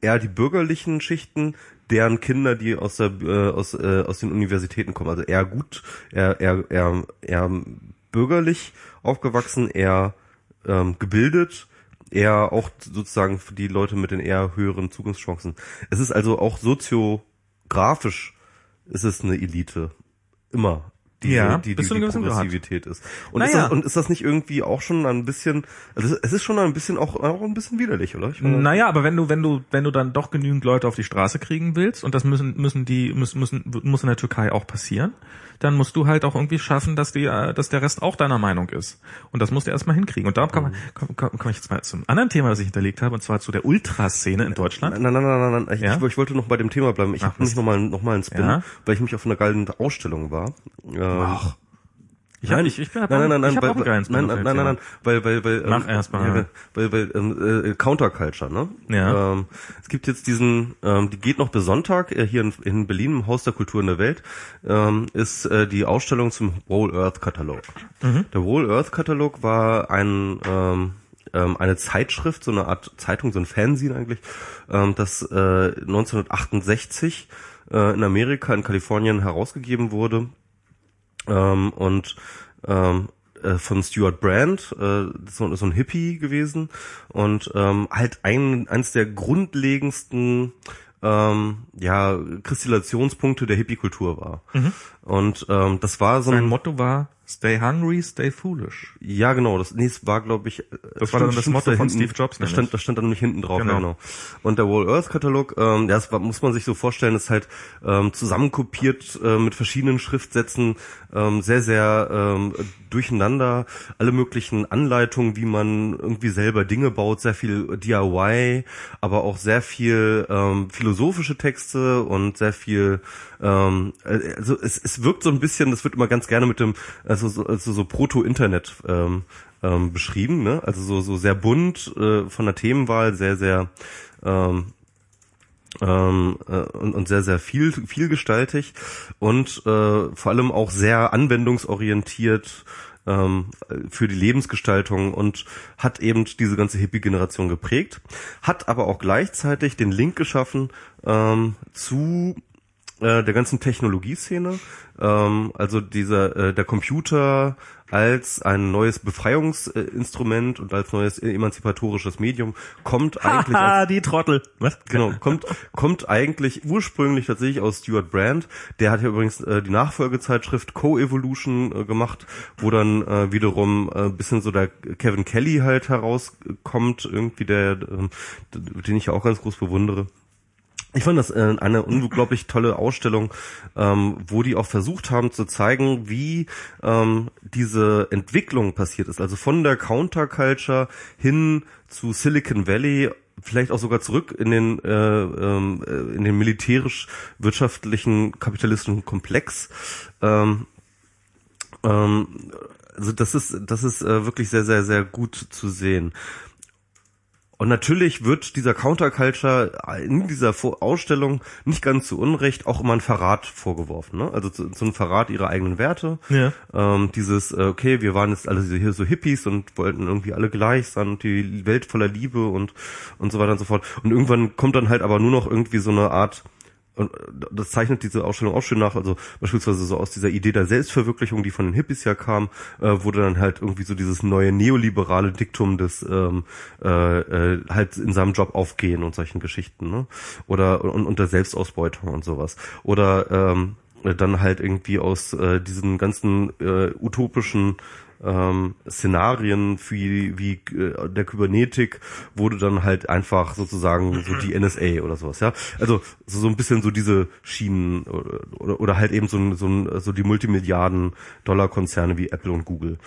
eher die bürgerlichen Schichten, deren Kinder, die aus der äh, aus äh, aus den Universitäten kommen, also eher gut, eher eher eher, eher bürgerlich aufgewachsen, eher ähm, gebildet eher auch sozusagen für die Leute mit den eher höheren Zugangschancen. Es ist also auch soziografisch ist es eine Elite. Immer. Die, Ja, die, die, bis zu die gewissen Grad. Progressivität ist. Und, ist Naja. das, und ist das nicht irgendwie auch schon ein bisschen, also es ist schon ein bisschen auch, auch ein bisschen widerlich, oder? Ich meine, Naja, aber wenn du, wenn du, wenn du dann doch genügend Leute auf die Straße kriegen willst, und das müssen, müssen die, müssen, müssen, muss in der Türkei auch passieren, dann musst du halt auch irgendwie schaffen, dass die, äh, dass der Rest auch deiner Meinung ist. Und das musst du erstmal hinkriegen. Und darum kann man, komm, komm, komm ich jetzt mal zum anderen Thema, das ich hinterlegt habe, und zwar zu der Ultraszene in Deutschland. Nein, nein, nein, nein, nein. Ich, Ja? ich, ich wollte noch bei dem Thema bleiben. Ich habe nicht nochmal noch mal einen Spin, Ja? weil ich mich auf einer geilen Ausstellung war. Ähm, Ach. Ich nein, hab, ich, ich bin, nein, nein, nein, nein, ich weil, auch Spin nein, nein, nein, nein, nein, weil, weil, weil, Mach ähm, erst mal. ja, weil, weil, ähm, äh, Counterculture, ne? Ja. Ähm, es gibt jetzt diesen, ähm, die geht noch bis Sonntag äh, hier in, in Berlin im Haus der Kultur in der Welt, ähm, ist äh, die Ausstellung zum Whole Earth Katalog. Mhm. Der Whole Earth Katalog war ein ähm, ähm, eine Zeitschrift, so eine Art Zeitung, so ein Fanzine eigentlich, ähm, das äh, 1968 äh, in Amerika, in Kalifornien herausgegeben wurde ähm, und ähm, äh, von Stuart Brand, äh, so, so ein Hippie gewesen und ähm, halt ein eines der grundlegendsten ähm, ja Kristallisationspunkte der Hippie-Kultur war. Und ähm, das war so Sein ein Motto war Stay hungry, stay foolish. ja, genau. Das, nee, es war, glaube ich, Das war dann das Motto da von hinten- Steve Jobs, Das nämlich. stand, das stand dann nämlich hinten drauf, Genau. ja, genau. Und der Whole Earth Katalog, ähm, das muss man sich so vorstellen, ist halt ähm, zusammenkopiert äh, mit verschiedenen Schriftsätzen, ähm, sehr, sehr ähm, durcheinander, alle möglichen Anleitungen, wie man irgendwie selber Dinge baut, sehr viel DIY, aber auch sehr viel ähm, philosophische Texte und sehr viel ähm, äh, also es, es wirkt so ein bisschen, das wird immer ganz gerne mit dem, also so, also so Proto-Internet ähm, ähm, beschrieben, ne? Also so so sehr bunt äh, von der Themenwahl, sehr sehr ähm, ähm, äh, und, und sehr sehr viel vielgestaltig und äh, vor allem auch sehr anwendungsorientiert ähm, für die Lebensgestaltung und hat eben diese ganze Hippie-Generation geprägt, hat aber auch gleichzeitig den Link geschaffen ähm, zu äh, der ganzen Technologieszene, ähm, also dieser äh, der Computer als ein neues Befreiungsinstrument und als neues emanzipatorisches Medium kommt eigentlich Haha, die Trottel. Was? Genau, kommt, kommt eigentlich ursprünglich tatsächlich aus Stuart Brand. Der hat ja übrigens äh, die Nachfolgezeitschrift Co-Evolution äh, gemacht, wo dann äh, wiederum äh, bisschen so der Kevin Kelly halt herauskommt, irgendwie der, äh, den ich ja auch ganz groß bewundere. Ich fand das äh, eine unglaublich tolle Ausstellung, ähm, wo die auch versucht haben zu zeigen, wie ähm, diese Entwicklung passiert ist. Also von der Counterculture hin zu Silicon Valley, vielleicht auch sogar zurück in den äh, ähm, äh, in den militärisch-wirtschaftlichen kapitalistischen Komplex. Also das ist das ist wirklich sehr sehr sehr gut zu sehen. Und natürlich wird dieser Counterculture in dieser Ausstellung nicht ganz zu Unrecht auch immer ein Verrat vorgeworfen. Ne? Also zu, zu einem Verrat ihrer eigenen Werte. Ja. Ähm, dieses, äh, okay, wir waren jetzt alle hier so Hippies und wollten irgendwie alle gleich sein und die Welt voller Liebe und, und so weiter und so fort. Und irgendwann kommt dann halt aber nur noch irgendwie so eine Art und das zeichnet diese Ausstellung auch schön nach, also beispielsweise so aus dieser Idee der Selbstverwirklichung, die von den Hippies ja kam, äh, wurde dann halt irgendwie so dieses neue neoliberale Diktum des ähm, äh, äh, halt in seinem Job aufgehen und solchen Geschichten, ne? Oder und, und der Selbstausbeutung und sowas. Oder ähm, dann halt irgendwie aus äh, diesen ganzen äh, utopischen ähm, Szenarien für wie äh, der Kybernetik wurde dann halt einfach sozusagen so die NSA oder sowas, ja. Also so, so ein bisschen so diese Schienen oder, oder halt eben so, so, so die Multimilliarden Dollar Konzerne wie Apple und Google.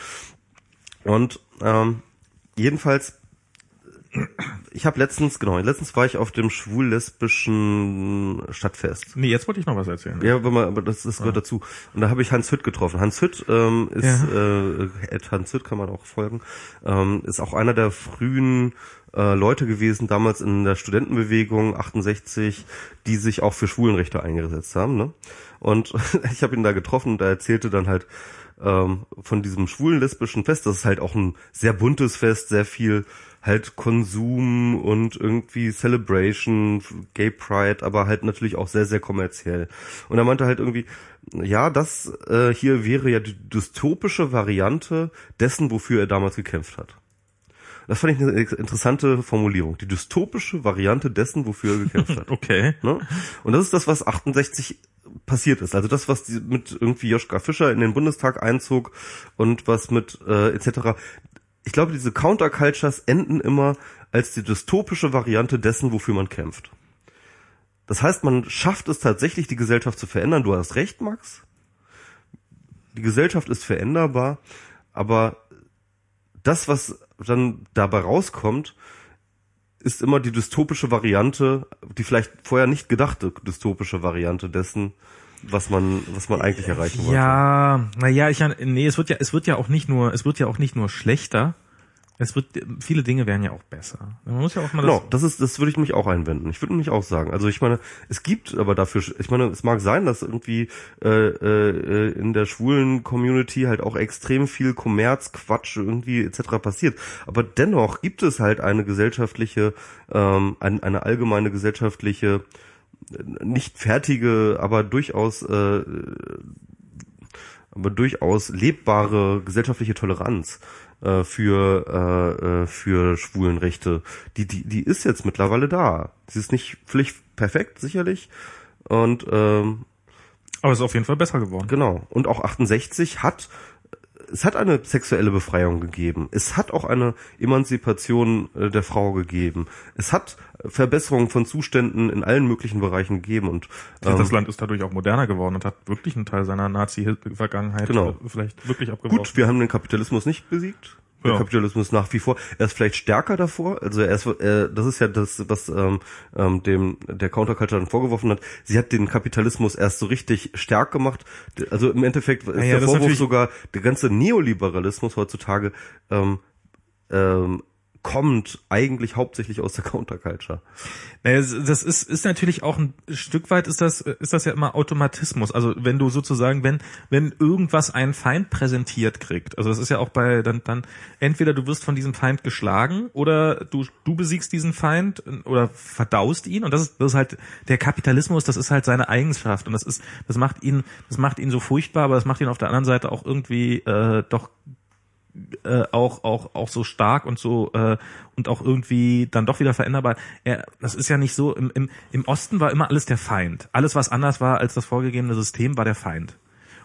Und ähm, jedenfalls ich habe letztens, genau, letztens war ich auf dem schwul-lesbischen Stadtfest. Nee, jetzt wollte ich noch was erzählen. Ja, aber, mal, aber das, das gehört dazu. Und da habe ich Hans Hütt getroffen. Hans Hütt ähm, ist, Ja. äh, Hans Hütt kann man auch folgen, ähm, ist auch einer der frühen äh, Leute gewesen, damals in der Studentenbewegung 68, die sich auch für Schwulenrechte eingesetzt haben. Ne? Und ich habe ihn da getroffen und er erzählte dann halt ähm, von diesem schwulen lesbischen Fest. Das ist halt auch ein sehr buntes Fest, sehr viel halt Konsum und irgendwie Celebration, Gay Pride, aber halt natürlich auch sehr, sehr kommerziell. Und er meinte halt irgendwie, ja, das äh, hier wäre ja die dystopische Variante dessen, wofür er damals gekämpft hat. Das fand ich eine interessante Formulierung. Die dystopische Variante dessen, wofür er gekämpft hat. Okay. Ne? Und das ist das, was 68 passiert ist. Also das, was die, mit irgendwie Joschka Fischer in den Bundestag einzog und was mit äh, etc. Ich glaube, diese Countercultures enden immer als die dystopische Variante dessen, wofür man kämpft. Das heißt, man schafft es tatsächlich, die Gesellschaft zu verändern. Du hast recht, Max. Die Gesellschaft ist veränderbar, aber das, was dann dabei rauskommt, ist immer die dystopische Variante, die vielleicht vorher nicht gedachte dystopische Variante dessen, was man, was man eigentlich erreichen wollte. Ja, naja, ich nee, es wird ja, es wird ja auch nicht nur, es wird ja auch nicht nur schlechter. Es wird, viele Dinge werden ja auch besser. Man muss ja auch mal das, Genau, das ist, das würde ich mich auch einwenden. Ich würde mich auch sagen. Also ich meine, es gibt aber dafür, ich meine, es mag sein, dass irgendwie äh, äh, in der schwulen Community halt auch extrem viel Kommerz, Quatsch irgendwie etc. passiert. Aber dennoch gibt es halt eine gesellschaftliche, ähm, ein, eine allgemeine gesellschaftliche, nicht fertige, aber durchaus äh, aber durchaus lebbare gesellschaftliche Toleranz äh, für äh, äh, für Schwulenrechte. Die die die ist jetzt mittlerweile da. Sie ist nicht völlig perfekt sicherlich und ähm, aber es ist auf jeden Fall besser geworden. genau und auch 68 hat es hat eine sexuelle Befreiung gegeben. Es hat auch eine Emanzipation äh, der Frau gegeben. Es hat Verbesserungen von Zuständen in allen möglichen Bereichen gegeben und ähm, das Land ist dadurch auch moderner geworden und hat wirklich einen Teil seiner Nazi-Vergangenheit Genau. äh, vielleicht wirklich abgebaut. Gut, wir haben den Kapitalismus nicht besiegt. Der Ja. Kapitalismus nach wie vor. Er ist vielleicht stärker davor. Also er ist, äh, das ist ja das, was ähm, ähm, dem der Counterculture dann vorgeworfen hat. Sie hat den Kapitalismus erst so richtig stark gemacht. Also im Endeffekt ist ja, der Vorwurf sogar, der ganze Neoliberalismus heutzutage ähm, ähm, kommt eigentlich hauptsächlich aus der Counterculture. Naja, das ist, ist natürlich auch ein Stück weit ist das, ist das ja immer Automatismus. Also wenn du sozusagen, wenn, wenn irgendwas einen Feind präsentiert kriegt, also das ist ja auch bei, dann, dann, entweder du wirst von diesem Feind geschlagen oder du, du besiegst diesen Feind oder verdaust ihn und das ist, das ist halt, der Kapitalismus, das ist halt seine Eigenschaft und das ist, das macht ihn, das macht ihn so furchtbar, aber das macht ihn auf der anderen Seite auch irgendwie, äh, doch äh, auch auch auch so stark und so äh, und auch irgendwie dann doch wieder veränderbar. Er, das ist ja nicht so. Im, im, Im Osten war immer alles der Feind. Alles was anders war als das vorgegebene System war der Feind.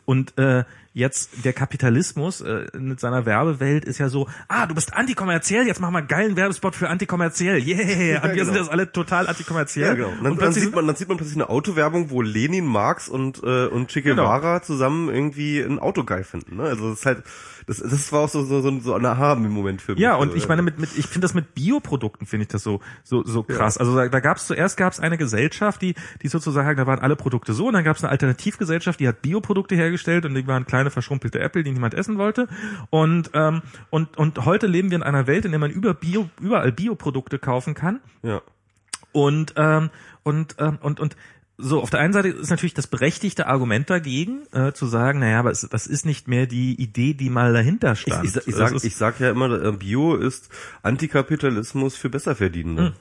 Und äh, jetzt der Kapitalismus äh, mit seiner Werbewelt ist ja so, ah, du bist antikommerziell, jetzt mach mal einen geilen Werbespot für antikommerziell. Yeah, und wir sind genau. jetzt alle total antikommerziell. Ja, genau. Und dann, und dann sieht man, dann sieht man plötzlich eine Autowerbung, wo Lenin, Marx und äh, und Che Guevara zusammen irgendwie ein Auto geil finden. Ne? Also das ist halt, das, das war auch so so so, so ein Aha im Moment für mich. Ja, und Also, ich meine, mit, mit ich finde das mit Bioprodukten finde ich das so so so krass. Also da, da gab es zuerst gab es eine Gesellschaft, die die sozusagen, da waren alle Produkte so, und dann gab es eine Alternativgesellschaft, die hat Bioprodukte hergestellt und die waren kleine verschrumpelte Äpfel, die niemand essen wollte. Und ähm, und und heute leben wir in einer Welt, in der man über Bio überall Bioprodukte kaufen kann. ja. Und ähm, und ähm, und und so, auf der einen Seite ist natürlich das berechtigte Argument dagegen, äh, zu sagen, naja, aber es, das ist nicht mehr die Idee, die mal dahinter stand. ich, ich, ich sag ja immer, äh, Bio ist Antikapitalismus für Besserverdienende.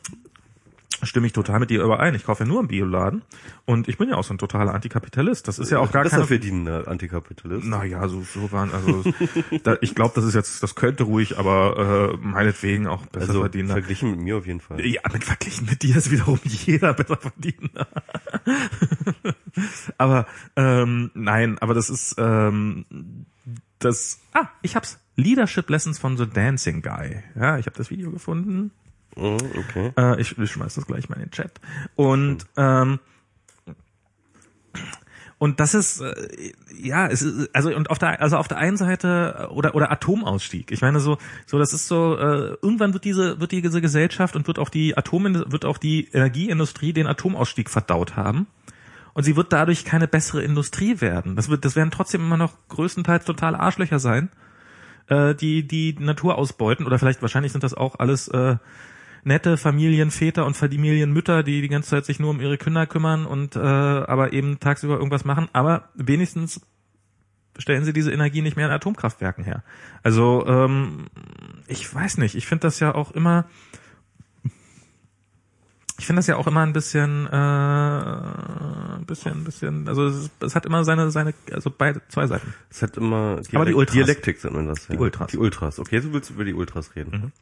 Stimme ich total mit dir überein. Ich kaufe ja nur im Bioladen und ich bin ja auch so ein totaler Antikapitalist. Das ist ja auch gar keine Besserverdienender Antikapitalist. naja, so, so waren, also da, ich glaube, das ist jetzt, das könnte ruhig, aber äh, meinetwegen auch besser also verdienen. verglichen mit mir auf jeden Fall. Ja, mit verglichen mit dir ist wiederum jeder besser verdient. aber ähm, nein, aber das ist ähm, das. Ah, ich hab's. Leadership Lessons von The Dancing Guy. Ja, ich habe das Video gefunden. Mhm, okay. Äh, ich, ich schmeiß das gleich mal in den Chat. Und ähm, und das ist äh, ja, es ist, also und auf der also auf der einen Seite äh, oder oder Atomausstieg. Ich meine so so das ist so äh, irgendwann wird diese wird diese Gesellschaft und wird auch die Atom wird auch die Energieindustrie den Atomausstieg verdaut haben. Und sie wird dadurch keine bessere Industrie werden. Das wird das werden trotzdem immer noch größtenteils totale Arschlöcher sein, äh, die die Natur ausbeuten oder vielleicht wahrscheinlich sind das auch alles äh, nette Familienväter und Familienmütter, die die ganze Zeit sich nur um ihre Kinder kümmern und äh, aber eben tagsüber irgendwas machen. Aber wenigstens stellen sie diese Energie nicht mehr in Atomkraftwerken her. Also ähm, ich weiß nicht. Ich finde das ja auch immer. Ich finde das ja auch immer ein bisschen, äh, ein bisschen, ein bisschen. Also es, es hat immer seine, seine, also beide zwei Seiten. Es hat immer Aber die Ultras. Dialektik nennt man das. Ja. Die Ultras. Mhm. Die Ultras. Okay, so willst du über die Ultras reden.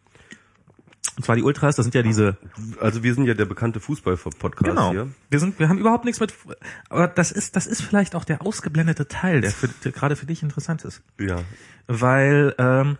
Und zwar die Ultras. Das sind ja diese Also wir sind ja der bekannte Fußball-Podcast Genau. hier. Wir sind, wir haben überhaupt nichts mit, aber das ist, das ist vielleicht auch der ausgeblendete Teil, der, für, der gerade für dich interessant ist. Ja. Weil, ähm,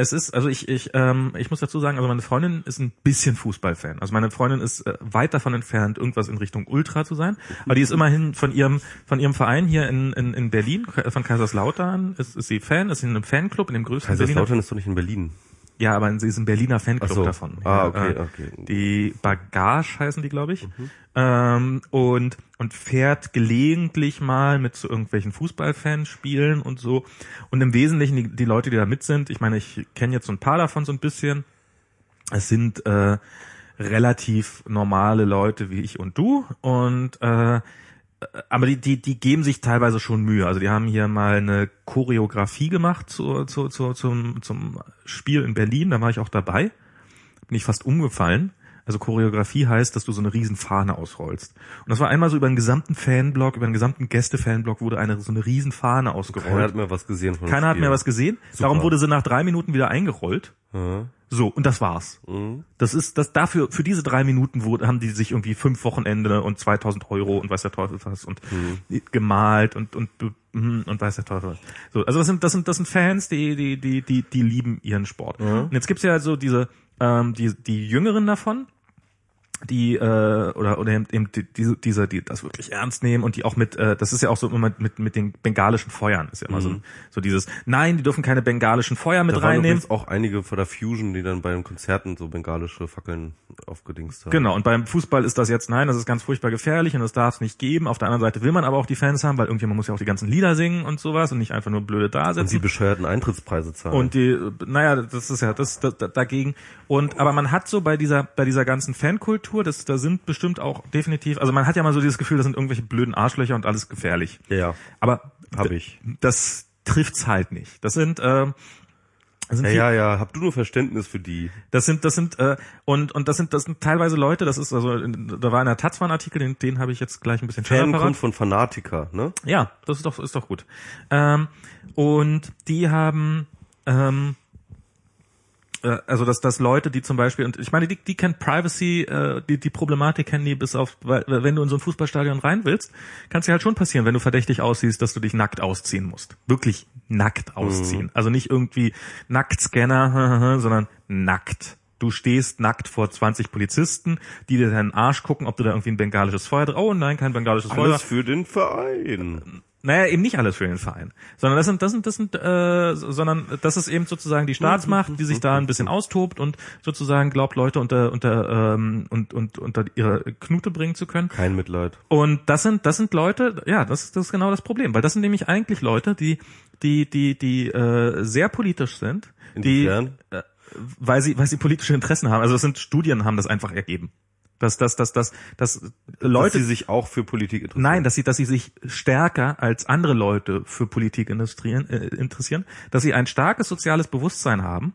es ist, also ich, ich, ähm, ich muss dazu sagen, also meine Freundin ist ein bisschen Fußballfan. Also meine Freundin ist äh, weit davon entfernt, irgendwas in Richtung Ultra zu sein. Aber die ist immerhin von ihrem, von ihrem Verein hier in, in, in Berlin, von Kaiserslautern, ist, ist sie Fan, ist in einem Fanclub, in dem größten Berliner. Kaiserslautern ist doch nicht in Berlin. Ja, aber sie ist ein Berliner Fanclub so. davon. Ah, Ja, okay, äh, okay. Die Bagage heißen die, glaube ich. Ähm, und, und fährt gelegentlich mal mit zu irgendwelchen Fußballfans spielen und so. Und im Wesentlichen die, die Leute, die da mit sind, ich meine, ich kenne jetzt so ein paar davon so ein bisschen. Es sind äh, relativ normale Leute wie ich und du. Und äh, aber die, die, die geben sich teilweise schon Mühe. Also die haben hier mal eine Choreografie gemacht zu, zu, zu, zum, zum Spiel in Berlin, da war ich auch dabei. Bin ich fast umgefallen. Also Choreografie heißt, dass du so eine riesen Fahne ausrollst. Und das war einmal so über den gesamten Fanblock, über den gesamten Gäste-Fanblock wurde eine so eine riesen Fahne ausgerollt. Keiner hat mehr was gesehen von Keiner hat mehr was gesehen. Darum wurde sie nach drei Minuten wieder eingerollt. Ja. So, und das war's. Mhm. Das ist, das dafür, für diese drei Minuten wurde, haben die sich irgendwie fünf Wochenende und 2000 Euro und weiß der Teufel was und gemalt und, und, mhm, und weiß der Teufel was. So, also das sind, das sind, das sind Fans, die, die, die, die, die lieben ihren Sport. Und jetzt gibt's ja so diese, ähm, die, die Jüngeren davon, die äh, oder oder eben die, diese diese die das wirklich ernst nehmen und die auch mit äh, das ist ja auch so immer mit mit den bengalischen Feuern ist ja immer so Mhm. so dieses nein die dürfen keine bengalischen Feuer mit Da waren reinnehmen übrigens auch einige von der Fusion, die dann bei den Konzerten so bengalische Fackeln aufgedingst haben. Genau, und beim Fußball ist das jetzt, nein, das ist ganz furchtbar gefährlich und das darf es nicht geben. Auf der anderen Seite will man aber auch die Fans haben, weil irgendjemand muss ja auch die ganzen Lieder singen und sowas und nicht einfach nur blöde da Und die sitzen. bescheuerten Eintrittspreise zahlen. Und die, naja, das ist ja das, das, das dagegen. Und aber man hat so bei dieser bei dieser ganzen Fankultur, das da sind bestimmt auch definitiv, also man hat ja mal so dieses Gefühl, das sind irgendwelche blöden Arschlöcher und alles gefährlich. ja, Aber hab ich. das trifft's halt nicht. Das sind ähm, das sind Ja, viel- ja, ja, hab du nur Verständnis für die. Das sind, das sind, äh, und, und das sind, das sind teilweise Leute, das ist, also, da war in der Taz war ein Artikel, den, den habe ich jetzt gleich ein bisschen schneller parat. kommt von Fanatiker, ne? Ja, das ist doch, ist doch gut. Ähm, und die haben, ähm, äh, also dass, dass Leute, die zum Beispiel, und ich meine, die, die kennen Privacy, äh, die, die Problematik kennen die bis auf, weil wenn du in so ein Fußballstadion rein willst, kann es dir halt schon passieren, wenn du verdächtig aussiehst, dass du dich nackt ausziehen musst. Wirklich nackt ausziehen. Also nicht irgendwie Nacktscanner, sondern nackt. Du stehst nackt vor 20 Polizisten, die dir deinen Arsch gucken, ob du da irgendwie ein bengalisches Feuer drin. Oh nein, kein bengalisches Feuer. Alles für den Verein. Naja, eben nicht alles für den Verein, sondern das sind, das sind, das sind, äh, sondern das ist eben sozusagen die Staatsmacht, die sich da ein bisschen austobt und sozusagen glaubt, Leute unter unter ähm, und, und unter ihre Knute bringen zu können. Kein Mitleid. Und das sind, das sind Leute, ja, das, das ist genau das Problem, weil das sind nämlich eigentlich Leute, die, die, die, die äh, sehr politisch sind, die, Inwiefern? äh, weil sie, weil sie politische Interessen haben. Also es sind Studien haben das einfach ergeben, dass, dass, dass, dass, dass Dass Leute sie sich auch für Politik interessieren. Nein, dass sie, dass sie sich stärker als andere Leute für Politik interessieren, äh, interessieren, dass sie ein starkes soziales Bewusstsein haben,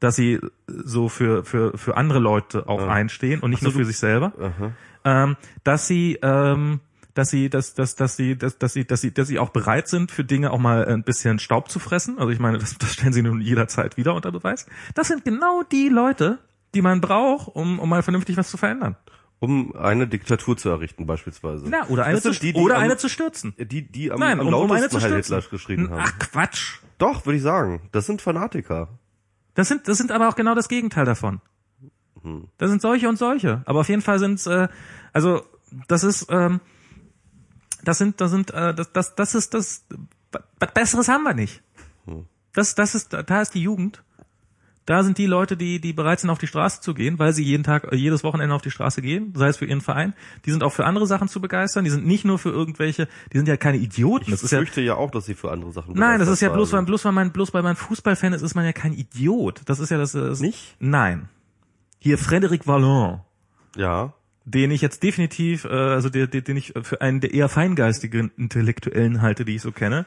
dass sie so für für für andere Leute auch einstehen und nicht nur für sich selber, ähm, dass sie ähm, dass sie, dass, dass, dass sie, dass, dass sie, dass sie, dass sie auch bereit sind, für Dinge auch mal ein bisschen Staub zu fressen. Also ich meine, das, das stellen sie nun jederzeit wieder unter Beweis. Das sind genau die Leute, die man braucht, um, um mal vernünftig was zu verändern. Um eine Diktatur zu errichten, beispielsweise. Na, oder eine, zu, sind die, die oder am- eine zu stürzen. Die, die am, Nein, am um, um eine lautesten zu Heil. Hitler geschrien haben. Ach Quatsch. Doch, würde ich sagen. Das sind Fanatiker. Das sind, das sind aber auch genau das Gegenteil davon. Hm. Das sind solche und solche. Aber auf jeden Fall sind's, äh, also das ist, ähm, das sind, das sind, äh, das, das, das ist das. Was Besseres haben wir nicht. Hm. Das, das ist, da ist die Jugend. Da sind die Leute, die, die bereit sind, auf die Straße zu gehen, weil sie jeden Tag, äh, jedes Wochenende auf die Straße gehen, sei es für ihren Verein. Die sind auch für andere Sachen zu begeistern. Die sind nicht nur für irgendwelche, die sind ja keine Idioten. Ich Das ist ja, fürchte ja auch, dass sie für andere Sachen Nein, das ist ja bloß, weil, bloß weil man, bloß weil man Fußballfan ist, ist man ja kein Idiot. Das ist ja das, das Nicht? Nein. Hier Frédéric Vallon, Ja. den ich jetzt definitiv, äh, also der, den ich für einen der eher feingeistigen Intellektuellen halte, die ich so kenne,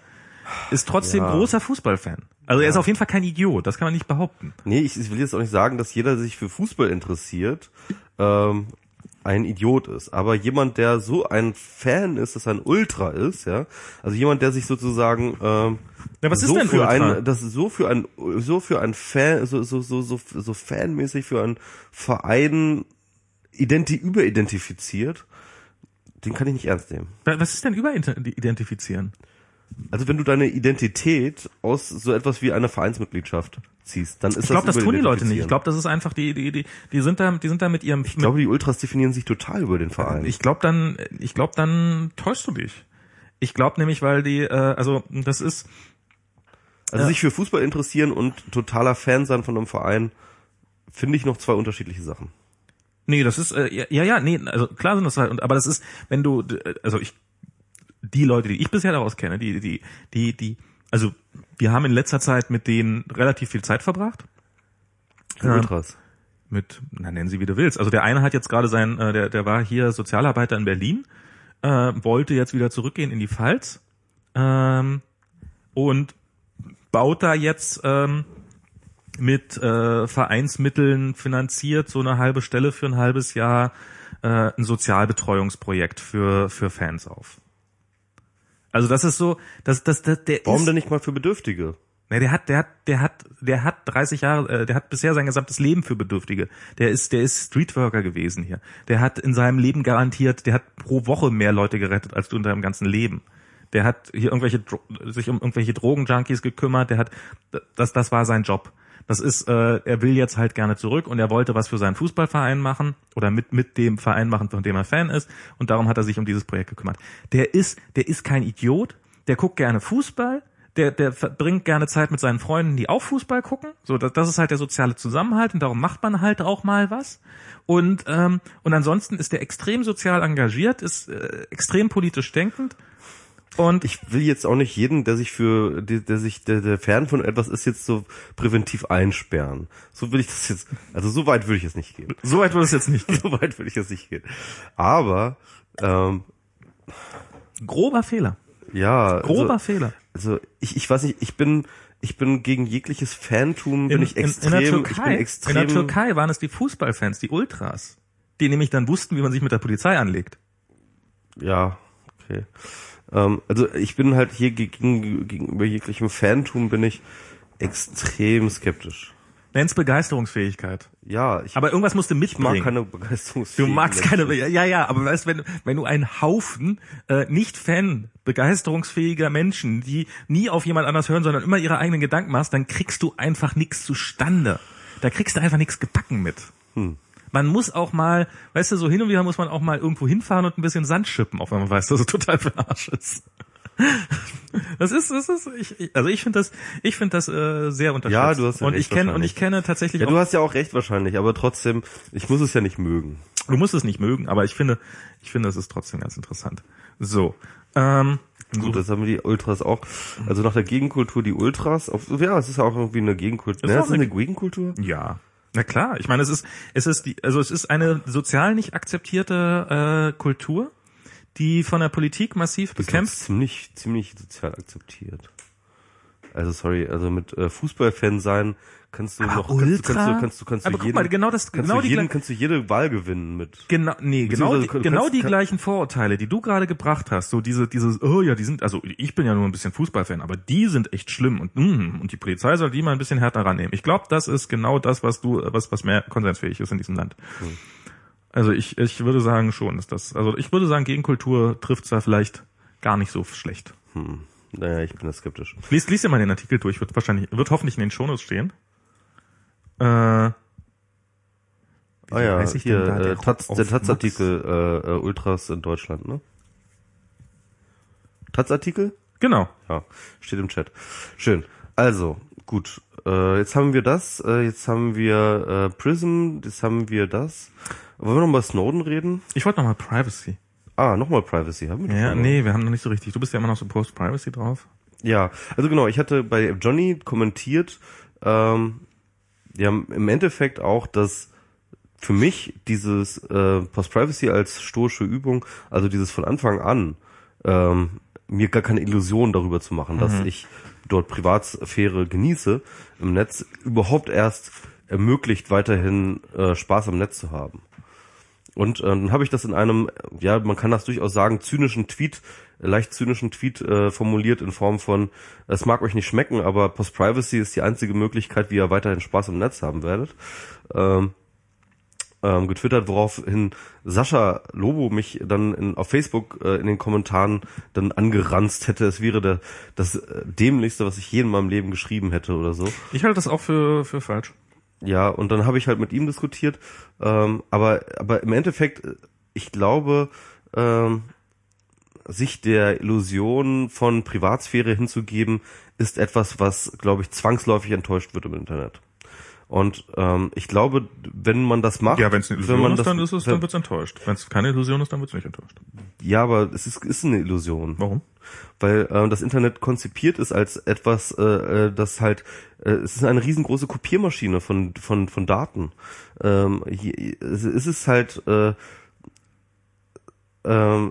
ist trotzdem Ja. großer Fußballfan. Also er ist auf jeden Fall kein Idiot, das kann man nicht behaupten. Nee, ich, ich will jetzt auch nicht sagen, dass jeder, der sich für Fußball interessiert, ähm, ein Idiot ist. Aber jemand, der so ein Fan ist, dass er ein Ultra ist, ja, also jemand, der sich sozusagen ähm, Ja, was ist so denn für Ultra? ein, das ist so für ein, so für ein Fan, so so so so, so fanmäßig für einen Verein identi überidentifiziert, den kann ich nicht ernst nehmen. Was ist denn überidentifizieren? Also wenn du deine Identität aus so etwas wie einer Vereinsmitgliedschaft ziehst, dann ist Ich glaube, das tun die Leute nicht. Ich glaube, das ist einfach die, die, die, die sind da, die sind da mit ihrem, Ich glaube, die Ultras definieren sich total über den Verein. Ich glaube dann, ich glaube dann täuschst du dich. Ich glaube nämlich, weil die, äh, also das ist, Also Ja. sich für Fußball interessieren und totaler Fan sein von einem Verein, finde ich noch zwei unterschiedliche Sachen. nee, das ist, äh, ja, ja, nee, also klar sind das halt, und, aber das ist, wenn du, also ich, die Leute, die ich bisher daraus kenne, die, die, die, die, also wir haben in letzter Zeit mit denen relativ viel Zeit verbracht. Die Ja. Ultras. mit, na nennen sie wie du willst. Also der eine hat jetzt gerade sein, äh, der, der war hier Sozialarbeiter in Berlin, äh, wollte jetzt wieder zurückgehen in die Pfalz ähm, und baut da jetzt ähm, mit äh, Vereinsmitteln finanziert so eine halbe Stelle für ein halbes Jahr äh, ein Sozialbetreuungsprojekt für für Fans auf. Also das ist so, das das, das der Warum ist, denn nicht mal für Bedürftige? Ne, der hat, der hat, der hat, der hat 30 Jahre, äh, der hat bisher sein gesamtes Leben für Bedürftige. Der ist, der ist Streetworker gewesen hier. Der hat in seinem Leben garantiert, der hat pro Woche mehr Leute gerettet als du in deinem ganzen Leben. Der hat hier irgendwelche, sich um irgendwelche Drogenjunkies gekümmert. Der hat, das, das war sein Job. Das ist, äh, er will jetzt halt gerne zurück und er wollte was für seinen Fußballverein machen oder mit mit dem Verein machen, von dem er Fan ist und darum hat er sich um dieses Projekt gekümmert. Der ist, der ist kein Idiot, der guckt gerne Fußball, der, der verbringt gerne Zeit mit seinen Freunden, die auch Fußball gucken. So, das, das ist halt der soziale Zusammenhalt und darum macht man halt auch mal was. Und ähm, und ansonsten ist der extrem sozial engagiert, ist äh, extrem politisch denkend. Und ich will jetzt auch nicht jeden, der sich für, der, der sich, der, der Fan von etwas ist, jetzt so präventiv einsperren. So will ich das jetzt, also so weit würde ich jetzt nicht gehen. So weit würde es jetzt nicht gehen. So weit würde ich jetzt nicht gehen. Aber, ähm, grober Fehler. Ja. Grober also, Fehler. Also ich, ich weiß nicht, ich bin, ich bin gegen jegliches Fantum, bin in, ich extrem, in, in der Türkei, ich bin extrem. In der Türkei waren es die Fußballfans, die Ultras, die nämlich dann wussten, wie man sich mit der Polizei anlegt. Ja, okay. Ähm, also ich bin halt hier gegen, gegenüber jeglichem Fantum bin ich extrem skeptisch. Nenn's Begeisterungsfähigkeit. Ja, ich, aber irgendwas musst du mitbringen. Ich mag keine Begeisterungsfähigkeit. Du magst keine, ja, ja, aber weißt, wenn, wenn du einen Haufen äh, nicht Fan begeisterungsfähiger Menschen, die nie auf jemand anders hören, sondern immer ihre eigenen Gedanken machst, dann kriegst du einfach nichts zustande. Da kriegst du einfach nichts gebacken mit. Hm. Man muss auch mal, weißt du, so hin und wieder muss man auch mal irgendwo hinfahren und ein bisschen Sand schippen, auch wenn man weiß, dass es total für Arsch ist. Das ist, das ist, ich, also ich finde das, ich finde das äh, sehr unterschiedlich. Ja, du hast ja Und ich kenne und ich kenne tatsächlich. Ja, du hast ja auch recht wahrscheinlich, aber trotzdem, ich muss es ja nicht mögen. Du musst es nicht mögen, aber ich finde, ich finde, es ist trotzdem ganz interessant. So. Ähm, Gut, das haben wir die Ultras auch. Also nach der Gegenkultur die Ultras. Auf, ja, es ist ja auch irgendwie eine Gegenkultur. Ist, ist eine Gegenkultur? Ja. Na klar. Ich meine, es ist, es ist die, also es ist eine sozial nicht akzeptierte äh, Kultur die von der Politik massiv bekämpft. Ziemlich, ziemlich sozial akzeptiert. Also sorry, also mit äh, Fußballfan sein kannst du aber noch kannst du kannst du kannst du kannst aber du jeden, mal, genau das kannst genau du die jeden, kannst du jede Wahl gewinnen mit. Genau, nee, genau die, kannst, genau die kann, gleichen Vorurteile, die du gerade gebracht hast, so diese dieses oh ja, die sind also ich bin ja nur ein bisschen Fußballfan, aber die sind echt schlimm und mm, und die Polizei soll die mal ein bisschen härter rannehmen. Ich glaube, das ist genau das, was du was was mehr konsensfähig ist in diesem Land. Hm. Also ich ich würde sagen schon, ist das also ich würde sagen Gegenkultur trifft da vielleicht gar nicht so schlecht. Hm. Naja, ich bin da skeptisch. Lies, lies dir mal den Artikel durch, wird wahrscheinlich, wird hoffentlich in den Shownotes stehen. Äh, ah ja, hier, da, der, äh, Taz, der Taz-Artikel äh, äh, Ultras in Deutschland, ne? Taz-Artikel? Genau. Ja, steht im Chat. Schön. Also, gut. Äh, jetzt haben wir das, äh, jetzt haben wir äh, Prism, jetzt haben wir das. Wollen wir noch mal Snowden reden? Ich wollte noch mal Privacy. Ah, nochmal Privacy haben wir? Ja, nee, wir haben noch nicht so richtig. Du bist ja immer noch so Post-Privacy drauf. Ja, also genau, ich hatte bei Johnny kommentiert, ähm, ja, im Endeffekt auch, dass für mich dieses äh, Post-Privacy als stoische Übung, also dieses von Anfang an, ähm, mir gar keine Illusion darüber zu machen, mhm. dass ich dort Privatsphäre genieße im Netz, überhaupt erst ermöglicht, weiterhin äh, Spaß am Netz zu haben. Und äh, dann habe ich das in einem, ja, man kann das durchaus sagen, zynischen Tweet, leicht zynischen Tweet äh, formuliert in Form von, es mag euch nicht schmecken, aber Post-Privacy ist die einzige Möglichkeit, wie ihr weiterhin Spaß im Netz haben werdet. Ähm, ähm, getwittert, woraufhin Sascha Lobo mich dann in, auf Facebook äh, in den Kommentaren dann angeranzt hätte, es wäre der, das äh, dämlichste, was ich je in meinem Leben geschrieben hätte oder so. Ich halte das auch für, für falsch. Ja, und dann habe ich halt mit ihm diskutiert. Ähm, aber, aber im Endeffekt, ich glaube, ähm, sich der Illusion von Privatsphäre hinzugeben, ist etwas, was, glaube ich, zwangsläufig enttäuscht wird im Internet. Und ähm, ich glaube, wenn man das macht, ja, wenn es eine Illusion ist, das, dann ist es, dann wird's enttäuscht. Wenn es keine Illusion ist, dann wird's nicht enttäuscht. Ja, aber es ist, ist eine Illusion. Warum? Weil äh, das Internet konzipiert ist als etwas, äh, äh, das halt, äh, es ist eine riesengroße Kopiermaschine von von von Daten. Ähm, hier, es ist halt, äh, äh,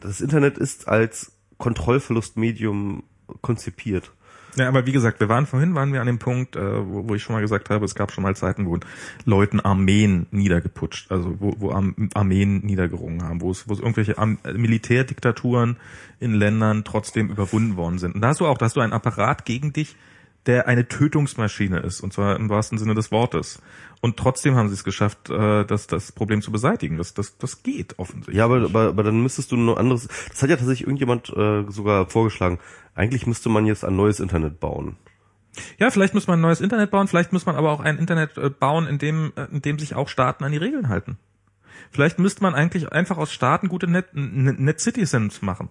das Internet ist als Kontrollverlustmedium konzipiert. Ja, aber wie gesagt, wir waren vorhin, waren wir an dem Punkt, äh, wo, wo ich schon mal gesagt habe, es gab schon mal Zeiten, wo Leuten Armeen niedergeputscht, also wo, wo Armeen niedergerungen haben, wo es, wo es irgendwelche Am Militärdiktaturen in Ländern trotzdem überwunden worden sind. Und da hast du auch, da hast du einen Apparat gegen dich, der eine Tötungsmaschine ist, und zwar im wahrsten Sinne des Wortes. Und trotzdem haben sie es geschafft, äh, das, das Problem zu beseitigen. Das, das, das geht offensichtlich. Ja, aber, aber, aber dann müsstest du nur anderes. Das hat ja tatsächlich irgendjemand äh, sogar vorgeschlagen. Eigentlich müsste man jetzt ein neues Internet bauen. Ja, vielleicht muss man ein neues Internet bauen, vielleicht muss man aber auch ein Internet äh, bauen, in dem, äh, in dem sich auch Staaten an die Regeln halten. Vielleicht müsste man eigentlich einfach aus Staaten gute Net, Net Citizens machen.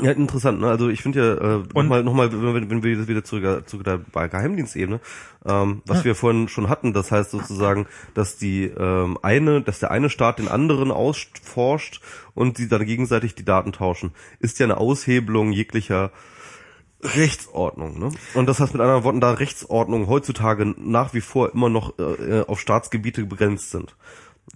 Ja, interessant. Ne? Also ich finde ja äh, nochmal, noch mal, wenn, wenn wir wieder zurück zu der bei Geheimdienstebene, ähm, was ja. wir vorhin schon hatten, das heißt sozusagen, dass die ähm, eine, dass der eine Staat den anderen ausforscht und sie dann gegenseitig die Daten tauschen, ist ja eine Aushebelung jeglicher Rechtsordnung. Ne? Und das heißt mit anderen Worten, da Rechtsordnung heutzutage nach wie vor immer noch äh, auf Staatsgebiete begrenzt sind.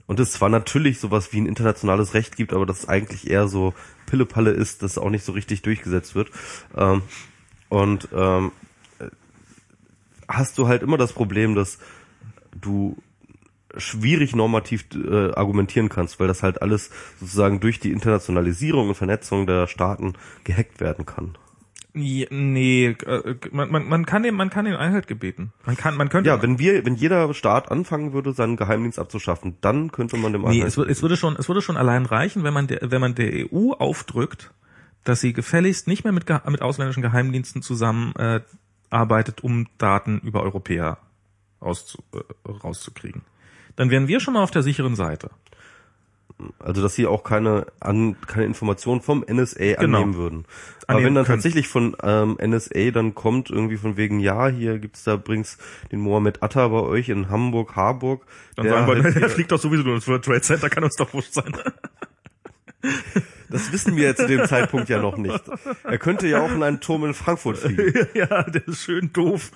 Und es zwar natürlich sowas wie ein internationales Recht gibt, aber das eigentlich eher so Pillepalle ist, das auch nicht so richtig durchgesetzt wird. Ähm, und ähm, hast du halt immer das Problem, dass du schwierig normativ äh, argumentieren kannst, weil das halt alles sozusagen durch die Internationalisierung und Vernetzung der Staaten gehackt werden kann. Nee, äh, man, man, man kann dem, man kann den Einhalt gebeten. Man kann, man könnte. Ja, wenn wir, wenn jeder Staat anfangen würde, seinen Geheimdienst abzuschaffen, dann könnte man dem Nee, es, es würde schon, es würde schon allein reichen, wenn man der, wenn man der EU aufdrückt, dass sie gefälligst nicht mehr mit, mit ausländischen Geheimdiensten zusammen äh, um Daten über Europäer rauszu, äh, rauszukriegen. Dann wären wir schon mal auf der sicheren Seite. Also dass sie auch keine an keine Informationen vom NSA genau. annehmen würden. Aber annehmen wenn dann können. tatsächlich von ähm, NSA dann kommt irgendwie von wegen ja hier gibt's da bringt's den Mohammed Atta bei euch in Hamburg Harburg. Dann der, sagen wir, halt, der fliegt doch sowieso nur ins World Trade Center, kann uns doch wurscht sein. Das wissen wir zu dem Zeitpunkt ja noch nicht. Er könnte ja auch in einen Turm in Frankfurt fliegen. ja, der ist schön doof.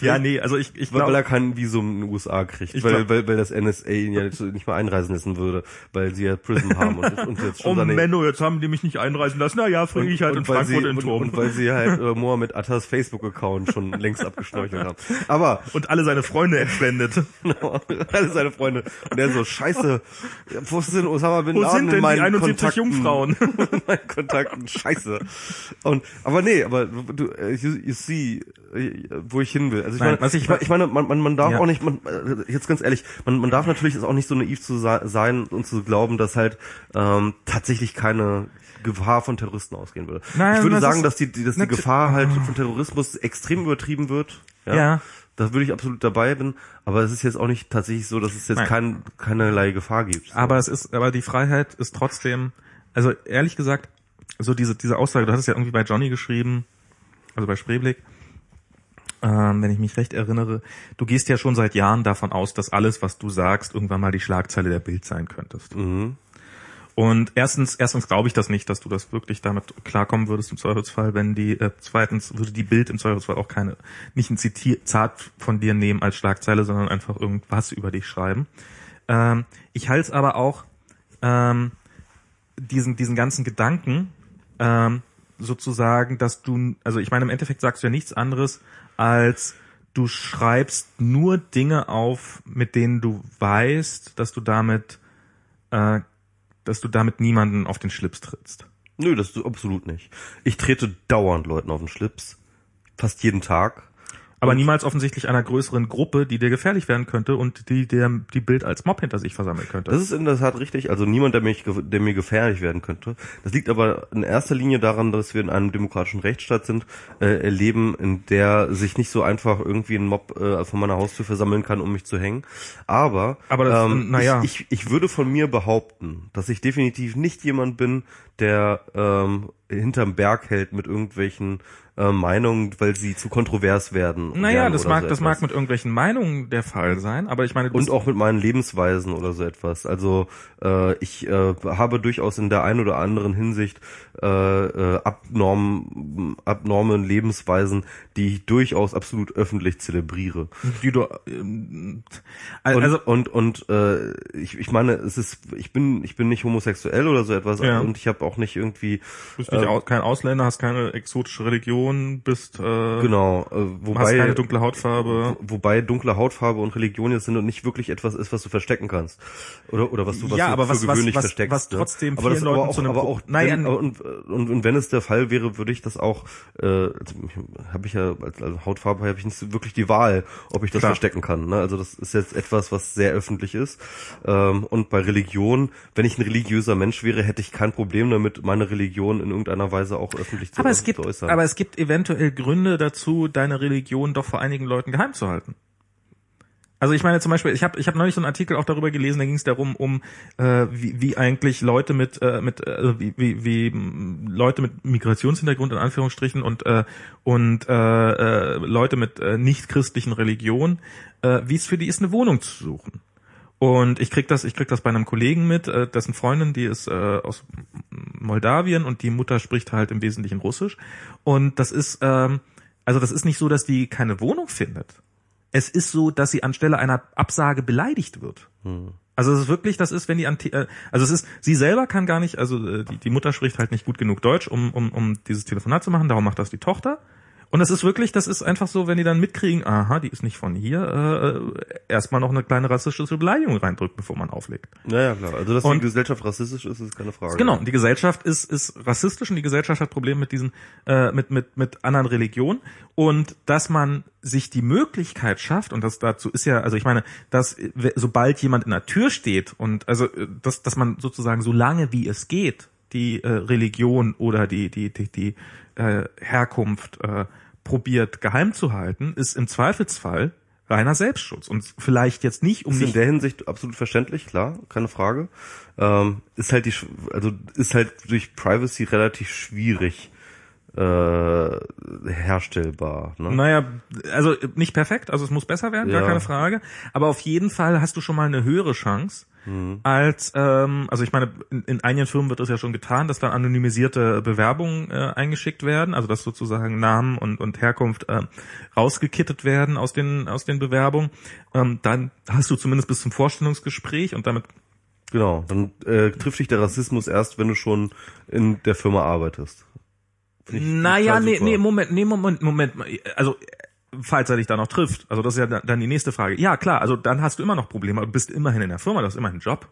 ja, nee, also ich, ich glaube, weil er kein Visum in den USA kriegt, weil, glaub, weil, weil das NSA ihn ja nicht mal einreisen lassen würde, weil sie ja Prism haben und, und jetzt schon Oh Menno, jetzt haben die mich nicht einreisen lassen. Na ja, fliege ich halt und, in Frankfurt sie, in den Turm. Und, und, weil sie halt äh, Mohammed Attas Facebook-Account schon längst abgeschnorchelt haben. Aber und alle seine Freunde entwendet. Genau, alle seine Freunde. Und er so Scheiße, wo sind Osama bin Laden in meinen 70 Jungfrauen. mein Kontakten, scheiße. Und, aber nee, aber du, äh, you, you see, äh, wo ich hin will. Also ich Nein, meine, was ich, ich meine, man, man, man darf ja. auch nicht, man, äh, jetzt ganz ehrlich, man, man darf natürlich auch nicht so naiv zu sein und zu glauben, dass halt ähm, tatsächlich keine Gefahr von Terroristen ausgehen würde. Nein, ich würde sagen, dass die, dass die Gefahr halt von Terrorismus extrem übertrieben wird. Ja. ja. Da würde ich absolut dabei bin, aber es ist jetzt auch nicht tatsächlich so, dass es jetzt kein, keinerlei Gefahr gibt. So. Aber es ist, aber die Freiheit ist trotzdem, also ehrlich gesagt, so diese, diese Aussage, du hast es ja irgendwie bei Johnny geschrieben, also bei Spreeblick, ähm, wenn ich mich recht erinnere, du gehst ja schon seit Jahren davon aus, dass alles, was du sagst, irgendwann mal die Schlagzeile der Bild sein könntest. Mhm. Und erstens, erstens glaube ich das nicht, dass du das wirklich damit klarkommen würdest im Zweifelsfall, wenn die, äh, zweitens würde die Bild im Zweifelsfall auch keine, nicht ein Zitat von dir nehmen als Schlagzeile, sondern einfach irgendwas über dich schreiben. Ähm, ich halte es aber auch, ähm, diesen, diesen ganzen Gedanken, ähm, sozusagen, dass du, also ich meine, im Endeffekt sagst du ja nichts anderes als du schreibst nur Dinge auf, mit denen du weißt, dass du damit äh, dass du damit niemanden auf den Schlips trittst. Nö, das ist absolut nicht. Ich trete dauernd Leuten auf den Schlips. Fast jeden Tag aber niemals offensichtlich einer größeren Gruppe, die dir gefährlich werden könnte und die der die Bild als Mob hinter sich versammeln könnte. Das ist in der Tat richtig. Also niemand, der, mich, der mir gefährlich werden könnte. Das liegt aber in erster Linie daran, dass wir in einem demokratischen Rechtsstaat sind, äh, leben, in der sich nicht so einfach irgendwie ein Mob äh, von meiner Haustür versammeln kann, um mich zu hängen. Aber, aber das, ähm, naja. ich, ich, ich würde von mir behaupten, dass ich definitiv nicht jemand bin, der ähm, hinterm Berg hält mit irgendwelchen äh, Meinungen, weil sie zu kontrovers werden. Naja, das mag, so das mag mit irgendwelchen Meinungen der Fall sein, aber ich meine, und auch mit meinen Lebensweisen oder so etwas. Also äh, ich äh, habe durchaus in der einen oder anderen Hinsicht äh, äh, abnorm, abnorme Lebensweisen, die ich durchaus absolut öffentlich zelebriere. Die du, äh, also und und, und äh, ich, ich meine, es ist, ich bin ich bin nicht homosexuell oder so etwas ja. und ich habe auch nicht irgendwie. Bist nicht äh, kein Ausländer, hast keine exotische Religion, bist äh, genau, äh, wobei hast keine dunkle Hautfarbe. Wo, wobei dunkle Hautfarbe und Religion jetzt sind und nicht wirklich etwas ist, was du verstecken kannst oder oder was du was ja, du aber für was, gewöhnlich was, versteckst. Was ne? trotzdem aber das Leuten aber auch, zu einem aber auch naja, wenn, und, und, und wenn es der Fall wäre, würde ich das auch äh, habe ich ja als, als Hautfarbe habe ich nicht wirklich die Wahl, ob ich das Klar. verstecken kann. Ne? Also das ist jetzt etwas, was sehr öffentlich ist. Ähm, und bei Religion, wenn ich ein religiöser Mensch wäre, hätte ich kein Problem damit, meine Religion in irgendeiner Weise auch öffentlich zu, aber es gibt, äußern. aber es gibt eventuell Gründe dazu, deine Religion doch vor einigen Leuten geheim zu halten. Also ich meine zum Beispiel, ich habe ich hab neulich so einen Artikel auch darüber gelesen, da ging es darum, um äh, wie, wie eigentlich Leute mit äh, mit äh, wie, wie, wie m, Leute mit Migrationshintergrund in Anführungsstrichen und äh, und äh, äh, Leute mit äh, nicht christlichen Religion, äh, wie es für die ist, eine Wohnung zu suchen. Und ich krieg das, ich krieg das bei einem Kollegen mit, äh, dessen Freundin, die ist äh, aus Moldawien und die Mutter spricht halt im Wesentlichen Russisch. Und das ist, ähm, also das ist nicht so, dass die keine Wohnung findet. Es ist so, dass sie anstelle einer Absage beleidigt wird. Also es ist wirklich, das ist, wenn die an, äh, also es ist, sie selber kann gar nicht, also äh, die, die Mutter spricht halt nicht gut genug Deutsch, um, um, um dieses Telefonat zu machen, darum macht das die Tochter. Und das ist wirklich, das ist einfach so, wenn die dann mitkriegen, aha, die ist nicht von hier, äh, erstmal noch eine kleine rassistische Beleidigung reindrückt, bevor man auflegt. ja, ja, klar. Also, dass Und- die Gesellschaft rassistisch ist, ist keine Frage. Genau, die Gesellschaft ist, ist rassistisch und die Gesellschaft hat Probleme mit diesen, äh, mit, mit, mit anderen Religionen. Und dass man sich die Möglichkeit schafft, und das dazu ist ja, also ich meine, dass sobald jemand in der Tür steht und also äh, dass, dass man sozusagen so lange wie es geht, die äh, Religion oder die, die, die, die äh, Herkunft äh, probiert geheim zu halten, ist im Zweifelsfall reiner Selbstschutz. Und vielleicht jetzt nicht, um Ist in der Hinsicht absolut verständlich, klar, keine Frage. Ähm, ist halt die, also ist halt durch Privacy relativ schwierig äh, herstellbar. Ne? Naja, also nicht perfekt, also es muss besser werden, gar Ja. keine Frage. Aber auf jeden Fall hast du schon mal eine höhere Chance Mhm. als, ähm, also ich meine, in, in einigen Firmen wird das ja schon getan, dass dann anonymisierte Bewerbungen äh, eingeschickt werden, also dass sozusagen Namen und, und Herkunft äh, rausgekittet werden aus den aus den Bewerbungen. Ähm, dann hast du zumindest bis zum Vorstellungsgespräch und damit Genau, dann äh, trifft dich der Rassismus erst, wenn du schon in der Firma arbeitest. Naja, nee, super. nee, Moment, nee, Moment, Moment. Also, falls er dich da noch trifft. Also, das ist ja dann die nächste Frage. Ja, klar, also dann hast du immer noch Probleme. Du bist immerhin in der Firma, du hast immerhin einen Job.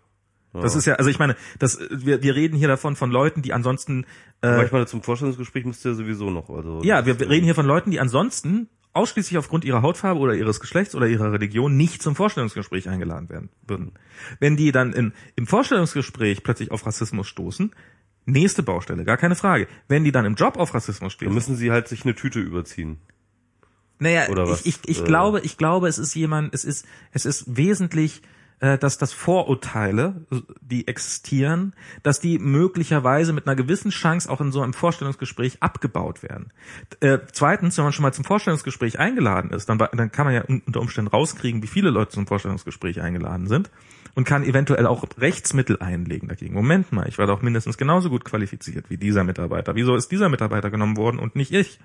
Das ist ja, also ich meine, das, wir, wir reden hier davon von Leuten, die ansonsten, äh, Manchmal zum Vorstellungsgespräch müsst ihr sowieso noch. Also ja, wir reden hier von Leuten, die ansonsten ausschließlich aufgrund ihrer Hautfarbe oder ihres Geschlechts oder ihrer Religion nicht zum Vorstellungsgespräch eingeladen werden würden. Wenn die dann in, im Vorstellungsgespräch plötzlich auf Rassismus stoßen, nächste Baustelle, gar keine Frage. Wenn die dann im Job auf Rassismus Dann stoßen, müssen sie halt sich eine Tüte überziehen. Naja, Oder was? ich, ich, ich Äh. glaube, ich glaube, es ist jemand, es ist, es ist wesentlich, äh, dass das Vorurteile, die existieren, dass die möglicherweise mit einer gewissen Chance auch in so einem Vorstellungsgespräch abgebaut werden. Äh, zweitens, wenn man schon mal zum Vorstellungsgespräch eingeladen ist, dann, dann kann man ja unter Umständen rauskriegen, wie viele Leute zum Vorstellungsgespräch eingeladen sind und kann eventuell auch Rechtsmittel einlegen dagegen. Moment mal, ich war doch mindestens genauso gut qualifiziert wie dieser Mitarbeiter. Wieso ist dieser Mitarbeiter genommen worden und nicht ich?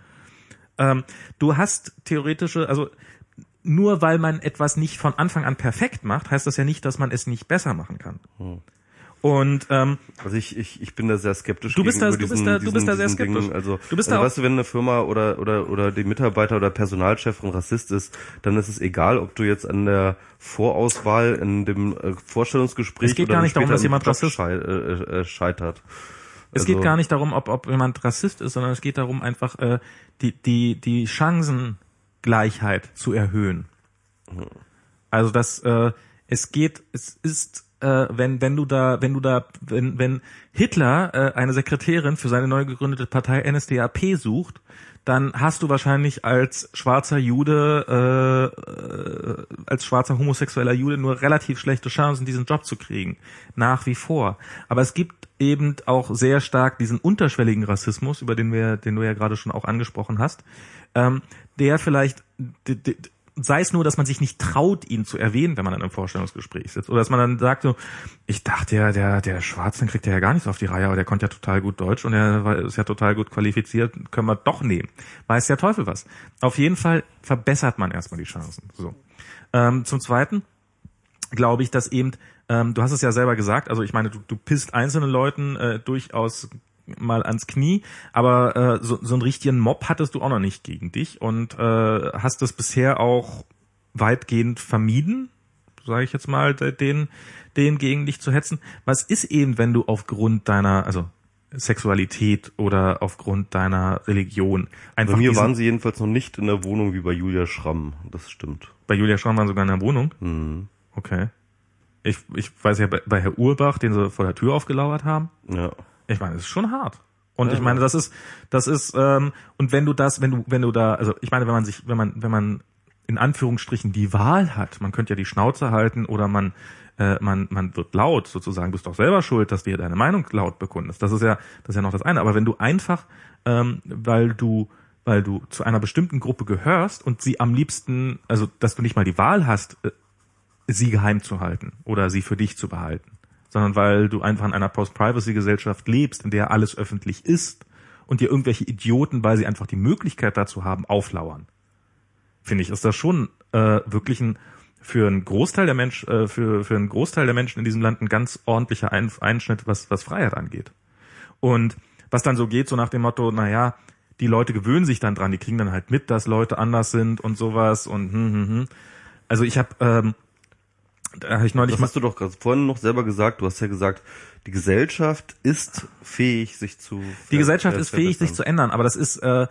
ähm, du hast theoretische, also nur weil man etwas nicht von Anfang an perfekt macht, heißt das ja nicht, dass man es nicht besser machen kann. Und ähm, Also ich, ich, ich bin da sehr skeptisch. Du bist da- du bist da- du bist da sehr skeptisch. Dingen. Also, Du bist also da auch- weißt du, wenn eine Firma oder oder oder die Mitarbeiter oder Personalchef ein Rassist ist, dann ist es egal, ob du jetzt an der Vorauswahl in dem äh, Vorstellungsgespräch Es geht oder gar nicht darum, dass jemand Rassist- schei äh, äh, scheitert. es Also- geht gar nicht darum, ob, ob jemand Rassist ist, sondern es geht darum, einfach äh, die, die, die Chancengleichheit zu erhöhen. Also das, äh, es geht, es ist, äh, wenn, wenn du da, wenn du da, wenn, wenn Hitler äh, eine Sekretärin für seine neu gegründete Partei NSDAP sucht, dann hast du wahrscheinlich als schwarzer Jude, äh, äh, als schwarzer homosexueller Jude nur relativ schlechte Chancen, diesen Job zu kriegen. Nach wie vor. Aber es gibt eben auch sehr stark diesen unterschwelligen Rassismus, über den wir, den du ja gerade schon auch angesprochen hast, ähm, der vielleicht, sei es nur, dass man sich nicht traut, ihn zu erwähnen, wenn man in einem Vorstellungsgespräch sitzt. Oder dass man dann sagt so, ich dachte ja, der, der Schwarzen kriegt ja gar nichts auf die Reihe, aber der konnte ja total gut Deutsch und er ist ja total gut qualifiziert, können wir doch nehmen. Weiß der Teufel was. Auf jeden Fall verbessert man erstmal die Chancen. So. Ähm, zum Zweiten, glaube ich, dass eben, ähm, du hast es ja selber gesagt, also ich meine, du, du pisst einzelnen Leuten äh, durchaus mal ans Knie, aber äh, so, so einen richtigen Mob hattest du auch noch nicht gegen dich und äh, hast das bisher auch weitgehend vermieden, sage ich jetzt mal, de- den, den gegen dich zu hetzen. Was ist eben, wenn du aufgrund deiner, also Sexualität oder aufgrund deiner Religion einfach Bei mir waren sie jedenfalls noch nicht in der Wohnung wie bei Julia Schramm. Das stimmt. bei Julia Schramm waren sogar in der Wohnung? Mhm. Okay. Ich, ich weiß ja, bei, bei Herr Urbach, den sie vor der Tür aufgelauert haben, Ja. Ich meine, das ist schon hart. Und ich meine, das ist, das ist, ähm, und wenn du das, wenn du, wenn du da, also ich meine, wenn man sich, wenn man, wenn man in Anführungsstrichen die Wahl hat, man könnte ja die Schnauze halten oder man, äh, man, man wird laut sozusagen, bist doch selber schuld, dass du dir deine Meinung laut bekundest. Das ist ja, das ist ja noch das eine. Aber wenn du einfach, ähm, weil du, weil du zu einer bestimmten Gruppe gehörst und sie am liebsten, also dass du nicht mal die Wahl hast, äh, sie geheim zu halten oder sie für dich zu behalten, sondern weil du einfach in einer Post-Privacy-Gesellschaft lebst, in der alles öffentlich ist und dir irgendwelche Idioten, weil sie einfach die Möglichkeit dazu haben, auflauern. Finde ich, ist das schon äh, wirklich ein für einen Großteil der Mensch, äh, für, für einen Großteil der Menschen in diesem Land ein ganz ordentlicher ein Einschnitt, was, was Freiheit angeht. Und was dann so geht, so nach dem Motto, na ja, die Leute gewöhnen sich dann dran, die kriegen dann halt mit, dass Leute anders sind und sowas und hm, hm, hm. Also ich habe ähm, da habe ich neulich Das hast du doch gerade vorhin noch selber gesagt. Du hast ja gesagt, die Gesellschaft ist fähig, sich zu Die Gesellschaft ist fähig, sich zu ändern, aber das ist, äh,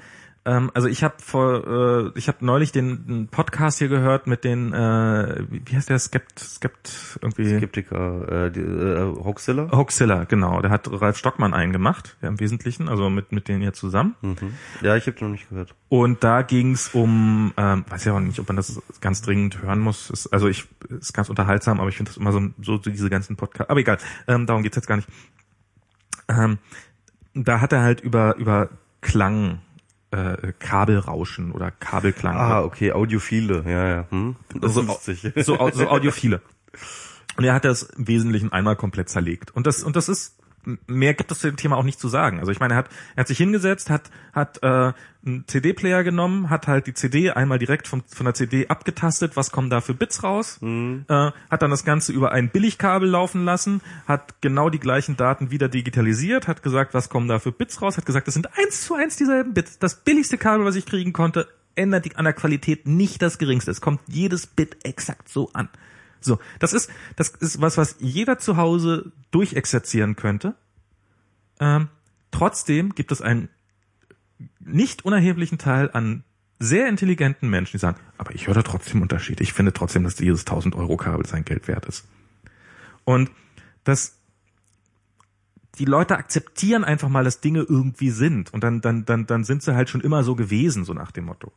ähm, also ich habe vor, äh, ich habe neulich den, den Podcast hier gehört mit den, äh, wie heißt der, Skept, Skept irgendwie. Skeptiker, äh, die, äh, Hoaxilla. Hoaxilla, genau. Der hat Ralf Stockmann eingemacht, ja, im Wesentlichen, also mit mit denen hier zusammen. Mhm. Ja, ich habe noch nicht gehört. Und da ging's um, ähm, weiß ja auch nicht, ob man das ganz dringend hören muss. Ist, also ich ist ganz unterhaltsam, aber ich finde das immer so, so diese ganzen Podcasts. Aber egal, ähm, darum geht's jetzt gar nicht. Ähm, da hat er halt über über Klang, äh, Kabelrauschen oder Kabelklang. Ah, okay, Audiophile, ja, ja. Hm? Das so, so, so Audiophile. Und er hat das im Wesentlichen einmal komplett zerlegt. Und das, und das ist, mehr gibt es zu dem Thema auch nicht zu sagen. Also ich meine, er hat, er hat sich hingesetzt, hat, hat äh, einen CD-Player genommen, hat halt die CD einmal direkt vom, von der CD abgetastet, was kommen da für Bits raus, äh, hat dann das Ganze über ein Billigkabel laufen lassen, hat genau die gleichen Daten wieder digitalisiert, hat gesagt, was kommen da für Bits raus, hat gesagt, das sind eins zu eins dieselben Bits. Das billigste Kabel, was ich kriegen konnte, ändert die, an der Qualität nicht das geringste. Es kommt jedes Bit exakt so an. So, das ist, das ist was, was jeder zu Hause durchexerzieren könnte. Ähm, trotzdem gibt es einen nicht unerheblichen Teil an sehr intelligenten Menschen, die sagen, aber ich höre da trotzdem Unterschied. Ich finde trotzdem, dass dieses 1000 Euro Kabel sein Geld wert ist. Und das, die Leute akzeptieren einfach mal, dass Dinge irgendwie sind. Und dann, dann, dann, dann sind sie halt schon immer so gewesen, so nach dem Motto.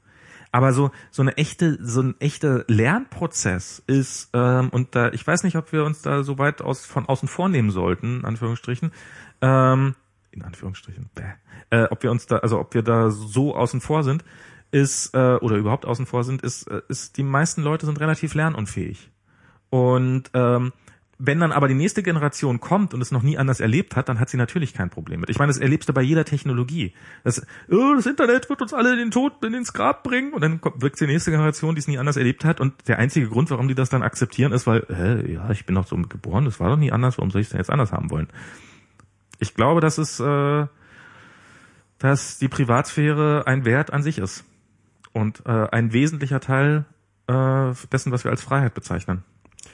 Aber so so eine echte so ein echter Lernprozess ist ähm, und da ich weiß nicht, ob wir uns da so weit aus von außen vornehmen sollten, in Anführungsstrichen, ähm, in Anführungsstrichen, bäh, äh, ob wir uns da also ob wir da so außen vor sind, ist äh, oder überhaupt außen vor sind, ist äh, ist die meisten Leute sind relativ lernunfähig. Und ähm, wenn dann aber die nächste Generation kommt und es noch nie anders erlebt hat, dann hat sie natürlich kein Problem mit. Ich meine, das erlebst du bei jeder Technologie. Das, oh, das Internet wird uns alle in den Tod, in ins Grab bringen und dann kommt, wirkt die nächste Generation, die es nie anders erlebt hat und der einzige Grund, warum die das dann akzeptieren, ist, weil, hä, ja, ich bin doch so geboren, das war doch nie anders, warum soll ich es denn jetzt anders haben wollen? Ich glaube, dass es, äh, dass die Privatsphäre ein Wert an sich ist und äh, ein wesentlicher Teil äh, dessen, was wir als Freiheit bezeichnen.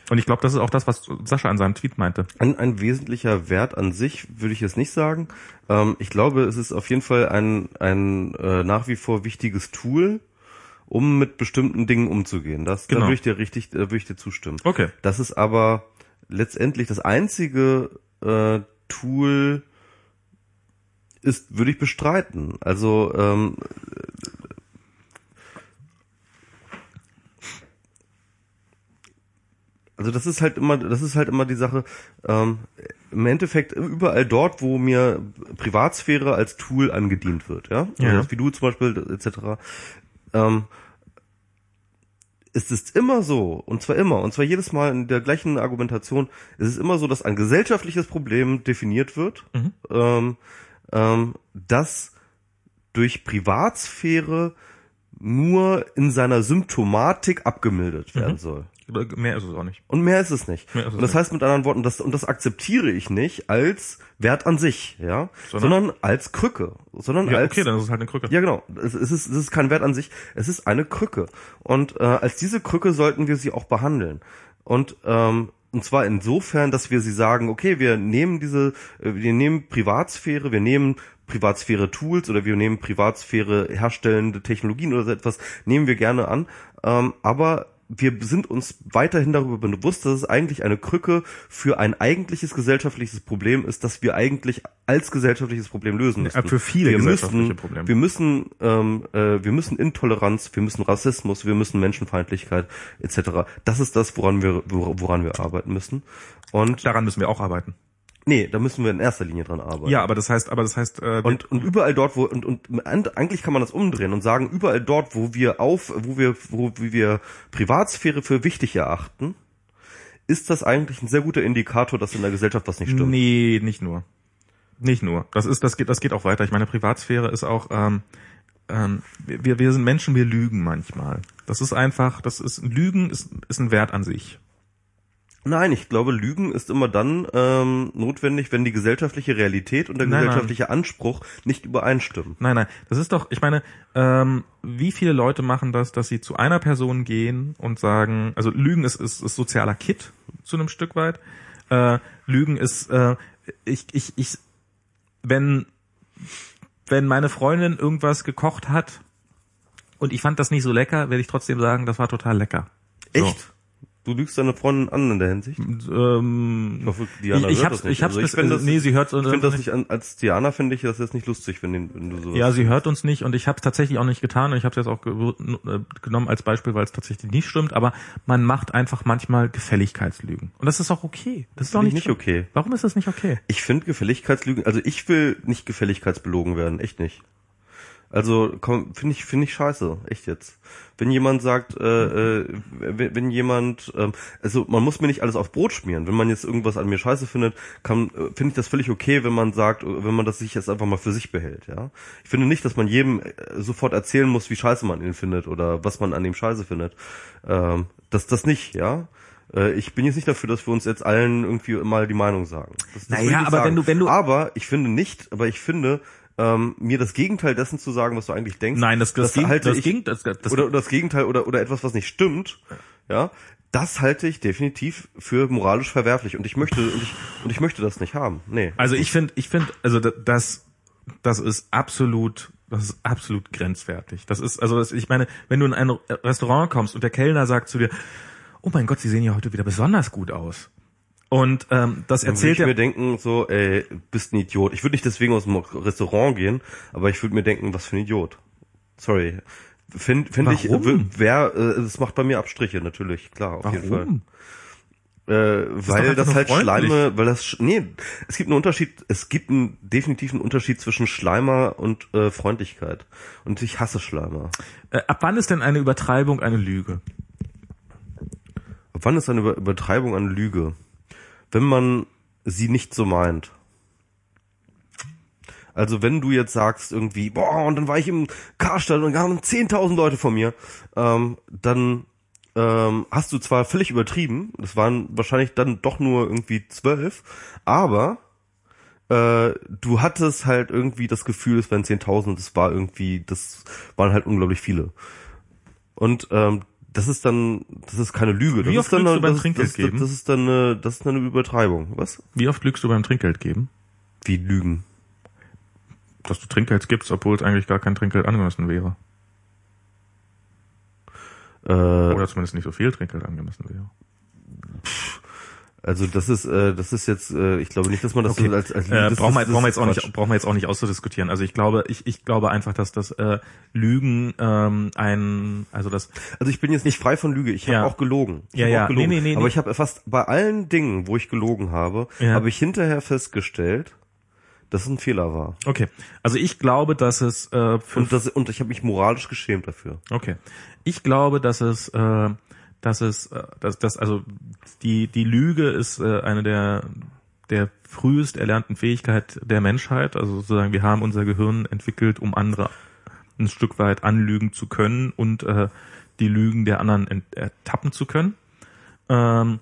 Und ich glaube, das ist auch das, was Sascha an seinem Tweet meinte. Ein, ein wesentlicher Wert an sich würde ich jetzt nicht sagen. Ähm, ich glaube, es ist auf jeden Fall ein, ein äh, nach wie vor wichtiges Tool, um mit bestimmten Dingen umzugehen. Das Genau. da würde ich dir richtig, äh, würde ich dir zustimmen. Okay. Das ist aber letztendlich das einzige äh, Tool ist, würde ich bestreiten. Also ähm, also das ist halt immer, das ist halt immer die Sache. Ähm, Im Endeffekt überall dort, wo mir Privatsphäre als Tool angedient wird, ja, Ja. also wie du zum Beispiel etc. Ähm, ist es immer so, und zwar immer, und zwar jedes Mal in der gleichen Argumentation, ist es immer so, dass ein gesellschaftliches Problem definiert wird, Mhm. ähm, ähm, das durch Privatsphäre nur in seiner Symptomatik abgemildert werden Mhm. soll. Mehr ist es auch nicht. Und mehr ist es nicht. Ist es und das nicht. heißt mit anderen Worten, das, und das akzeptiere ich nicht als Wert an sich, ja, Sondern? sondern, als Krücke, sondern Ja, als okay, dann ist es halt eine Krücke. ja, genau. Es, es, ist, es ist kein Wert an sich, es ist eine Krücke. Und äh, als diese Krücke sollten wir sie auch behandeln. Und ähm, und zwar insofern, dass wir sie sagen, okay, wir nehmen diese, äh, wir nehmen Privatsphäre, wir nehmen Privatsphäre-Tools oder wir nehmen Privatsphäre herstellende Technologien oder so etwas, nehmen wir gerne an. Ähm, aber wir sind uns weiterhin darüber bewusst, dass es eigentlich eine Krücke für ein eigentliches gesellschaftliches Problem ist, das wir eigentlich als gesellschaftliches Problem lösen müssen. Ja, für viele wir gesellschaftliche müssen, Probleme. Wir müssen, ähm, äh, wir müssen Intoleranz, wir müssen Rassismus, wir müssen Menschenfeindlichkeit etc. Das ist das, woran wir, woran wir arbeiten müssen. Und Daran müssen wir auch arbeiten. Nee, da müssen wir in erster Linie dran arbeiten. Ja, aber das heißt, aber das heißt, äh, Und, und überall dort, wo, und, und eigentlich kann man das umdrehen und sagen, überall dort, wo wir auf, wo wir, wo wir Privatsphäre für wichtig erachten, ist das eigentlich ein sehr guter Indikator, dass in der Gesellschaft was nicht stimmt. Nee, nicht nur. Nicht nur. Das ist, das geht, das geht auch weiter. Ich meine, Privatsphäre ist auch, ähm, ähm, wir, wir sind Menschen, wir lügen manchmal. Das ist einfach, das ist, Lügen ist, ist ein Wert an sich. Nein, ich glaube, Lügen ist immer dann ähm, notwendig, wenn die gesellschaftliche Realität und der Nein, gesellschaftliche Anspruch nicht übereinstimmen. Nein, nein, das ist doch, ich meine, ähm, wie viele Leute machen das, dass sie zu einer Person gehen und sagen, also Lügen ist, ist, ist sozialer Kit zu einem Stück weit. Äh, Lügen ist, äh, ich, ich, ich, wenn, wenn meine Freundin irgendwas gekocht hat und ich fand das nicht so lecker, werde ich trotzdem sagen, das war total lecker. So. Du lügst deine Freundin an in der Hinsicht? Ähm, Ich hoffe, Diana ich, ich hört hab's, das nicht. ich hab's, Also bis, find das, nee, sie hört ich finde das nicht an, als Diana finde ich das jetzt nicht lustig, wenn, den- wenn du so Ja, sie hört uns nicht und ich habe es tatsächlich auch nicht getan und ich habe es jetzt auch ge äh, genommen als Beispiel, weil es tatsächlich nicht stimmt, aber man macht einfach manchmal Gefälligkeitslügen. Und das ist auch okay. Das ist auch nicht ich nicht okay. Warum ist das nicht okay? Ich finde Gefälligkeitslügen, also ich will nicht gefälligkeitsbelogen werden, echt nicht. Also komm, finde ich finde ich scheiße, echt jetzt. Wenn jemand sagt, äh, äh, wenn, wenn jemand, ähm, also man muss mir nicht alles auf Brot schmieren. Wenn man jetzt irgendwas an mir scheiße findet, kann äh, finde ich das völlig okay, wenn man sagt, äh, wenn man das sich jetzt einfach mal für sich behält. Ja, ich finde nicht, dass man jedem äh, sofort erzählen muss, wie scheiße man ihn findet oder was man an ihm scheiße findet. Ähm, das das nicht, ja. Äh, Ich bin jetzt nicht dafür, dass wir uns jetzt allen irgendwie mal die Meinung sagen. Das, das Naja, aber wenn du- wenn du- aber ich finde nicht, aber ich finde, ähm, mir das Gegenteil dessen zu sagen, was du eigentlich denkst. Nein, das, das, ging, halte das ich, ging, das, das, oder, oder das Gegenteil oder, oder etwas, was nicht stimmt, ja, das halte ich definitiv für moralisch verwerflich und ich möchte, und ich, und ich möchte das nicht haben. Nee. Also ich finde, ich finde, also da- das, das ist absolut, das ist absolut grenzwertig. Das ist, also das, ich meine, wenn du in ein Restaurant kommst und der Kellner sagt zu dir, oh mein Gott, Sie sehen ja heute wieder besonders gut aus. Und ähm, das Dann würde erzählt ich er. mir denken, so, ey, bist ein Idiot. Ich würde nicht deswegen aus dem Restaurant gehen, aber ich würde mir denken, was für ein Idiot. Sorry. Finde find ich, Warum? wer, äh, das macht bei mir Abstriche, natürlich, klar, auf jeden Fall. Warum? Äh, doch weil das halt freundlich. Schleime, weil das nee, es gibt einen Unterschied, es gibt einen definitiven Unterschied zwischen Schleimer und äh, Freundlichkeit. Und ich hasse Schleimer. Äh, ab wann ist denn eine Übertreibung eine Lüge? Ab wann ist eine Über Übertreibung eine Lüge? Wenn man sie nicht so meint. Also wenn du jetzt sagst irgendwie, boah, und dann war ich im Karstadt und da haben 10.000 Leute vor mir, ähm, dann ähm, hast du zwar völlig übertrieben, das waren wahrscheinlich dann doch nur irgendwie zwölf, aber äh, du hattest halt irgendwie das Gefühl, es wären 10.000 und es war irgendwie, das waren halt unglaublich viele. Und ähm, das ist dann, das ist keine Lüge. Das Wie ist oft dann lügst eine, du beim das, Trinkgeld das, geben? Das ist dann eine, das ist eine Übertreibung. Was? Wie oft lügst du beim Trinkgeld geben? Wie Lügen? Dass du Trinkgeld gibst, obwohl es eigentlich gar kein Trinkgeld angemessen wäre. Äh, Oder zumindest nicht so viel Trinkgeld angemessen wäre. Also das ist, äh, das ist jetzt, äh, ich glaube nicht, dass man das Okay. so als, als Äh, brauchen, wir, brauchen wir jetzt auch nicht, brauchen wir jetzt auch nicht auszudiskutieren. Also ich glaube, ich, ich glaube einfach, dass das äh, Lügen ähm, ein, also das Also ich bin jetzt nicht frei von Lüge. Ich habe Ja. auch gelogen. Ich Ja, ja. auch gelogen. Nee, nee, nee, Aber ich habe fast bei allen Dingen, wo ich gelogen habe, Ja. habe ich hinterher festgestellt, dass es ein Fehler war. okay. Also ich glaube, dass es äh, Und, das, und ich habe mich moralisch geschämt dafür. Okay. Ich glaube, dass es, äh, dass es, äh, dass, dass also die die Lüge ist äh, eine der der frühest erlernten Fähigkeit der Menschheit. Also sozusagen, wir haben unser Gehirn entwickelt, um andere ein Stück weit anlügen zu können und äh, die Lügen der anderen ertappen zu können. Ähm,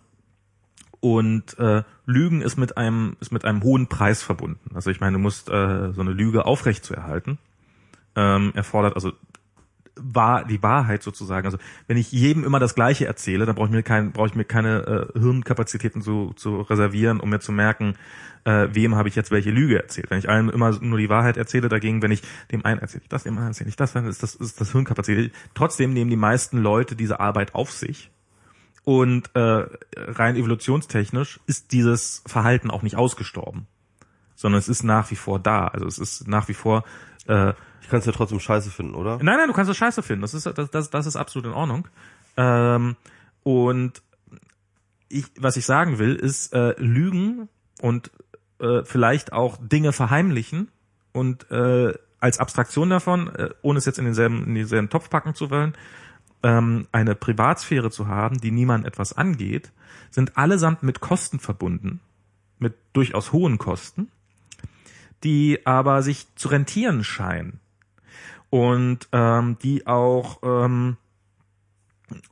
und äh, Lügen ist mit einem ist mit einem hohen Preis verbunden. Also ich meine, du musst äh, so eine Lüge aufrecht zu erhalten ähm, erfordert also wahr, die Wahrheit sozusagen. Also wenn ich jedem immer das Gleiche erzähle, dann brauche ich mir kein, brauche ich mir keine äh, Hirnkapazitäten zu, zu reservieren, um mir zu merken, äh, wem habe ich jetzt welche Lüge erzählt. Wenn ich allen immer nur die Wahrheit erzähle, dagegen, wenn ich dem einen erzähle ich das, dem anderen erzähle ich das, dann ist das ist das Hirnkapazität. Trotzdem nehmen die meisten Leute diese Arbeit auf sich Und äh, rein evolutionstechnisch ist dieses Verhalten auch nicht ausgestorben, sondern es ist nach wie vor da. Also es ist nach wie vor. Äh, ich kann es ja trotzdem scheiße finden, oder? Nein, nein, du kannst es scheiße finden. Das ist das, das, das ist absolut in Ordnung. Ähm, und ich, was ich sagen will, ist äh, Lügen und äh, vielleicht auch Dinge verheimlichen und äh, als Abstraktion davon, äh, ohne es jetzt in denselben, in denselben Topf packen zu wollen, ähm, eine Privatsphäre zu haben, die niemand etwas angeht, sind allesamt mit Kosten verbunden, mit durchaus hohen Kosten, die aber sich zu rentieren scheinen und ähm, die auch ähm,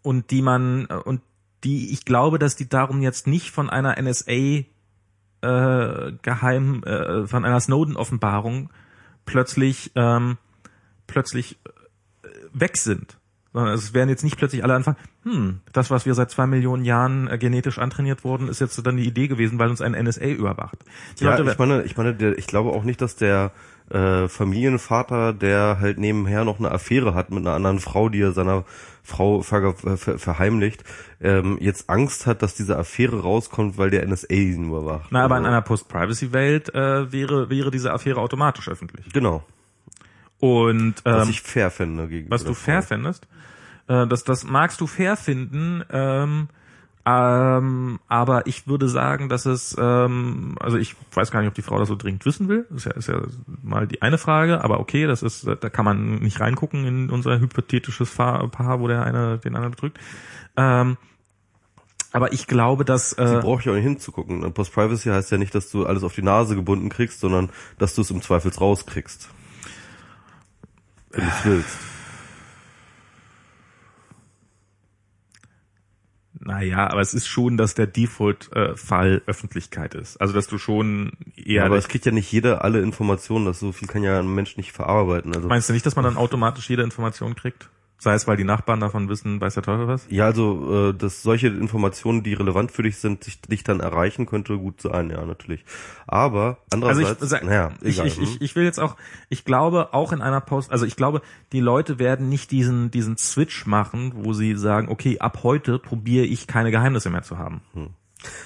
und die man und die ich glaube, dass die darum jetzt nicht von einer NSA äh, geheim äh, von einer Snowden-Offenbarung plötzlich ähm, plötzlich äh, weg sind. Sondern es werden jetzt nicht plötzlich alle anfangen, hm, das, was wir seit zwei Millionen Jahren äh, genetisch antrainiert wurden, ist jetzt dann die Idee gewesen, weil uns ein NSA überwacht. Ich ja, Leute, ich meine, ich meine, der, ich glaube auch nicht, dass der äh, Familienvater, der halt nebenher noch eine Affäre hat mit einer anderen Frau, die er seiner Frau ver ver verheimlicht, ähm, jetzt Angst hat, dass diese Affäre rauskommt, weil der NSA ihn überwacht. Na, aber in einer Post-Privacy-Welt äh, wäre, wäre diese Affäre automatisch öffentlich. Genau. Und ähm, was ich fair finde. Was du fair findest? Äh, das, das magst du fair finden. Ähm, ähm, aber ich würde sagen, dass es, ähm, also ich weiß gar nicht, ob die Frau das so dringend wissen will. Das ist ja, ist ja mal die eine Frage, aber okay, das ist, da kann man nicht reingucken in unser hypothetisches Paar, wo der eine den anderen betrügt. Ähm, aber ich glaube, dass äh, sie braucht ja auch nicht hinzugucken. Post Privacy heißt ja nicht, dass du alles auf die Nase gebunden kriegst, sondern dass du es im Zweifels rauskriegst, wenn du es willst. Naja, aber es ist schon, dass der Default-Fall äh, Öffentlichkeit ist. Also dass du schon eher. Ja, aber es kriegt ja nicht jeder alle Informationen, das so viel kann ja ein Mensch nicht verarbeiten. Also Meinst du nicht, dass man dann automatisch jede Information kriegt? Sei es, weil die Nachbarn davon wissen, weiß der Teufel was? Ja, also äh, dass solche Informationen, die relevant für dich sind, dich, dich dann erreichen, könnte gut sein, ja, natürlich. Aber andererseits, also ich, naja, ich, egal, ich, ich, hm? ich will jetzt auch, ich glaube auch in einer Post, also ich glaube, die Leute werden nicht diesen diesen Switch machen, wo sie sagen, okay, ab heute probiere ich keine Geheimnisse mehr zu haben. Hm.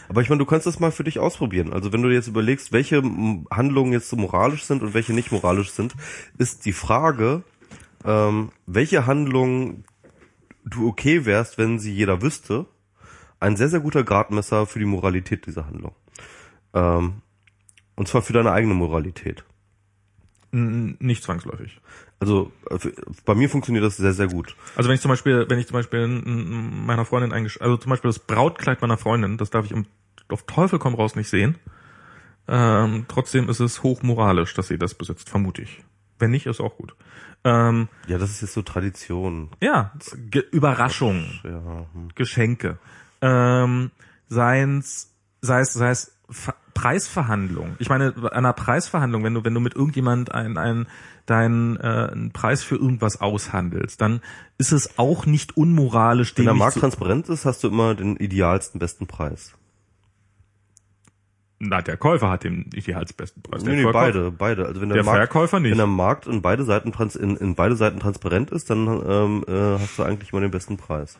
Aber ich meine, du kannst das mal für dich ausprobieren. Also wenn du jetzt überlegst, welche Handlungen jetzt so moralisch sind und welche nicht moralisch sind, ist die Frage, ähm, welche Handlung du okay wärst, wenn sie jeder wüsste, ein sehr, sehr guter Gradmesser für die Moralität dieser Handlung. Ähm, und zwar für deine eigene Moralität. Nicht zwangsläufig. Also äh, bei mir funktioniert das sehr, sehr gut. Also wenn ich zum Beispiel, wenn ich zum Beispiel meiner Freundin eingesch also zum Beispiel das Brautkleid meiner Freundin, das darf ich auf Teufel komm raus nicht sehen. Ähm, trotzdem ist es hochmoralisch, dass sie das besitzt, vermute ich. Wenn nicht, ist auch gut. Ähm, ja, das ist jetzt so Tradition. Ja, Ge Überraschung, ja. Hm. Geschenke. Ähm, seien's, sei es, sei es Preisverhandlung. Ich meine, einer Preisverhandlung, wenn du, wenn du mit irgendjemand einen, einen, deinen äh, einen Preis für irgendwas aushandelst, dann ist es auch nicht unmoralisch. Wenn der Markt transparent ist, hast du immer den idealsten besten Preis. Na, der Käufer hat den idealsbesten Preis. Nee, nee, beide, beide. Also wenn der, der Markt, Verkäufer nicht. Wenn der Markt in beide Seiten trans in, in beide Seiten transparent ist, dann ähm, äh, hast du eigentlich immer den besten Preis.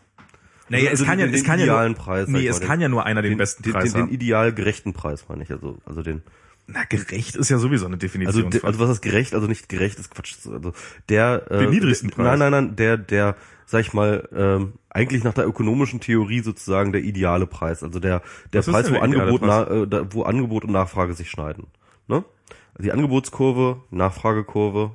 Naja, also es kann ja, es kann ja nur, Preis, nee, es kann ja nur einer den, den besten Preis den, den, den ideal gerechten Preis, meine ich, also, also den. Na, gerecht ist ja sowieso eine Definition. Also, also was ist gerecht? Also nicht gerecht ist Quatsch. Also der, äh, den niedrigsten Preis. Nein, nein, nein, der, der, sag ich mal, ähm, eigentlich nach der ökonomischen Theorie sozusagen der ideale Preis. Also der, der Was Preis, wo Angebot, na, äh, wo Angebot und Nachfrage sich schneiden. Ne? Also die Angebotskurve, Nachfragekurve.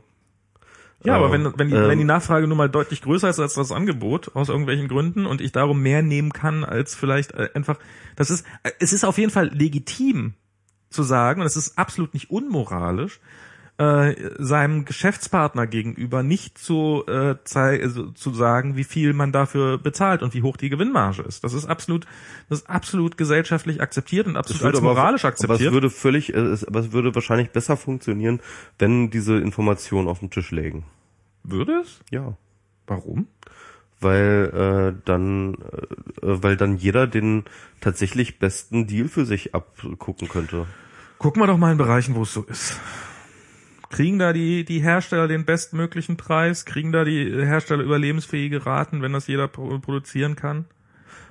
Ja, aber wenn, wenn, die, ähm, wenn die Nachfrage nun mal deutlich größer ist als das Angebot, aus irgendwelchen Gründen, und ich darum mehr nehmen kann, als vielleicht äh, einfach, das ist, äh, es ist auf jeden Fall legitim zu sagen, und es ist absolut nicht unmoralisch, äh, seinem Geschäftspartner gegenüber nicht zu, äh, also, zu sagen, wie viel man dafür bezahlt und wie hoch die Gewinnmarge ist. Das ist absolut, das ist absolut gesellschaftlich akzeptiert und absolut als moralisch aber, akzeptiert. Aber es würde völlig, äh, aber es würde wahrscheinlich besser funktionieren, wenn diese Informationen auf den Tisch legen. Würde es? Ja. Warum? Weil äh, dann äh, weil dann jeder den tatsächlich besten Deal für sich abgucken könnte. Gucken wir doch mal in Bereichen, wo es so ist. Kriegen da die, die Hersteller den bestmöglichen Preis? Kriegen da die Hersteller überlebensfähige Raten, wenn das jeder produzieren kann?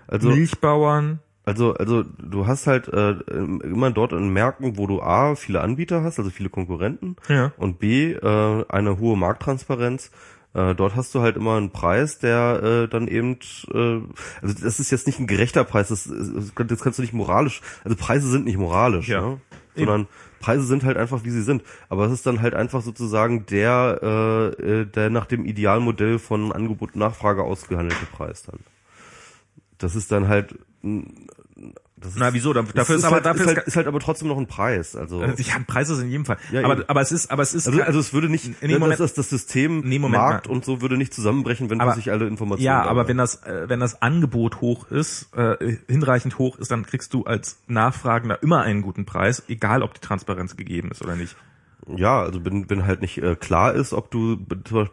Also Milchbauern. Also, also du hast halt äh, immer dort in Märkten, wo du A, viele Anbieter hast, also viele Konkurrenten, Ja. und B, äh, eine hohe Markttransparenz. Äh, dort hast du halt immer einen Preis, der äh, dann eben, äh, also das ist jetzt nicht ein gerechter Preis, das, das das kannst du nicht moralisch, also Preise sind nicht moralisch, Ja. ne? sondern Preise sind halt einfach, wie sie sind. Aber es ist dann halt einfach sozusagen der, äh, äh, der nach dem Idealmodell von Angebot und Nachfrage ausgehandelte Preis dann. Das ist dann halt das Na, wieso? Dafür ist ist aber- halt, dafür ist, ist halt, ist halt aber trotzdem noch ein Preis. Also, Äh, Ja, Preise sind in jedem Fall. Ja, aber, eben. aber es ist, aber es ist, also, also es würde nicht, Nee, das, Moment. das, das System Nee, Moment Markt und so würde nicht zusammenbrechen, wenn Aber- du sich alle Informationen. ja, da aber wenn das, äh, wenn das Angebot hoch ist, äh, hinreichend hoch ist, dann kriegst du als Nachfragender immer einen guten Preis, egal ob die Transparenz gegeben ist oder nicht. Ja, also wenn, wenn halt nicht äh, klar ist, ob du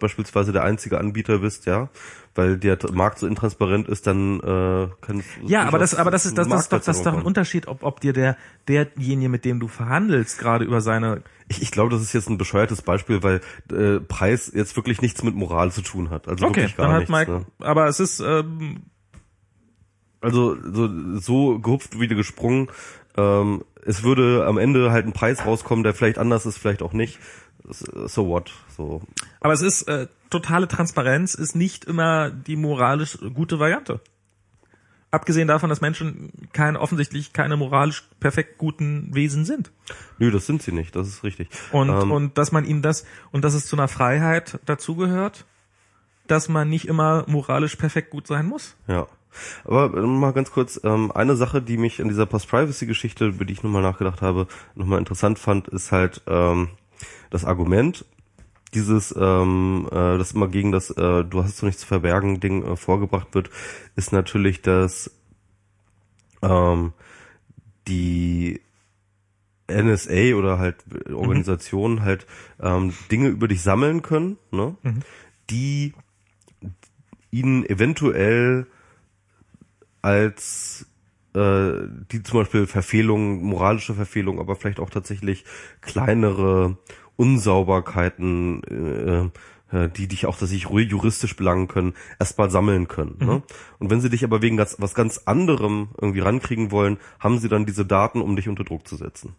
beispielsweise der einzige Anbieter bist, ja, weil der Markt so intransparent ist, dann äh, kann Ja, aber das, aber das ist, das, das ist doch, das ist doch ein. Unterschied, ob, ob dir der, derjenige, mit dem du verhandelst, gerade über seine, Ich, ich glaube, das ist jetzt ein bescheuertes Beispiel, weil äh, Preis jetzt wirklich nichts mit Moral zu tun hat. Also okay, wirklich gar dann hat nichts. Mike, ne? aber es ist, ähm, Also so, so gehupft wie gesprungen. Ähm, es würde am Ende halt ein Preis rauskommen, der vielleicht anders ist, vielleicht auch nicht. So what? So. aber es ist, äh, totale Transparenz ist nicht immer die moralisch gute Variante. Abgesehen davon, dass Menschen keine, offensichtlich keine moralisch perfekt guten Wesen sind. Nö, das sind sie nicht, das ist richtig. Und, Ähm, und dass man ihnen das, und dass es zu einer Freiheit dazugehört, dass man nicht immer moralisch perfekt gut sein muss. Ja. Aber äh, mal ganz kurz, ähm, eine Sache, die mich an dieser Post-Privacy-Geschichte, über die ich nochmal nachgedacht habe, nochmal interessant fand, ist halt ähm, das Argument, dieses, ähm, äh, das immer gegen das äh, Du hast so nichts zu verbergen Ding äh, vorgebracht wird, ist natürlich, dass ähm, die NSA oder halt Organisationen halt ähm, Dinge über dich sammeln können, ne? die ihnen eventuell als äh, die zum Beispiel Verfehlungen, moralische Verfehlungen, aber vielleicht auch tatsächlich kleinere Unsauberkeiten, äh, äh, die dich auch tatsächlich ru- juristisch belangen können, erstmal sammeln können. Ne? Und wenn sie dich aber wegen ganz, was ganz anderem irgendwie rankriegen wollen, haben sie dann diese Daten, um dich unter Druck zu setzen.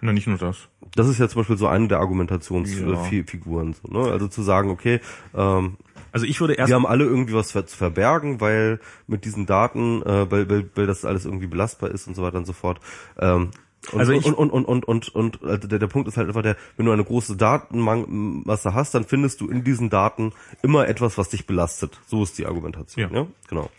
Na, nicht nur das. Das ist ja zum Beispiel so eine der Argumentationsfiguren. So, ne? Also zu sagen, okay, ähm, Also ich würde erst, wir haben alle irgendwie was zu verbergen, weil mit diesen Daten, äh, weil, weil, weil das alles irgendwie belastbar ist und so weiter und so fort. Ähm, und, Also ich- und, und, und, und, und, und also der, der Punkt ist halt einfach der, wenn du eine große Datenmasse hast, dann findest du in diesen Daten immer etwas, was dich belastet. So ist die Argumentation. Ja. Ja, genau.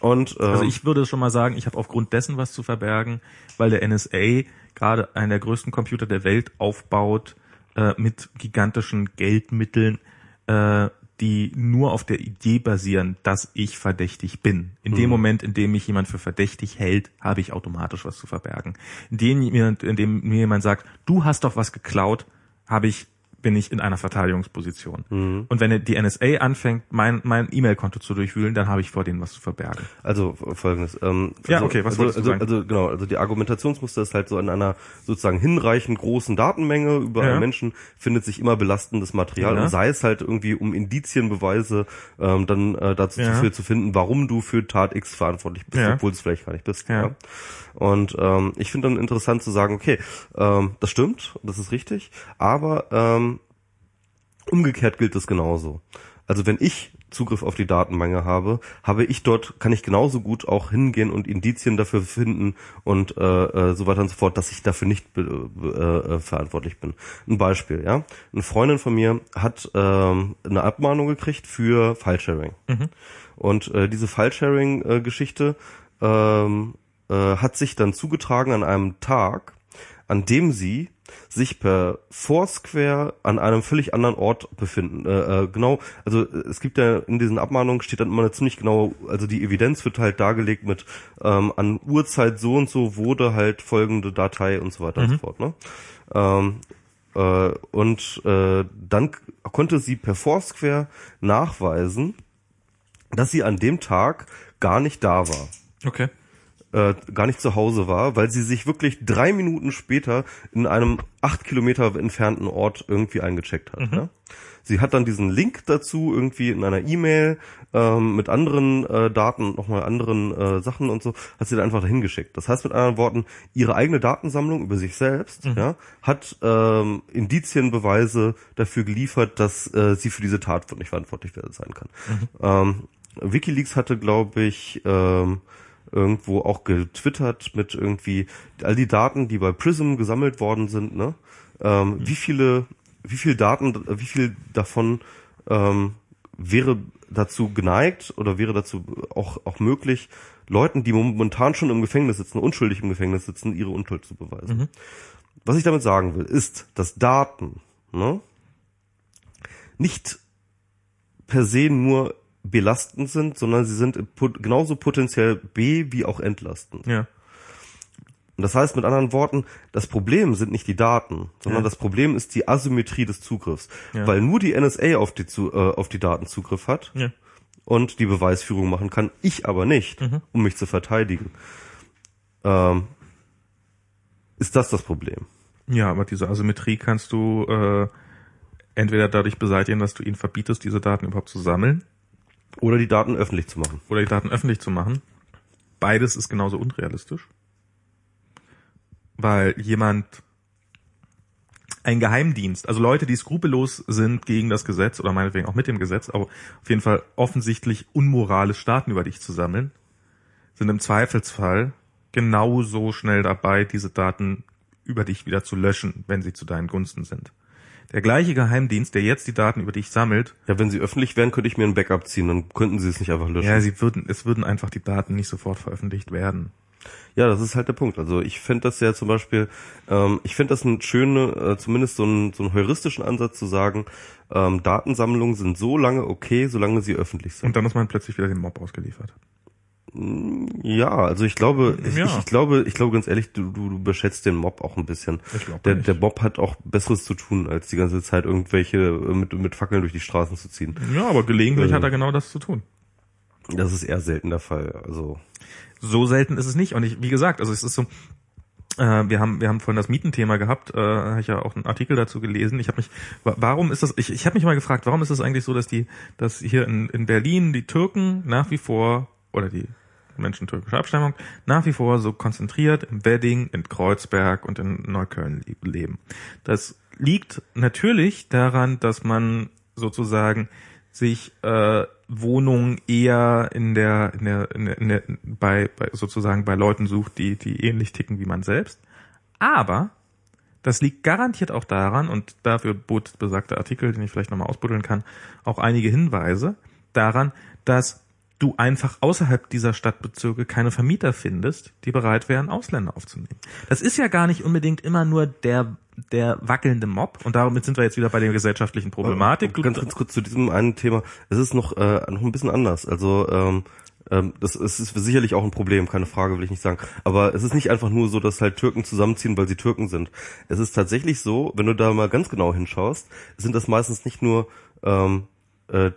Und ähm, also ich würde schon mal sagen, ich habe aufgrund dessen was zu verbergen, weil der NSA gerade einen der größten Computer der Welt aufbaut äh, mit gigantischen Geldmitteln, äh, die nur auf der Idee basieren, dass ich verdächtig bin. In dem Moment, in dem mich jemand für verdächtig hält, habe ich automatisch was zu verbergen. In dem, in dem mir jemand sagt, du hast doch was geklaut, habe ich bin ich in einer Verteidigungsposition. Und wenn die NSA anfängt, mein mein E-Mail-Konto zu durchwühlen, dann habe ich vor denen was zu verbergen. Also folgendes. Ähm, Ja, also, okay, was also, du also, also genau, also die Argumentationsmuster ist halt so in einer sozusagen hinreichend großen Datenmenge über Ja. einen Menschen findet sich immer belastendes Material Ja. und sei es halt irgendwie um Indizienbeweise ähm, dann äh, dazu Ja. zu, finden, warum du für Tat X verantwortlich bist, obwohl du es vielleicht gar nicht bist. Ja. Und ähm, ich finde dann interessant zu sagen, okay, ähm, das stimmt, das ist richtig, aber ähm, Umgekehrt gilt es genauso. Also wenn ich Zugriff auf die Datenmenge habe, habe ich dort, kann ich genauso gut auch hingehen und Indizien dafür finden und äh, äh, so weiter und so fort, dass ich dafür nicht be, äh, äh, verantwortlich bin. Ein Beispiel, ja. Eine Freundin von mir hat ähm, eine Abmahnung gekriegt für Filesharing. Und äh, diese Filesharing-Geschichte ähm, äh, hat sich dann zugetragen an einem Tag, an dem sie sich per Foursquare an einem völlig anderen Ort befinden. Äh, äh, genau, also äh, es gibt ja in diesen Abmahnungen steht dann immer eine ziemlich genaue, also die Evidenz wird halt dargelegt mit ähm, an Uhrzeit so und so wurde halt folgende Datei und so weiter und so fort. Ne? Ähm, äh, und äh, dann konnte sie per Foursquare nachweisen, dass sie an dem Tag gar nicht da war. Okay. Äh, gar nicht zu Hause war, weil sie sich wirklich drei Minuten später in einem acht Kilometer entfernten Ort irgendwie eingecheckt hat. Ja? Sie hat dann diesen Link dazu irgendwie in einer E-Mail ähm, mit anderen äh, Daten, nochmal anderen äh, Sachen und so, hat sie dann einfach dahin geschickt. Das heißt mit anderen Worten, ihre eigene Datensammlung über sich selbst ja, hat ähm, Indizienbeweise dafür geliefert, dass äh, sie für diese Tat nicht verantwortlich sein kann. Ähm, WikiLeaks hatte, glaube ich, ähm, irgendwo auch getwittert mit irgendwie all die Daten, die bei Prism gesammelt worden sind, ne? Ähm, Wie viele, wie viel Daten, wie viel davon ähm, wäre dazu geneigt oder wäre dazu auch, auch möglich, Leuten, die momentan schon im Gefängnis sitzen, unschuldig im Gefängnis sitzen, ihre Unschuld zu beweisen. Was ich damit sagen will, ist, dass Daten ne, nicht per se nur belastend sind, sondern sie sind pot- genauso potenziell be- wie auch entlastend. Ja. Und das heißt mit anderen Worten, das Problem sind nicht die Daten, sondern Ja. das Problem ist die Asymmetrie des Zugriffs, Ja. weil nur die NSA auf die, zu, äh, auf die Daten Zugriff hat Ja. und die Beweisführung machen kann, ich aber nicht, Mhm. um mich zu verteidigen. Ähm, ist das das Problem? Ja, aber diese Asymmetrie kannst du äh, entweder dadurch beseitigen, dass du ihnen verbietest, diese Daten überhaupt zu sammeln, Oder die Daten öffentlich zu machen? oder die Daten öffentlich zu machen. Beides ist genauso unrealistisch. Weil jemand, ein Geheimdienst, also Leute, die skrupellos sind gegen das Gesetz oder meinetwegen auch mit dem Gesetz, aber auf jeden Fall offensichtlich unmoralisch Daten über dich zu sammeln, sind im Zweifelsfall genauso schnell dabei, diese Daten über dich wieder zu löschen, wenn sie zu deinen Gunsten sind. Der gleiche Geheimdienst, der jetzt die Daten über dich sammelt, Ja, wenn sie öffentlich wären, könnte ich mir ein Backup ziehen, dann könnten sie es nicht einfach löschen. ja, sie würden, es würden einfach die Daten nicht sofort veröffentlicht werden. Ja, das ist halt der Punkt. Also ich fände das ja zum Beispiel, ähm, ich fände das ein schöne, äh, zumindest so, ein, so einen heuristischen Ansatz zu sagen, ähm, Datensammlungen sind so lange okay, solange sie öffentlich sind. Und dann ist man plötzlich wieder dem Mob ausgeliefert. Ja, also ich glaube, ich, Ja. ich, ich glaube, ich glaube ganz ehrlich, du, du, du beschätzt den Mob auch ein bisschen. Ich glaube Der, nicht. der Mob hat auch Besseres zu tun, als die ganze Zeit irgendwelche äh, mit, mit Fackeln durch die Straßen zu ziehen. Ja, aber gelegentlich Äh. hat er genau das zu tun. Das ist eher selten der Fall. Also So selten ist es nicht. Und ich, wie gesagt, also es ist so, äh, wir haben, wir haben vorhin das Mietenthema gehabt, äh, habe ich ja auch einen Artikel dazu gelesen. Ich habe mich, wa- warum ist das? Ich, ich habe mich mal gefragt, warum ist es eigentlich so, dass die, dass hier in, in Berlin die Türken nach wie vor oder die Menschen türkischer Abstammung nach wie vor so konzentriert im Wedding, in Kreuzberg und in Neukölln le- leben. Das liegt natürlich daran, dass man sozusagen sich äh, Wohnungen eher in der, in der, in der, in der bei, bei sozusagen bei Leuten sucht, die die ähnlich ticken wie man selbst. Aber das liegt garantiert auch daran, und dafür bot besagter Artikel, den ich vielleicht nochmal ausbuddeln kann, auch einige Hinweise daran, dass du einfach außerhalb dieser Stadtbezirke keine Vermieter findest, die bereit wären, Ausländer aufzunehmen. Das ist ja gar nicht unbedingt immer nur der, der wackelnde Mob, und damit sind wir jetzt wieder bei der gesellschaftlichen Problematik. Du- Ganz, ganz kurz zu diesem einen Thema. Es ist noch, äh, noch ein bisschen anders. Also ähm, ähm, das es ist sicherlich auch ein Problem, keine Frage, will ich nicht sagen. Aber es ist nicht einfach nur so, dass halt Türken zusammenziehen, weil sie Türken sind. Es ist tatsächlich so, wenn du da mal ganz genau hinschaust, sind das meistens nicht nur ähm, äh,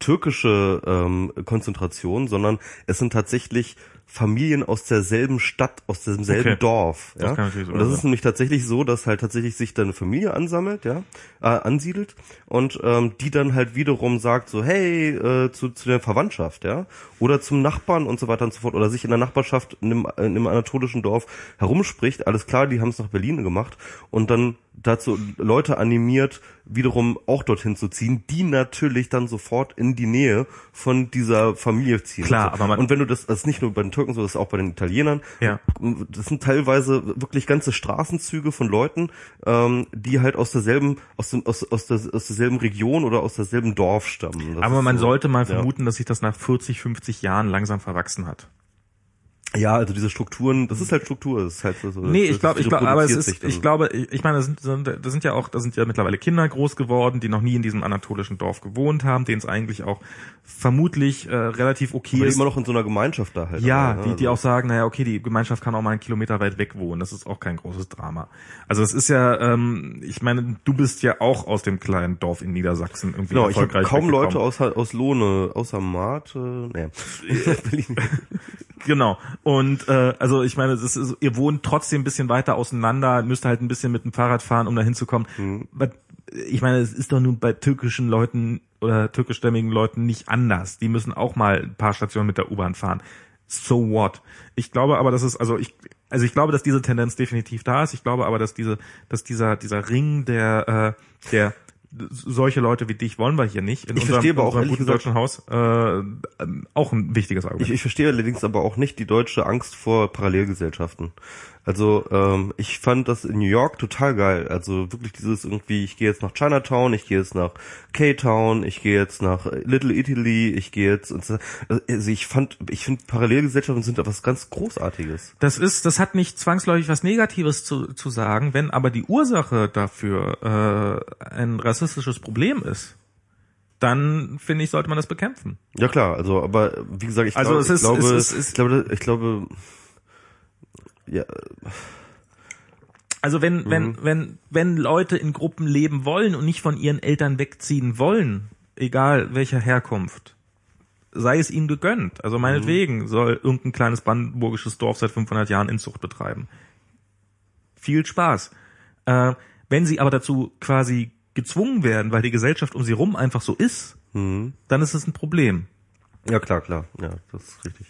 türkische ähm, Konzentration, sondern es sind tatsächlich Familien aus derselben Stadt, aus demselben Okay. Dorf. Das Ja? so Und das ist nämlich tatsächlich so, dass halt tatsächlich sich da eine Familie ansammelt, ja, äh, ansiedelt und ähm, die dann halt wiederum sagt so, hey, äh, zu, zu der Verwandtschaft, ja, oder zum Nachbarn und so weiter und so fort, oder sich in der Nachbarschaft in einem, in einem anatolischen Dorf herumspricht, alles klar, die haben es nach Berlin gemacht und dann dazu Leute animiert, wiederum auch dorthin zu ziehen, die natürlich dann sofort in die Nähe von dieser Familie ziehen. Klar, Also, aber man- und wenn du das, das ist nicht nur bei den Türken so, das ist auch bei den Italienern, Ja. das sind teilweise wirklich ganze Straßenzüge von Leuten, ähm, die halt aus derselben, aus dem, aus, aus, der, aus derselben Region oder aus derselben Dorf stammen. Das aber man so, sollte mal ja. vermuten, dass sich das nach 40, 50 Jahren langsam verwachsen hat. Ja, also diese Strukturen, das ist halt Struktur, das ist halt so. Nee, das ich glaube, ich glaube, aber es ist, sich ich glaube, ich, ich meine, das sind, das sind ja auch, da sind ja mittlerweile Kinder groß geworden, die noch nie in diesem anatolischen Dorf gewohnt haben, denen es eigentlich auch vermutlich äh, relativ okay aber ist. immer noch in so einer Gemeinschaft da halt. Ja, aber, ne, die, die also- auch sagen, naja, okay, die Gemeinschaft kann auch mal einen Kilometer weit weg wohnen. Das ist auch kein großes Drama. Also es ist ja, ähm, ich meine, du bist ja auch aus dem kleinen Dorf in Niedersachsen irgendwie Genau, ich habe erfolgreich kaum weggekommen. Leute aus, aus Lohne, außer Marte, nee. Genau. Und äh, also ich meine, ist, ihr wohnt trotzdem ein bisschen weiter auseinander, müsst halt ein bisschen mit dem Fahrrad fahren, um da hinzukommen. Mhm. Ich meine, es ist doch nun bei türkischen Leuten oder türkischstämmigen Leuten nicht anders. Die müssen auch mal ein paar Stationen mit der U-Bahn fahren. So what? Ich glaube aber, dass es, also ich, also ich glaube, dass diese Tendenz definitiv da ist. Ich glaube aber, dass diese, dass dieser, dieser Ring der, äh, der solche Leute wie dich wollen wir hier nicht in ich unserem, verstehe aber auch guten deutschen Haus äh, auch ein wichtiges Argument. Ich, ich verstehe allerdings aber auch nicht die deutsche Angst vor Parallelgesellschaften. Also ähm, ich fand das in New York total geil. Also wirklich dieses irgendwie, ich gehe jetzt nach Chinatown, ich gehe jetzt nach K-Town, ich gehe jetzt nach Little Italy, ich gehe jetzt also ich fand, ich finde Parallelgesellschaften sind etwas ganz Großartiges. Das ist, das hat nicht zwangsläufig was Negatives zu, zu sagen, wenn aber die Ursache dafür äh, ein rassistisches Problem ist dann finde ich, sollte man das bekämpfen. Ja klar, also aber wie gesagt, ich, also glaub, es ist, ich glaube, es ist, ich glaube, ich glaube, ja. Also wenn, mhm. wenn, wenn, wenn Leute in Gruppen leben wollen und nicht von ihren Eltern wegziehen wollen, egal welcher Herkunft, sei es ihnen gegönnt. Also meinetwegen mhm. soll irgendein kleines brandenburgisches Dorf seit 500 Jahren Inzucht betreiben. Viel Spaß. Äh, wenn sie aber dazu quasi gezwungen werden, weil die Gesellschaft um sie rum einfach so ist, mhm. dann ist es ein Problem. Ja, klar, klar. Ja, das ist richtig.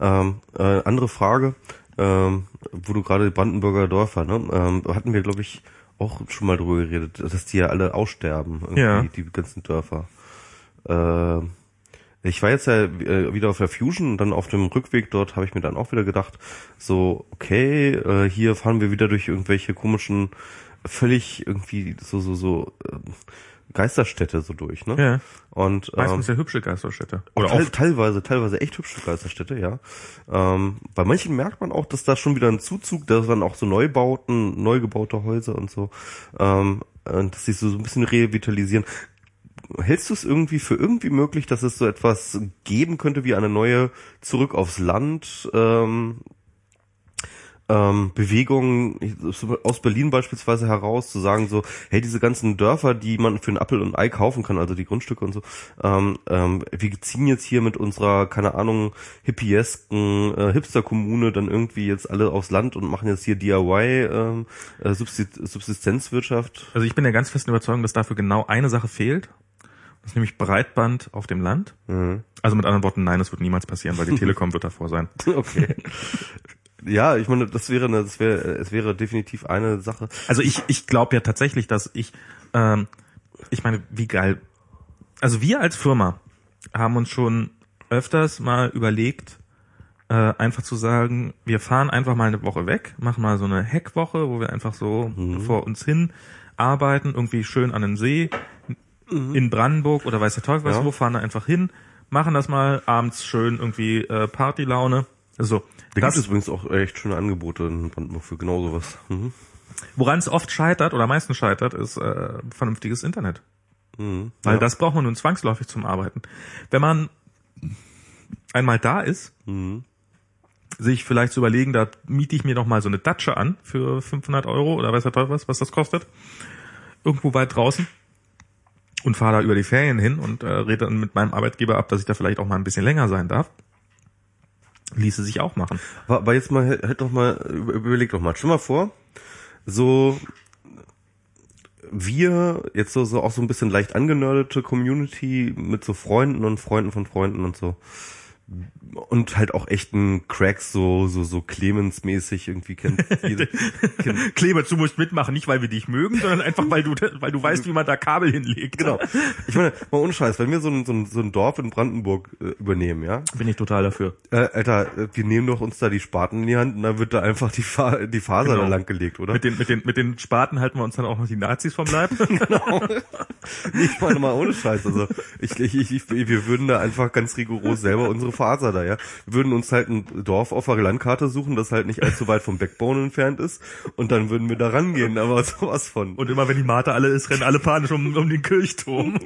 Ähm, äh, andere Frage ähm, wo du gerade Brandenburger Dörfer, ne? Ähm, hatten wir, glaube ich, auch schon mal drüber geredet, dass die ja alle aussterben, irgendwie, ja. die ganzen Dörfer. Äh, ich war jetzt ja äh, wieder auf der Fusion und dann auf dem Rückweg dort habe ich mir dann auch wieder gedacht, so, okay, äh, hier fahren wir wieder durch irgendwelche komischen, völlig irgendwie so, so, so, äh, Geisterstädte so durch, ne? Ja. Und meistens ähm, ja hübsche Geisterstädte. Oder auch teilweise, teilweise echt hübsche Geisterstädte, ja. Ähm, bei manchen merkt man auch, dass da schon wieder ein Zuzug, da sind auch so Neubauten, neu gebaute Häuser und so, ähm, dass sich so, so ein bisschen revitalisieren. Hältst du es irgendwie für irgendwie möglich, dass es so etwas geben könnte wie eine neue Zurück aufs Land ähm, ähm, Bewegungen aus Berlin beispielsweise heraus zu sagen so, hey, diese ganzen Dörfer, die man für einen Apfel und ein Ei kaufen kann, also die Grundstücke und so, ähm, ähm, wir ziehen jetzt hier mit unserer, keine Ahnung, hippiesken äh, Hipster-Kommune dann irgendwie jetzt alle aufs Land und machen jetzt hier DIY ähm, äh, Subsistenzwirtschaft. Also ich bin der ganz festen Überzeugung, dass dafür genau eine Sache fehlt. Das ist nämlich Breitband auf dem Land. Mhm. Also mit anderen Worten, nein, das wird niemals passieren, weil die Telekom wird davor sein. Okay. Ja, ich meine, das wäre, eine, das wäre, es wäre definitiv eine Sache. Also ich, ich glaube ja tatsächlich, dass ich, ähm, ich meine, wie geil. Also wir als Firma haben uns schon öfters mal überlegt, äh, einfach zu sagen, wir fahren einfach mal eine Woche weg, machen mal so eine Heckwoche, wo wir einfach so mhm. vor uns hin arbeiten, irgendwie schön an den See mhm. in Brandenburg oder weiß der Teufel was ja. wo, fahren da einfach hin, machen das mal abends schön irgendwie äh, Partylaune. Also da gibt es übrigens auch echt schöne Angebote in Brandenburg für genau sowas. Mhm. Woran es oft scheitert oder meistens scheitert, ist äh, vernünftiges Internet. Mhm, Weil ja. das braucht man nun zwangsläufig zum Arbeiten. Wenn man einmal da ist, mhm. sich vielleicht zu überlegen, da miete ich mir noch mal so eine Datsche an für 500 Euro oder weiß der Teufel was, was das kostet, irgendwo weit draußen und fahre da über die Ferien hin und äh, rede dann mit meinem Arbeitgeber ab, dass ich da vielleicht auch mal ein bisschen länger sein darf ließe sich auch machen. Aber, jetzt mal, halt doch mal, überleg doch mal, stell mal vor, so, wir, jetzt so, so auch so ein bisschen leicht angenördete Community mit so Freunden und Freunden von Freunden und so und halt auch echten Cracks so so so Clemens mäßig irgendwie kennt. kennt. Clemens, du musst mitmachen, nicht weil wir dich mögen, sondern einfach weil du weil du weißt, wie man da Kabel hinlegt. Genau. Ich meine, mal ohne Scheiß, wenn wir so ein so ein, so ein Dorf in Brandenburg äh, übernehmen, ja? Bin ich total dafür. Äh, Alter, wir nehmen doch uns da die Spaten in die Hand und dann wird da einfach die Fa die Faser genau. da lang gelegt, oder? Mit den mit den mit den Spaten halten wir uns dann auch noch die Nazis vom Leib. genau. ich meine mal ohne Scheiß, also ich, ich, ich wir würden da einfach ganz rigoros selber unsere Faser da, ja. Wir würden uns halt ein Dorf auf der Landkarte suchen, das halt nicht allzu weit vom Backbone entfernt ist und dann würden wir da rangehen, aber sowas von. Und immer wenn die Mate alle ist, rennen alle panisch um, um den Kirchturm.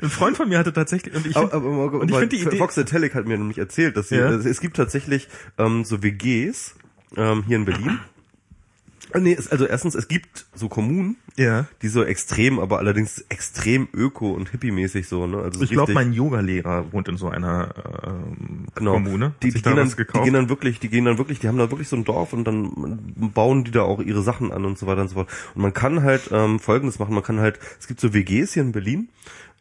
Ein Freund von mir hatte tatsächlich und ich, finde die Idee Fox Italic hat mir nämlich erzählt, dass sie, ja? es gibt tatsächlich ähm, so WGs ähm, hier in Berlin. Ah, nee, es, also erstens, es gibt so Kommunen, Ja. Die so extrem, aber allerdings extrem öko und hippie-mäßig so, ne? Also Ich glaube, mein Yoga-Lehrer wohnt in so einer ähm, genau. Kommune. Die, die, gehen dann, die gehen dann wirklich, die gehen dann wirklich, die haben da wirklich so ein Dorf und dann bauen die da auch ihre Sachen an und so weiter und so fort. Und man kann halt ähm, Folgendes machen, man kann halt, es gibt so WGs hier in Berlin,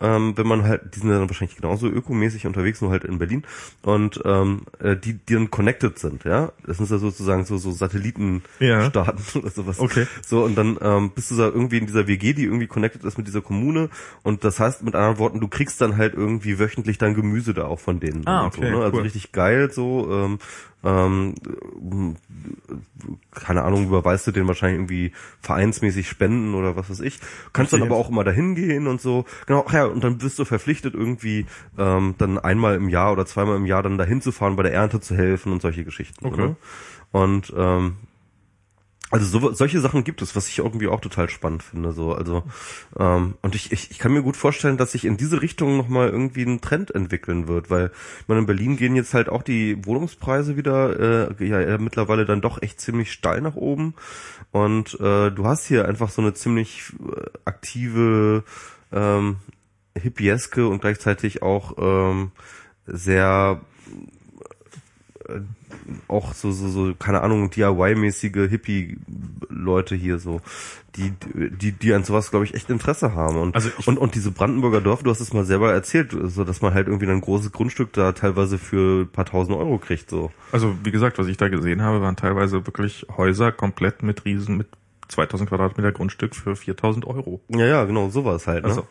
ähm, wenn man halt, die sind dann wahrscheinlich genauso ökomäßig unterwegs, nur halt in Berlin und ähm, äh, die, die dann connected sind, ja. Das sind ja sozusagen so, so Satellitenstaaten oder sowas. Okay. So, und dann ähm, bist du da irgendwie in dieser WG, die irgendwie connected ist mit dieser Kommune und das heißt mit anderen Worten, du kriegst dann halt irgendwie wöchentlich dein Gemüse da auch von denen. Ah, okay, so, ne? Also cool. richtig geil so, ähm, ähm, keine Ahnung, überweist du den wahrscheinlich irgendwie vereinsmäßig spenden oder was weiß ich. Kannst dann Verstehe. aber auch immer dahin gehen und so. Genau, ach ja, und dann bist du verpflichtet irgendwie ähm, dann einmal im Jahr oder zweimal im Jahr dann dahin zu fahren, bei der Ernte zu helfen und solche Geschichten. Okay. Ne? Und ähm, also so, solche Sachen gibt es, was ich irgendwie auch total spannend finde. So, also ähm, und ich, ich, ich kann mir gut vorstellen, dass sich in diese Richtung noch mal irgendwie ein Trend entwickeln wird, weil ich meine, in Berlin gehen jetzt halt auch die Wohnungspreise wieder äh, ja, ja mittlerweile dann doch echt ziemlich steil nach oben und äh, du hast hier einfach so eine ziemlich äh, aktive ähm, hippieske und gleichzeitig auch ähm, sehr äh, auch so, so, so, keine Ahnung, DIY-mäßige Hippie-Leute hier so, die, die, die an sowas, glaube ich, echt Interesse haben. Und, Also und, und diese Brandenburger Dorf, du hast es mal selber erzählt, so dass man halt irgendwie ein großes Grundstück da teilweise für ein paar tausend Euro kriegt, so. Also wie gesagt, was ich da gesehen habe, waren teilweise wirklich Häuser komplett mit Riesen, mit 2000 Quadratmeter Grundstück für 4000 Euro. Ja, ja, genau, sowas halt, ne? Also.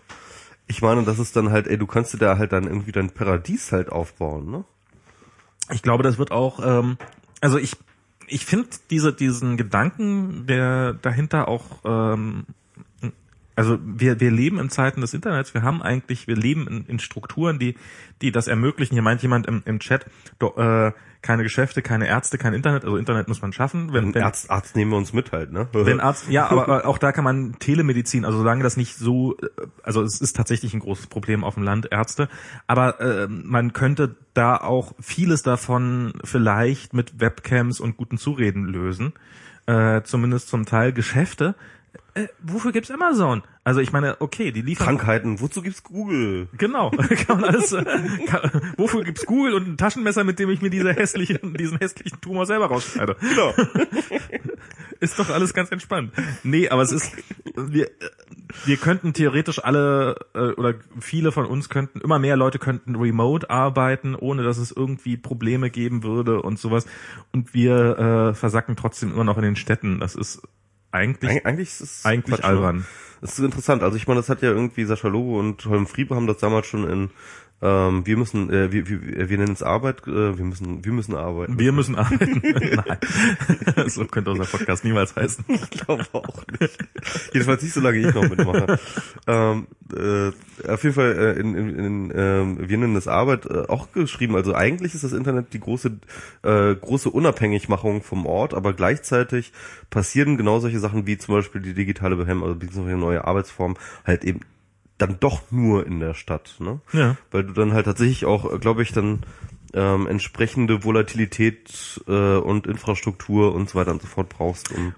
Ich meine, das ist dann halt, ey, du kannst dir da halt dann irgendwie dein Paradies halt aufbauen, ne? Ich glaube, das wird auch, ähm, also ich, ich finde diese, diesen Gedanken, der dahinter auch, ähm, also wir, wir leben in Zeiten des Internets, wir haben eigentlich, wir leben in, in Strukturen, die, die das ermöglichen. Hier meint jemand im, im Chat, do, äh, keine Geschäfte, keine Ärzte, kein Internet, also Internet muss man schaffen. Wenn, wenn, Arzt, Arzt nehmen wir uns mit halt, ne? wenn Arzt, ja, aber aber auch da kann man Telemedizin, also solange das nicht so, äh, also es ist tatsächlich ein großes Problem auf dem Land, Ärzte, aber äh, man könnte da auch vieles davon vielleicht mit Webcams und guten Zureden lösen, äh, zumindest zum Teil Geschäfte. Äh, wofür gibt's Amazon? Also ich meine, okay, die liefern Krankheiten, wozu gibt's Google? Genau, kann man alles. Äh, kann, wofür gibt's Google und ein Taschenmesser, mit dem ich mir diese hässlichen, diesen hässlichen Tumor selber rausschneide? Genau. Ist doch alles ganz entspannt. Nee, aber es ist, wir, wir könnten theoretisch alle äh, oder viele von uns könnten, immer mehr Leute könnten remote arbeiten, ohne dass es irgendwie Probleme geben würde und sowas. Und wir äh, versacken trotzdem immer noch in den Städten. Das ist eigentlich, Eig eigentlich ist es eigentlich Quatsch, ne? albern. Das ist interessant. Also ich meine, das hat ja irgendwie Sascha Lobo und Holm Friebe haben das damals schon in ähm, wir müssen, äh, wir, wir, wir nennen es Arbeit, äh, wir müssen, wir müssen arbeiten. Wir müssen arbeiten. Nein. So könnte unser Podcast niemals heißen. Ich glaube auch nicht. Jedenfalls nicht, solange ich noch mitmache. ähm, äh, auf jeden Fall äh, in, in, in ähm, wir nennen es Arbeit äh, auch geschrieben. Also eigentlich ist das Internet die große äh, große Unabhängigmachung vom Ort, aber gleichzeitig passieren genau solche Sachen wie zum Beispiel die digitale Behemmung, also beziehungsweise neue Arbeitsform halt eben dann doch nur in der Stadt, ne? Ja. Weil du dann halt tatsächlich auch, glaube ich, dann ähm, entsprechende Volatilität äh, und Infrastruktur und so weiter und so fort brauchst, um,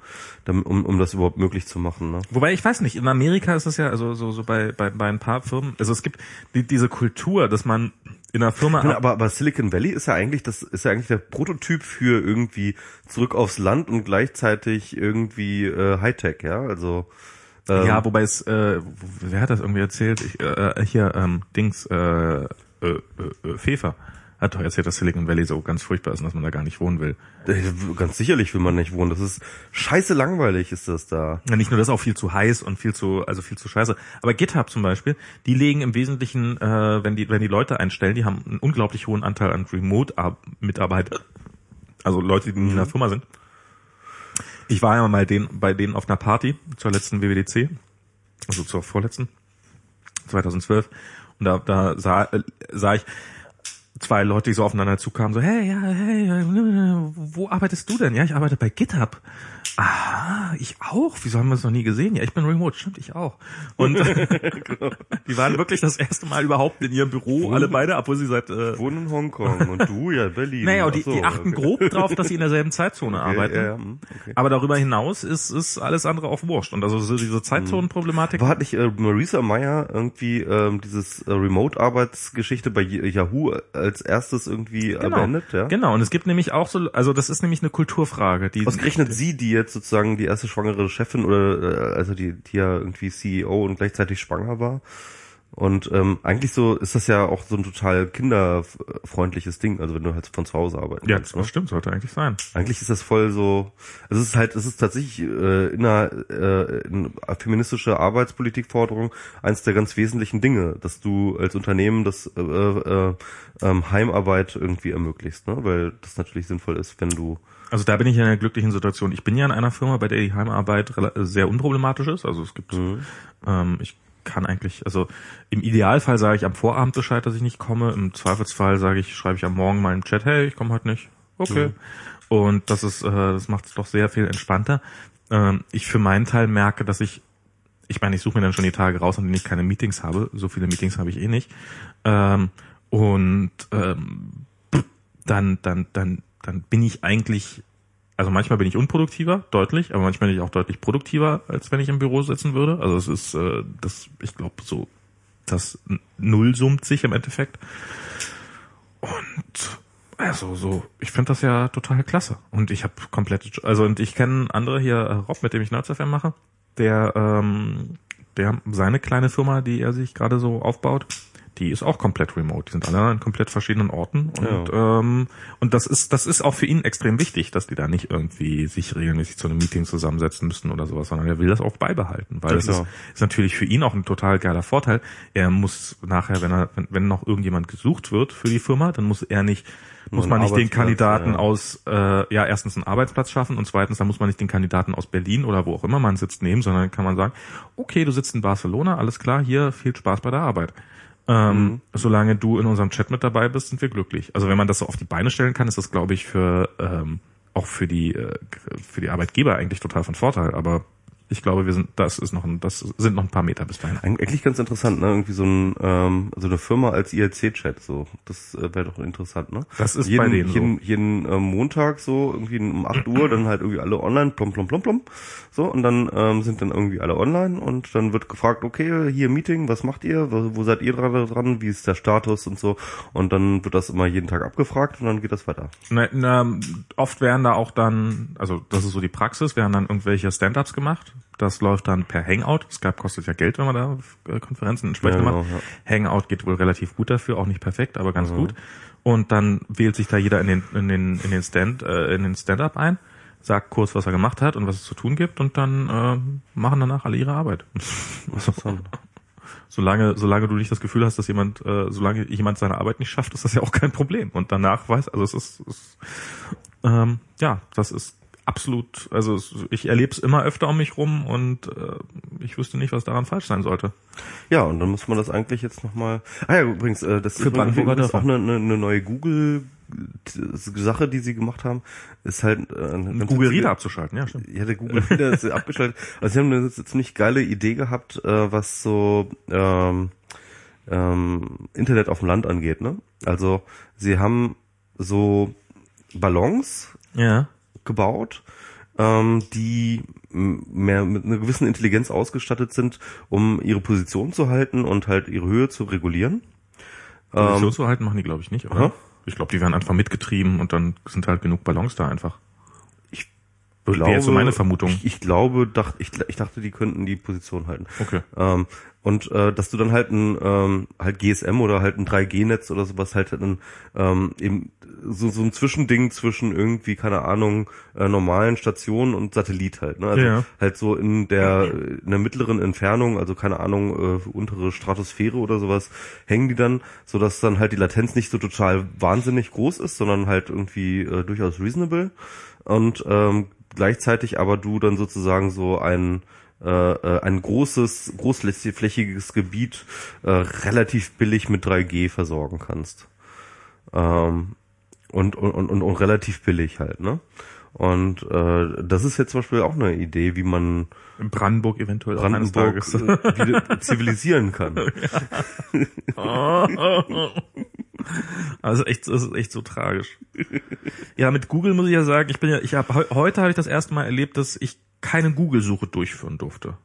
um, um das überhaupt möglich zu machen. Ne? Wobei ich weiß nicht, in Amerika ist es ja, also so, so bei, bei, bei ein paar Firmen, also es gibt die, diese Kultur, dass man in einer Firma Ja, aber, aber Silicon Valley ist ja eigentlich das ist ja eigentlich der Prototyp für irgendwie zurück aufs Land und gleichzeitig irgendwie äh, Hightech, ja. Also ähm, Ja, wobei es, äh, wer hat das irgendwie erzählt? Ich, äh, hier, ähm, Dings, äh, äh, äh, äh, Fefer hat doch erzählt, dass Silicon Valley so ganz furchtbar ist und dass man da gar nicht wohnen will. äh, ganz sicherlich will man nicht wohnen. Das ist scheiße langweilig, ist das da. Ja, nicht nur das, auch viel zu heiß und viel zu, also viel zu scheiße. Aber GitHub zum Beispiel, die legen im Wesentlichen, äh, wenn die, wenn die Leute einstellen, die haben einen unglaublich hohen Anteil an Remote-Mitarbeiter. Also Leute, die nicht in der Firma sind. Ich war ja mal den, bei denen auf einer Party zur letzten WWDC, also zur vorletzten, 2012. Und da, da sah, äh, sah ich zwei Leute, die so aufeinander zukamen, so, hey, ja, hey, wo arbeitest du denn? Ja, ich arbeite bei GitHub. Ah, ich auch. Wieso haben wir es noch nie gesehen? Ja, ich bin remote. Stimmt, ich auch. Und genau. die waren wirklich das erste Mal überhaupt in ihrem Büro, Wohnen, alle beide, obwohl sie seit... Äh, Wohnen in Hongkong und du ja Berlin. Naja, und die, so, die achten okay. grob drauf, dass sie in derselben Zeitzone okay, arbeiten. Ja, hm, okay. Aber darüber hinaus ist, ist alles andere auch wurscht. Und also so diese Zeitzonenproblematik... War hat nicht äh, Marisa Meyer irgendwie ähm, dieses äh, Remote-Arbeitsgeschichte bei Yahoo als erstes irgendwie genau, beendet? Ja? Genau, und es gibt nämlich auch so, also das ist nämlich eine Kulturfrage. Die, Ausgerechnet sie, die jetzt sozusagen die erste schwangere Chefin oder äh, also die, die ja irgendwie CEO und gleichzeitig schwanger war. Und ähm, eigentlich so ist das ja auch so ein total kinderfreundliches Ding, also wenn du halt von zu Hause arbeiten Ja, kannst, das ne? stimmt, sollte eigentlich sein. Eigentlich ist das voll so, also es ist halt, es ist tatsächlich äh, in einer äh, in feministische Arbeitspolitikforderung eins der ganz wesentlichen Dinge, dass du als Unternehmen das äh, äh, äh, Heimarbeit irgendwie ermöglicht, ne? weil das natürlich sinnvoll ist, wenn du also da bin ich in einer glücklichen Situation. Ich bin ja in einer Firma, bei der die Heimarbeit sehr unproblematisch ist. Also es gibt, mhm. ähm, ich kann eigentlich, also im Idealfall sage ich am Vorabend Bescheid, dass ich nicht komme. Im Zweifelsfall sage ich, schreibe ich am Morgen mal im Chat, hey, ich komme heute nicht. Okay. Mhm. Und das ist, äh, das macht es doch sehr viel entspannter. Ähm, ich für meinen Teil merke, dass ich, ich meine, ich suche mir dann schon die Tage raus, an denen ich keine Meetings habe. So viele Meetings habe ich eh nicht. Ähm, und ähm, dann, dann, dann dann bin ich eigentlich, also manchmal bin ich unproduktiver, deutlich, aber manchmal bin ich auch deutlich produktiver, als wenn ich im Büro sitzen würde. Also es ist, äh, das, ich glaube, so, das Null summt sich im Endeffekt. Und also so, ich finde das ja total klasse. Und ich habe komplett, also und ich kenne andere hier, äh, Rob, mit dem ich NerdSFM mache, der, ähm, der seine kleine Firma, die er sich gerade so aufbaut, die ist auch komplett remote. Die sind alle an komplett verschiedenen Orten und ja. ähm, und das ist das ist auch für ihn extrem wichtig, dass die da nicht irgendwie sich regelmäßig zu einem Meeting zusammensetzen müssen oder sowas, sondern er will das auch beibehalten, weil das, das ist, ist natürlich für ihn auch ein total geiler Vorteil. Er muss nachher, wenn er wenn, wenn noch irgendjemand gesucht wird für die Firma, dann muss er nicht muss man nicht den Kandidaten ja. aus äh, ja erstens einen Arbeitsplatz schaffen und zweitens dann muss man nicht den Kandidaten aus Berlin oder wo auch immer man sitzt nehmen, sondern kann man sagen, okay, du sitzt in Barcelona, alles klar, hier viel Spaß bei der Arbeit. Ähm, mhm. Solange du in unserem Chat mit dabei bist, sind wir glücklich. Also wenn man das so auf die Beine stellen kann, ist das, glaube ich, für ähm, auch für die äh, für die Arbeitgeber eigentlich total von Vorteil. Aber ich glaube, wir sind, das ist noch ein, das sind noch ein paar Meter bis dahin. Eigentlich ganz interessant, ne? Irgendwie so ein, ähm, so eine Firma als IRC-Chat, so. Das äh, wäre doch interessant, ne? Das ist jeden, bei denen jeden, so. jeden äh, Montag so irgendwie um 8 Uhr dann halt irgendwie alle online, plom, plom, plom, plom. So, und dann ähm, sind dann irgendwie alle online und dann wird gefragt, okay, hier Meeting, was macht ihr? Wo, wo seid ihr gerade dran? Wie ist der Status und so? Und dann wird das immer jeden Tag abgefragt und dann geht das weiter. Na, na, oft werden da auch dann, also das ist so die Praxis, werden dann irgendwelche Stand-ups gemacht das läuft dann per Hangout. Skype kostet ja Geld, wenn man da äh, Konferenzen entsprechend ja, genau, macht. Ja. Hangout geht wohl relativ gut dafür, auch nicht perfekt, aber ganz mhm. gut. Und dann wählt sich da jeder in den in den in den Stand äh, in den Stand-up ein, sagt kurz, was er gemacht hat und was es zu tun gibt, und dann äh, machen danach alle ihre Arbeit. solange solange du nicht das Gefühl hast, dass jemand äh, solange jemand seine Arbeit nicht schafft, ist das ja auch kein Problem. Und danach weiß, also es ist, es, ähm, ja, das ist absolut, also ich erlebe es immer öfter um mich rum und äh, ich wüsste nicht, was daran falsch sein sollte. Ja, und dann muss man das eigentlich jetzt nochmal. Ah ja, übrigens, äh, das Für Brandenburger ist auch eine, eine, eine neue Google Sache, die sie gemacht haben, ist halt äh, Google Reader abzuschalten, ja, stimmt. Ja, der Google Reader ist abgeschaltet. Also sie haben eine ziemlich geile Idee gehabt, äh, was so ähm, ähm, Internet auf dem Land angeht, ne? Also sie haben so Ballons, ja gebaut, ähm, die mehr mit einer gewissen Intelligenz ausgestattet sind, um ihre Position zu halten und halt ihre Höhe zu regulieren. Position ähm, zu halten machen die, glaube ich, nicht, oder? Aha. Ich glaube, die werden einfach mitgetrieben und dann sind halt genug Ballons da einfach. Ich glaube, Wäre so meine Vermutung. Ich, ich glaube, dacht, ich, ich dachte, die könnten die Position halten. Okay. Ähm, und äh, dass du dann halt ein ähm, halt GSM oder halt ein 3G-Netz oder sowas halt dann ähm, eben so, so ein Zwischending zwischen irgendwie keine Ahnung äh, normalen Stationen und Satellit halt ne? Also ja. halt so in der in der mittleren Entfernung also keine Ahnung äh, untere Stratosphäre oder sowas hängen die dann so dass dann halt die Latenz nicht so total wahnsinnig groß ist sondern halt irgendwie äh, durchaus reasonable. Und ähm, gleichzeitig aber du dann sozusagen so ein äh, äh, ein großes, großflächiges Gebiet äh, relativ billig mit 3G versorgen kannst. Ähm, Und, und, und, und relativ billig halt, ne? Und äh, das ist jetzt zum Beispiel auch eine Idee, wie man In Brandenburg eventuell Brandenburg äh, wieder zivilisieren kann. Also echt, das ist echt so tragisch. Ja, mit Google muss ich ja sagen, ich bin ja, ich habe heute habe ich das erste Mal erlebt, dass ich keine Google-Suche durchführen durfte.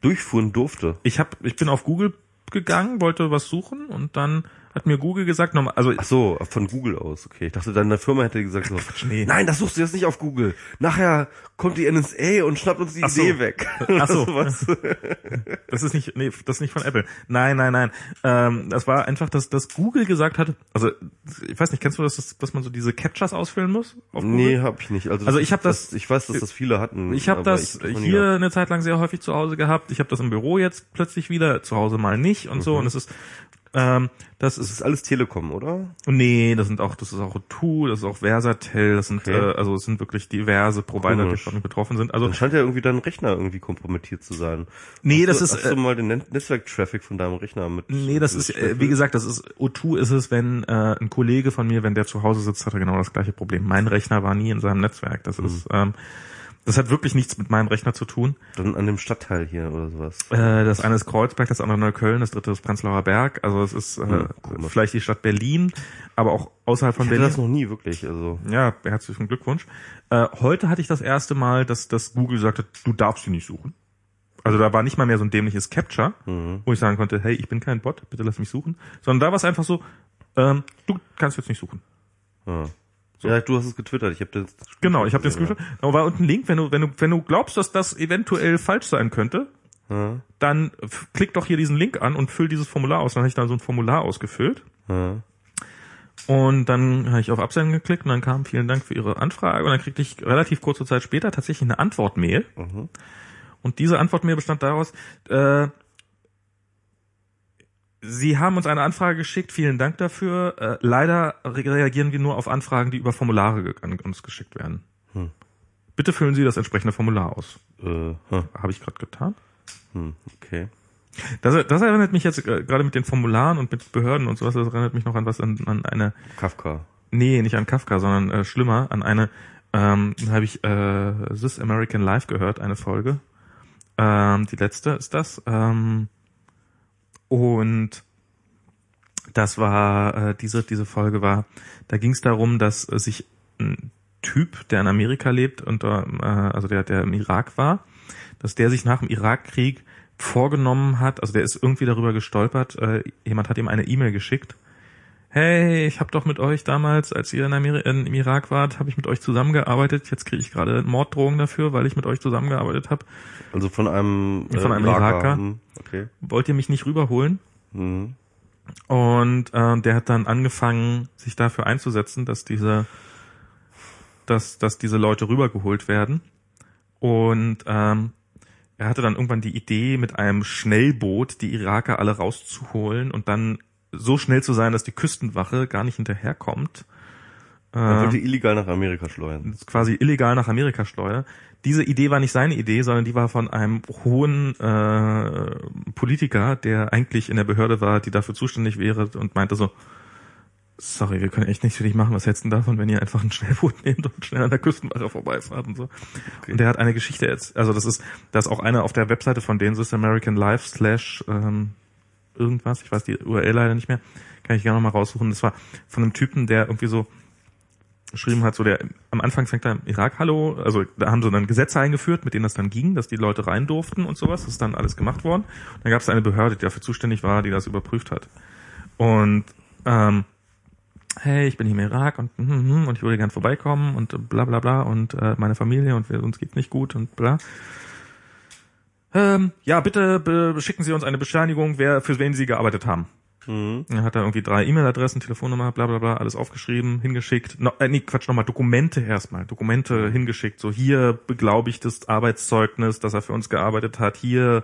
Durchfuhren durfte. Ich habe, ich bin auf Google gegangen, wollte was suchen und dann hat mir Google gesagt, nochmal, also Ach so, von Google aus, okay. Ich dachte, deine Firma hätte gesagt so, nee. nein, das suchst du jetzt nicht auf Google. Nachher kommt die NSA und schnappt uns die Ach so. Idee weg. Ach so. was? Das ist nicht, nee, das ist nicht von Apple. Nein, nein, nein. Ähm, das war einfach, dass, dass Google gesagt hat, also ich weiß nicht, kennst du das, dass, dass man so diese Captchas ausfüllen muss? Auf Google? Nee, hab ich nicht. Also, Also das- ich hab das- Ich weiß, dass das viele hatten. Ich habe das nie hier eine Zeit lang sehr häufig zu Hause gehabt. Ich habe das im Büro jetzt plötzlich wieder, zu Hause mal nicht und Mhm. so. Und es ist, ähm, das Das ist, ist alles Telekom, oder? nee, das sind auch, das ist auch O2, das ist auch Versatel, das sind, Okay. äh, also es sind wirklich diverse Provider, Komisch. die davon betroffen sind. Also Dann scheint ja irgendwie dein Rechner irgendwie kompromittiert zu sein. nee, hast das du, ist, Hast du äh, mal den Net- Netzwerk-Traffic von deinem Rechner mit? Nee, das ist, äh, wie gesagt, das ist, O2 ist es, wenn äh, ein Kollege von mir, wenn der zu Hause sitzt, hat er genau das gleiche Problem. Mein Rechner war nie in seinem Netzwerk. Das Mhm. ist, ähm, das hat wirklich nichts mit meinem Rechner zu tun. Dann an dem Stadtteil hier oder sowas. Äh, das eine ist Kreuzberg, das andere Neukölln, das dritte ist Prenzlauer Berg. Also es ist äh, komisch. vielleicht die Stadt Berlin, aber auch außerhalb von Ich Berlin. das noch nie wirklich, also. Ja, herzlichen Glückwunsch. Äh, heute hatte ich das erste Mal, dass, dass Google sagte, du darfst sie nicht suchen. Also da war nicht mal mehr so ein dämliches Capture, Mhm. wo ich sagen konnte, hey, ich bin kein Bot, bitte lass mich suchen. Sondern da war es einfach so, ähm, du kannst jetzt nicht suchen. Ja. Ja, du hast es getwittert. Ich habe das. Genau, ich habe den gesehen, Screenshot. Da war unten ein Link, wenn du, wenn du, wenn du glaubst, dass das eventuell falsch sein könnte, Ja. dann klick doch hier diesen Link an und füll dieses Formular aus. Dann habe ich dann so ein Formular ausgefüllt. Ja. Und dann habe ich auf Absenden geklickt und dann kam vielen Dank für Ihre Anfrage und dann kriegte ich relativ kurze Zeit später tatsächlich eine Antwortmail. Mhm. Und diese Antwortmail bestand daraus, äh, Sie haben uns eine Anfrage geschickt, vielen Dank dafür. Äh, leider re reagieren wir nur auf Anfragen, die über Formulare an uns geschickt werden. Hm. Bitte füllen Sie das entsprechende Formular aus. Äh, hm, Habe ich gerade getan. hm, okay. Das, das erinnert mich jetzt äh, gerade mit den Formularen und mit Behörden und sowas, das erinnert mich noch an was, an, an eine Kafka. Nee, nicht an Kafka, sondern äh, schlimmer, an eine, ähm, habe ich äh, This American Life gehört, eine Folge. Ähm, die letzte ist das. Ähm, und das war, äh, diese, diese Folge war, da ging es darum, dass äh, sich ein Typ, der in Amerika lebt und äh, also der, der im Irak war, dass der sich nach dem Irakkrieg vorgenommen hat, also der ist irgendwie darüber gestolpert, äh, jemand hat ihm eine E-Mail geschickt, hey, ich habe doch mit euch damals, als ihr in Ameri in, im Irak wart, habe ich mit euch zusammengearbeitet. Jetzt kriege ich gerade Morddrohungen dafür, weil ich mit euch zusammengearbeitet habe. Also von einem, Von einem Iraker. Hm, Okay. Wollt ihr mich nicht rüberholen? Hm. Und ähm, der hat dann angefangen, sich dafür einzusetzen, dass diese, dass, dass diese Leute rübergeholt werden. Und ähm, er hatte dann irgendwann die Idee, mit einem Schnellboot die Iraker alle rauszuholen und dann so schnell zu sein, dass die Küstenwache gar nicht hinterherkommt. Man wollte illegal nach Amerika schleudern. quasi illegal nach Amerika steuer. Diese Idee war nicht seine Idee, sondern die war von einem hohen äh, Politiker, der eigentlich in der Behörde war, die dafür zuständig wäre und meinte so, sorry, wir können echt nichts für dich machen, was hältst du davon, wenn ihr einfach ein Schnellboot nehmt und schnell an der Küstenwache vorbeifahrt und so. Und der hat eine Geschichte jetzt, also das ist, das ist auch eine auf der Webseite von denen, This American Life slash ähm, irgendwas, ich weiß die URL leider nicht mehr, kann ich gerne noch mal raussuchen. Das war von einem Typen, der irgendwie so geschrieben hat, so der am Anfang fängt er im Irak Hallo, also da haben sie dann Gesetze eingeführt, mit denen das dann ging, dass die Leute rein durften und sowas, das ist dann alles gemacht worden. Und dann gab es eine Behörde, die dafür zuständig war, die das überprüft hat. Und ähm, hey, ich bin hier im Irak und hm, hm, hm, und ich würde gern vorbeikommen und bla bla bla und äh, meine Familie und wir, uns geht's nicht gut und bla. Ähm, ja, bitte schicken Sie uns eine Bescheinigung, wer für wen Sie gearbeitet haben. Mhm. Er hat da irgendwie drei E-Mail-Adressen, Telefonnummer, bla bla bla, alles aufgeschrieben, hingeschickt. No, äh, nee, Quatsch, nochmal Dokumente erstmal. Dokumente hingeschickt. So hier beglaubigtes Arbeitszeugnis, dass er für uns gearbeitet hat. Hier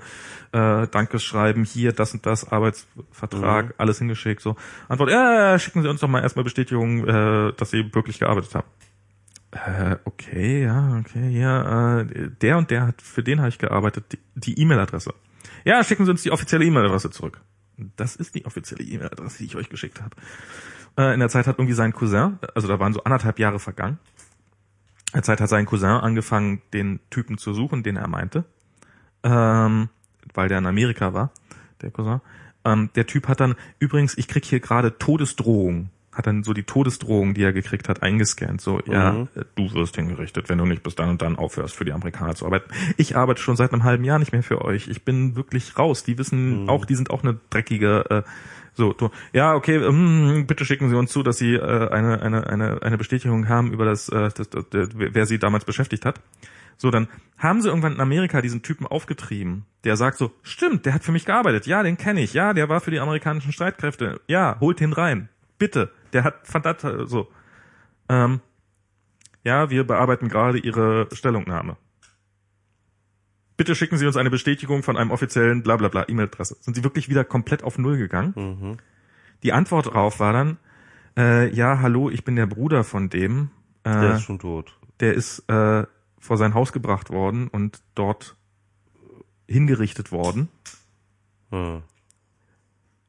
äh, Dankeschreiben, hier das und das Arbeitsvertrag, alles hingeschickt. So Antwort, ja, schicken Sie uns doch mal erstmal Bestätigung, äh, dass Sie wirklich gearbeitet haben. Äh, okay, ja, okay, ja, äh, der und der hat, für den habe ich gearbeitet, die- E-Mail-Adresse. Ja, schicken Sie uns die offizielle E-Mail-Adresse zurück. Das ist die offizielle E-Mail-Adresse, die ich euch geschickt habe. Äh, in der Zeit hat irgendwie sein Cousin, also da waren so anderthalb Jahre vergangen. In der Zeit hat sein Cousin angefangen, den Typen zu suchen, den er meinte. Ähm, weil der in Amerika war, der Cousin. Ähm, der Typ hat dann, übrigens, ich krieg hier gerade Todesdrohung hat dann so die Todesdrohung, die er gekriegt hat, eingescannt. So, mhm. ja, du wirst hingerichtet, wenn du nicht bis dann und dann aufhörst, für die Amerikaner zu arbeiten. Ich arbeite schon seit einem halben Jahr nicht mehr für euch. Ich bin wirklich raus. Die wissen mhm. auch, die sind auch eine dreckige. Äh, so, du, ja, okay, ähm, bitte schicken Sie uns zu, dass Sie äh, eine, eine, eine, eine Bestätigung haben über das, äh, das, das, das, wer Sie damals beschäftigt hat. So, dann haben sie irgendwann in Amerika diesen Typen aufgetrieben, der sagt so, stimmt, der hat für mich gearbeitet, ja, den kenne ich, ja, der war für die amerikanischen Streitkräfte, ja, holt ihn rein, bitte. Der hat verdammt so. Ähm, ja, wir bearbeiten gerade Ihre Stellungnahme. Bitte schicken Sie uns eine Bestätigung von einem offiziellen Blablabla E-Mail-Adresse. Sind Sie wirklich wieder komplett auf Null gegangen? Mhm. Die Antwort darauf war dann, äh, ja, hallo, ich bin der Bruder von dem. Äh, der ist schon tot. Der ist äh, vor sein Haus gebracht worden und dort hingerichtet worden. Hm.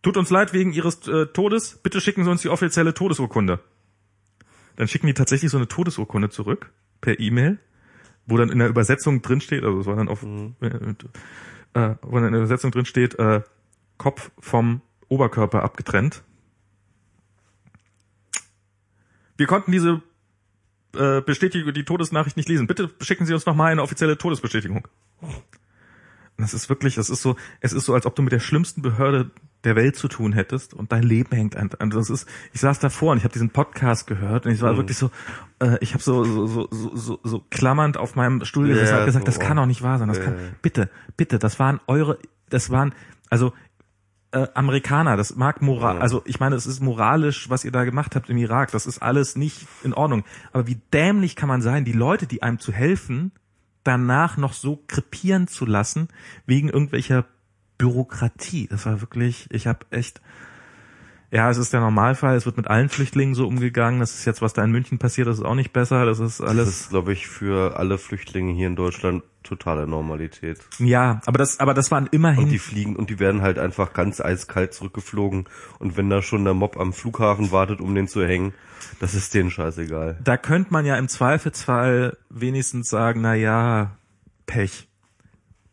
Tut uns leid wegen Ihres äh, Todes. Bitte schicken Sie uns die offizielle Todesurkunde. Dann schicken die tatsächlich so eine Todesurkunde zurück per E-Mail, wo dann in der Übersetzung drin steht, also es war dann auf, mhm. äh, äh, wo dann in der Übersetzung drin steht, äh, Kopf vom Oberkörper abgetrennt. Wir konnten diese äh, Bestätigung, die Todesnachricht nicht lesen. Bitte schicken Sie uns nochmal eine offizielle Todesbestätigung. Das ist wirklich, das ist so, es ist so, als ob du mit der schlimmsten Behörde der Welt zu tun hättest und dein Leben hängt an. Also das ist, ich saß davor und ich habe diesen Podcast gehört und ich war mhm. wirklich so, äh, ich habe so, so, so, so, so, so klammernd auf meinem Stuhl yeah, und gesagt, das kann doch nicht wahr sein. Das yeah. kann, bitte, bitte, das waren eure, das waren, also äh, Amerikaner, das mag moral, also ich meine, es ist moralisch, was ihr da gemacht habt im Irak, das ist alles nicht in Ordnung. Aber wie dämlich kann man sein, die Leute, die einem zu helfen, danach noch so krepieren zu lassen, wegen irgendwelcher Bürokratie. Das war wirklich, ich habe echt, ja, es ist der Normalfall, es wird mit allen Flüchtlingen so umgegangen. Das ist jetzt, was da in München passiert, das ist auch nicht besser. Das ist alles. Das ist, glaube ich, für alle Flüchtlinge hier in Deutschland totale Normalität. Ja, aber das, aber das waren immerhin. Und die fliegen und die werden halt einfach ganz eiskalt zurückgeflogen. Und wenn da schon der Mob am Flughafen wartet, um den zu hängen, das ist denen scheißegal. Da könnte man ja im Zweifelsfall wenigstens sagen, na ja, Pech.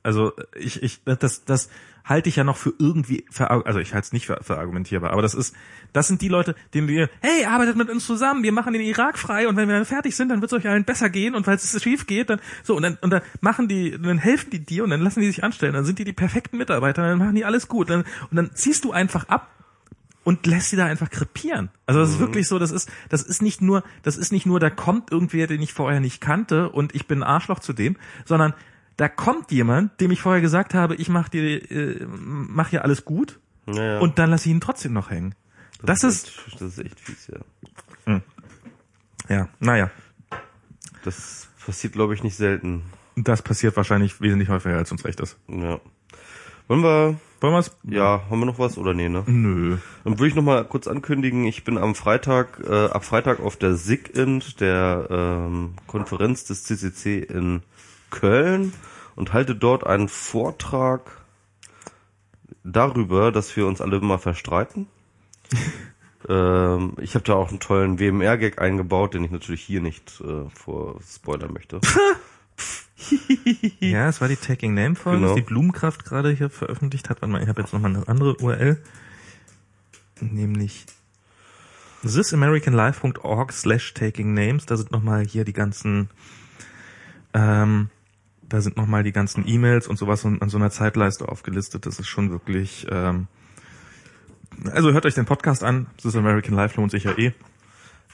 Also ich, ich, das, das, halte ich ja noch für irgendwie, also ich halte es nicht für, für argumentierbar, aber das ist, das sind die Leute, denen wir, hey, arbeitet mit uns zusammen, wir machen den Irak frei und wenn wir dann fertig sind, dann wird es euch allen besser gehen und falls es schief geht, dann so und dann und dann machen die, dann helfen die dir und dann lassen die sich anstellen, dann sind die die perfekten Mitarbeiter, dann machen die alles gut, dann, und dann ziehst du einfach ab und lässt sie da einfach krepieren. Also das mhm. ist wirklich so, das ist, das ist nicht nur, das ist nicht nur, da kommt irgendwer, den ich vorher nicht kannte und ich bin ein Arschloch zu dem, sondern da kommt jemand, dem ich vorher gesagt habe, ich mach dir, äh, mach hier alles gut, naja. und dann lass ich ihn trotzdem noch hängen. Das, das ist, echt, das ist echt fies, ja. Hm. Ja, naja. Das passiert, glaube ich, nicht selten. Das passiert wahrscheinlich wesentlich häufiger, als uns recht ist. Ja. Wollen wir wollen wir's? Ja, haben wir noch was oder nee, ne? Nö. Dann würde ich noch mal kurz ankündigen, ich bin am Freitag, äh, ab Freitag auf der SIGINT, der ähm, Konferenz des CCC in Köln und halte dort einen Vortrag darüber, dass wir uns alle immer verstreiten. ähm, ich habe da auch einen tollen WMR-Gag eingebaut, den ich natürlich hier nicht äh, vor spoilern möchte. ja, es war die Taking Name Folge, genau. die Blumenkraft gerade hier veröffentlicht hat. Warte mal, ich habe jetzt noch mal eine andere URL, nämlich thisamericanlife.org slash taking names. Da sind noch mal hier die ganzen ähm, da sind nochmal die ganzen E-Mails und sowas an so einer Zeitleiste aufgelistet. Das ist schon wirklich. Ähm, also hört euch den Podcast an. This American Life lohnt sich ja eh.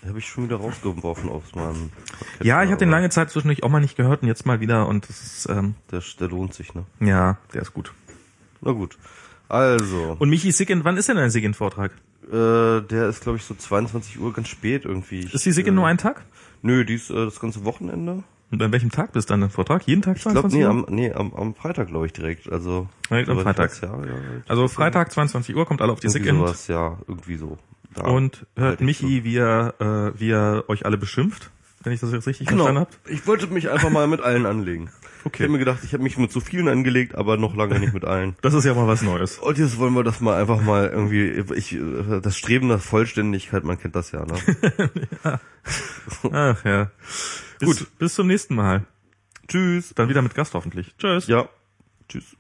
Habe ich schon wieder rausgeworfen aufs meinem Podcast. Ja, ich habe den lange Zeit zwischendurch auch mal nicht gehört und jetzt mal wieder und das ist, ähm, der, der lohnt sich, ne? Ja, der ist gut. Na gut. Also. Und Michi Siggin, wann ist denn dein Siggin-Vortrag? Äh, der ist, glaube ich, so 22 Uhr, ganz spät irgendwie. Ist die Siggin äh, nur ein Tag? Nö, die ist äh, das ganze Wochenende. Und an welchem Tag bist du dann der Vortrag? Jeden Tag 22 ich glaub, nee, Uhr? Am, nee, am, am Freitag glaube ich direkt. Also direkt am Freitag. Ja, ja, also Freitag 22 Uhr kommt alle auf die Sick sowas, ja, irgendwie so. Da und hört Michi, wie er, äh, wie er euch alle beschimpft. wenn ich das jetzt richtig Genau. verstanden habe. Ich wollte mich einfach mal mit allen anlegen. Ich Okay. habe mir gedacht, ich habe mich mit so vielen angelegt, aber noch lange nicht mit allen. Das ist ja mal was Neues. Und jetzt wollen wir das mal einfach mal irgendwie, ich, das Streben nach Vollständigkeit, man kennt das ja, ne? Ach ja. Bis, Gut. Bis zum nächsten Mal. Tschüss. Dann wieder mit Gast hoffentlich. Tschüss. Ja. Tschüss.